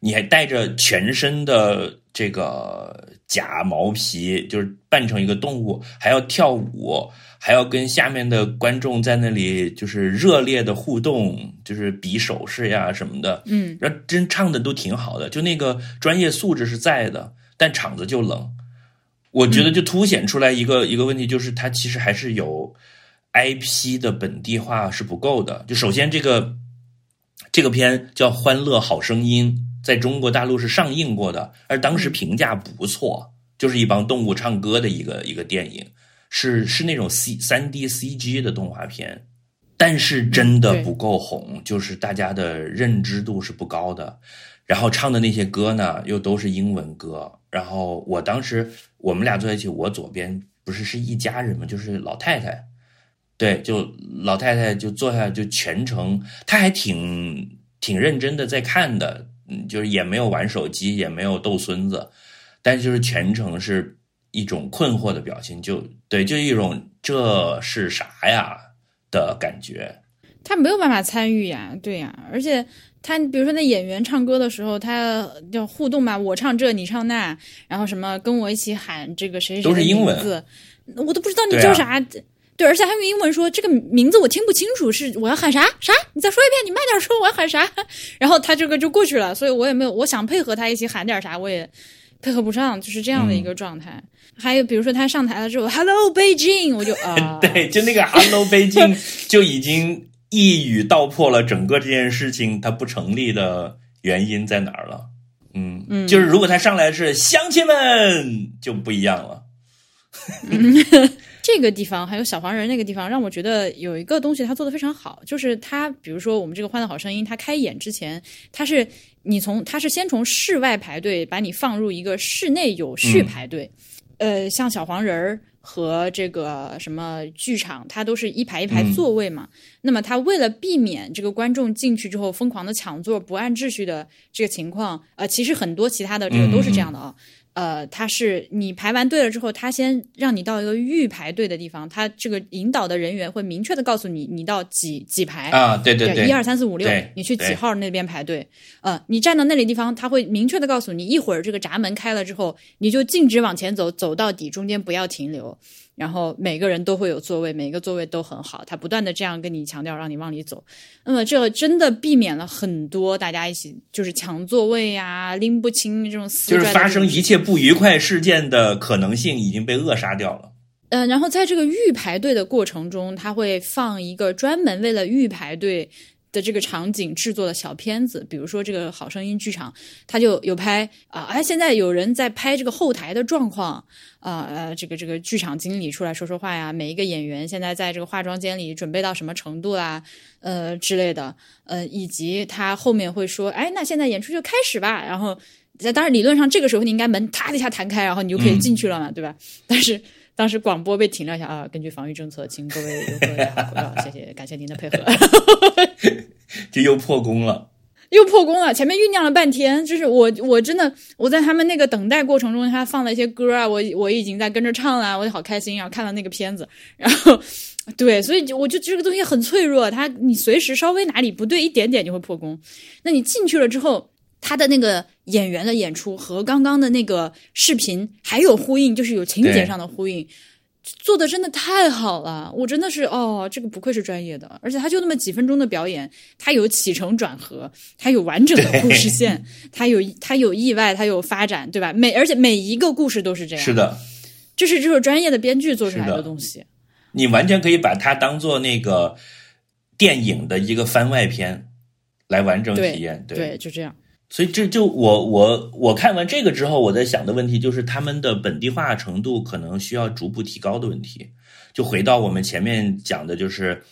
你还带着全身的这个假毛皮，就是扮成一个动物，还要跳舞，还要跟下面的观众在那里就是热烈的互动，就是比手势呀什么的。嗯，然后真唱的都挺好的，就那个专业素质是在的，但场子就冷。我觉得就凸显出来一个一个问题，就是它其实还是有 IP 的本地化是不够的。就首先这个。这个片叫《欢乐好声音》，在中国大陆是上映过的，而当时评价不错，就是一帮动物唱歌的一个一个电影，是是那种 C 三 D CG 的动画片，但是真的不够红，就是大家的认知度是不高的。然后唱的那些歌呢，又都是英文歌。然后我当时我们俩坐在一起，我左边不是是一家人嘛，就是老太太。对，就老太太就坐下，就全程，她还挺挺认真的在看的，嗯，就是也没有玩手机，也没有逗孙子，但就是全程是一种困惑的表情，就对，就一种这是啥呀的感觉。他没有办法参与呀，对呀，而且他比如说那演员唱歌的时候，他要互动嘛，我唱这，你唱那，然后什么跟我一起喊这个谁谁的名字，我都不知道你叫啥。对，而且还用英文说这个名字我听不清楚，是我要喊啥啥？你再说一遍，你慢点说，我要喊啥？*laughs* 然后他这个就过去了，所以我也没有，我想配合他一起喊点啥，我也配合不上，就是这样的一个状态。还有比如说他上台了之后，Hello Beijing”，，我就 *laughs* 啊，对，就那个 *laughs* Hello Beijing” 就已经一语道破了整个这件事情它不成立的原因在哪儿了。嗯嗯，就是如果他上来是乡亲们，就不一样了。这个地方还有小黄人那个地方，让我觉得有一个东西他做的非常好，就是他比如说我们这个《欢乐好声音》，他开演之前，他是你从他是先从室外排队把你放入一个室内有序排队，呃，像小黄人儿和这个什么剧场，它都是一排一排座位嘛。那么他为了避免这个观众进去之后疯狂的抢座、不按秩序的这个情况，呃，其实很多其他的这个都是这样的啊。呃，他是你排完队了之后，他先让你到一个预排队的地方，他这个引导的人员会明确的告诉你，你到几几排啊？对对对，一二三四五六，你去几号那边排队？呃，你站到那里地方，他会明确的告诉你，一会儿这个闸门开了之后，你就径直往前走，走到底，中间不要停留。然后每个人都会有座位，每个座位都很好，他不断的这样跟你强调，让你往里走。那么这个真的避免了很多大家一起就是抢座位呀、拎不清这种就是发生一切不愉快事件的可能性已经被扼杀掉了。嗯，然后在这个预排队的过程中，他会放一个专门为了预排队。的这个场景制作的小片子，比如说这个好声音剧场，他就有拍啊，哎，现在有人在拍这个后台的状况啊，呃，这个这个剧场经理出来说说话呀，每一个演员现在在这个化妆间里准备到什么程度啦，呃之类的，呃，以及他后面会说，哎，那现在演出就开始吧，然后，当然理论上这个时候你应该门啪的一下弹开，然后你就可以进去了嘛，对吧？但是。当时广播被停了一下啊，根据防疫政策，请各位游客戴好口罩，谢谢，感谢您的配合。*laughs* 这又破功了。又破功了，前面酝酿了半天，就是我我真的我在他们那个等待过程中，他放了一些歌啊，我我已经在跟着唱了，我就好开心啊！看到那个片子，然后 *laughs* 对，所以我就这个东西很脆弱，它你随时稍微哪里不对一点点就会破功。那你进去了之后，他的那个演员的演出和刚刚的那个视频还有呼应，就是有情节上的呼应。做的真的太好了，我真的是哦，这个不愧是专业的，而且他就那么几分钟的表演，他有起承转合，他有完整的故事线，*laughs* 他有他有意外，他有发展，对吧？每而且每一个故事都是这样，是，的，这是这种专业的编剧做出来是的的东西。你完全可以把它当做那个电影的一个番外篇来完整体验。对，就这样。所以这就我我我看完这个之后，我在想的问题就是他们的本地化程度可能需要逐步提高的问题。就回到我们前面讲的，就是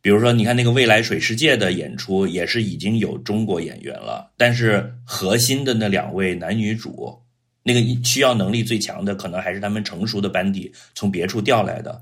比如说，你看那个未来水世界的演出，也是已经有中国演员了，但是核心的那两位男女主，那个需要能力最强的，可能还是他们成熟的班底从别处调来的。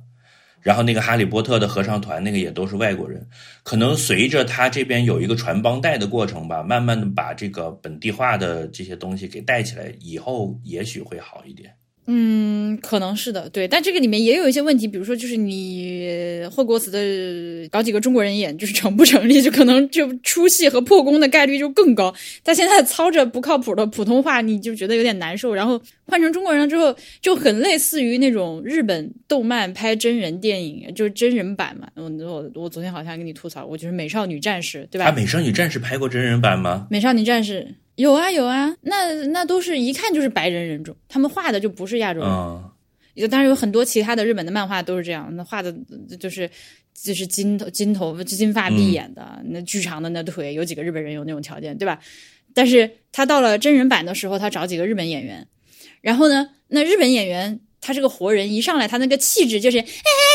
然后那个哈利波特的合唱团，那个也都是外国人。可能随着他这边有一个传帮带的过程吧，慢慢的把这个本地化的这些东西给带起来，以后也许会好一点。嗯，可能是的，对，但这个里面也有一些问题，比如说就是你霍格沃茨的搞几个中国人演，就是成不成立，就可能就出戏和破功的概率就更高。他现在操着不靠谱的普通话，你就觉得有点难受，然后换成中国人了之后，就很类似于那种日本动漫拍真人电影，就是真人版嘛。我我我昨天好像跟你吐槽我，就是《美少女战士》，对吧？啊，美少女战士拍过真人版吗？美少女战士有啊有啊，那那都是一看就是白人人种，他们画的就不是亚洲人。嗯，有，当然有很多其他的日本的漫画都是这样，那画的就是就是金头金头发金发碧眼的，那巨长的那腿，有几个日本人有那种条件，对吧？但是他到了真人版的时候，他找几个日本演员，然后呢，那日本演员他是个活人，一上来他那个气质就是哎，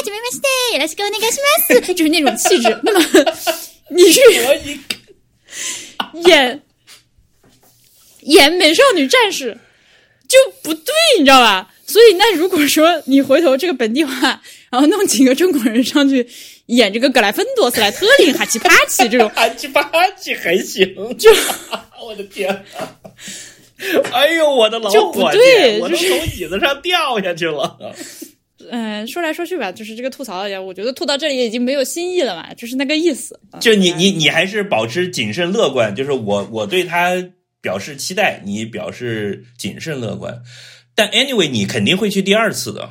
怎么まして，よろしくお願いします，就是那种气质。那么你是演 演美少女战士就不对，你知道吧？所以那如果说你回头这个本地化，然后弄几个中国人上去演这个格莱芬多、斯莱特林、哈奇帕奇这种，*laughs* 哈奇巴奇还行，就我的天啊！哎呦，我的老就不对我都就从椅子上掉下去了。*laughs* 嗯、说来说去吧，就是这个吐槽一下，我觉得吐到这里已经没有新意了嘛，就是那个意思。啊就你你你还是保持谨慎乐观，就是我我对他表示期待，你表示谨慎乐观。但 anyway，你肯定会去第二次的。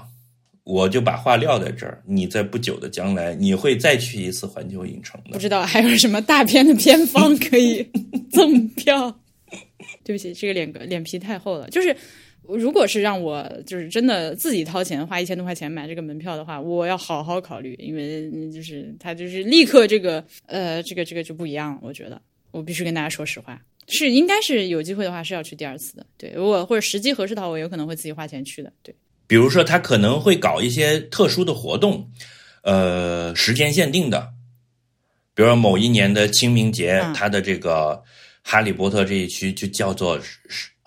我就把话撂在这儿，你在不久的将来，你会再去一次环球影城的。不知道还有什么大片的片方可以 *laughs* 赠票。对不起，这个脸脸皮太厚了。就是如果是让我就是真的自己掏钱花一千多块钱买这个门票的话，我要好好考虑，因为嗯就是他就是立刻这个呃这个这个就不一样了。我觉得我必须跟大家说实话，是应该是有机会的话是要去第二次的。对，如果或者时机合适的话，我有可能会自己花钱去的。对。比如说，他可能会搞一些特殊的活动，呃，时间限定的，比如说某一年的清明节，嗯它的这个哈利波特这一区就叫做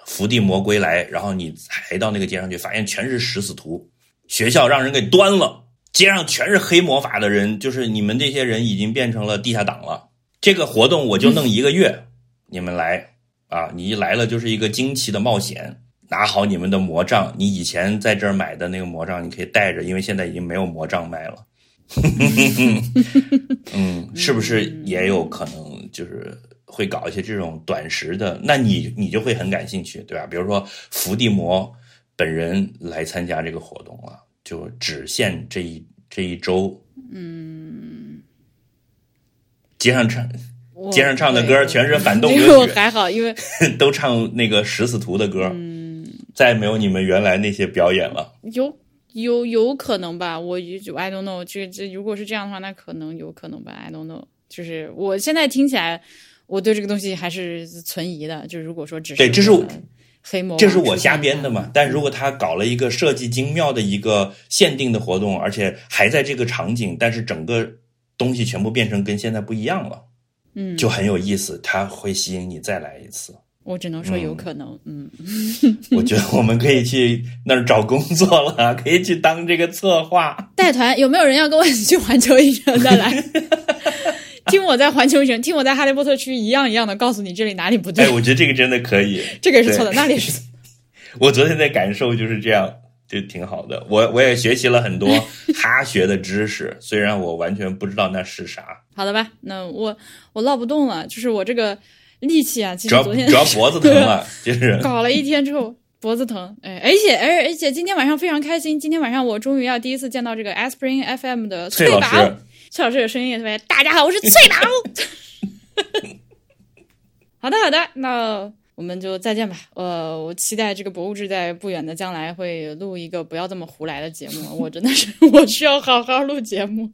伏地魔归来，然后你抬到那个街上去，发现全是食死徒，学校让人给端了，街上全是黑魔法的人，就是你们这些人已经变成了地下党了。这个活动我就弄一个月，你们来啊！你一来了就是一个惊奇的冒险。拿好你们的魔杖，你以前在这儿买的那个魔杖，你可以带着，因为现在已经没有魔杖卖了。*laughs* 嗯，是不是也有可能就是会搞一些这种短时的？那你你就会很感兴趣，对吧？比如说伏地魔本人来参加这个活动了，就只限这一这一周。嗯，街上唱我街上唱的歌全是反动 *laughs* 歌曲，还好，因为 *laughs* 都唱那个食死徒的歌。嗯再也没有你们原来那些表演了。有有有可能吧，我就 I don't know，这这如果是这样的话，那可能有可能吧，I don't know。就是我现在听起来，我对这个东西还是存疑的。就如果说只是对这是黑魔，这是我瞎编的嘛？但如果他搞了一个设计精妙的一个限定的活动，而且还在这个场景，但是整个东西全部变成跟现在不一样了，嗯，就很有意思，它会吸引你再来一次。我只能说有可能，嗯，*laughs* 我觉得我们可以去那儿找工作了，*laughs* 可以去当这个策划。带团有没有人要跟我一起去环球影城再来？*laughs* 听我在环球影城，听我在哈利波特区一样一样的告诉你这里哪里不对。哎，我觉得这个真的可以，这个是错的，那里是错的。我昨天的感受就是这样，就挺好的。我我也学习了很多 *laughs* 哈学的知识，虽然我完全不知道那是啥，好的吧，那我我唠不动了，就是我这个力气啊，其主要实昨天主要脖子疼了，*laughs* 就是搞了一天之后脖子疼，哎，而且而而且今天晚上非常开心，今天晚上我终于要第一次见到这个 Aspirin FM 的崔老宝，师。崔老师的声音也特别，大家好，我是翠宝。*laughs* 好的好的，那我们就再见吧。呃，我期待这个博物志在不远的将来会录一个不要这么胡来的节目。*laughs* 我真的是我需要好好录节目，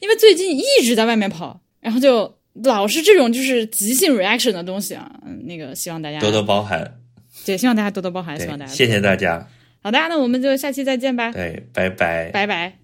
因为最近一直在外面跑，然后就老是这种就是即兴 reaction 的东西啊。嗯，那个希望大家多多包涵，对，希望大家多多包涵，希望大，家谢谢大家，好的，那我们就下期再见吧，对，拜拜。拜拜。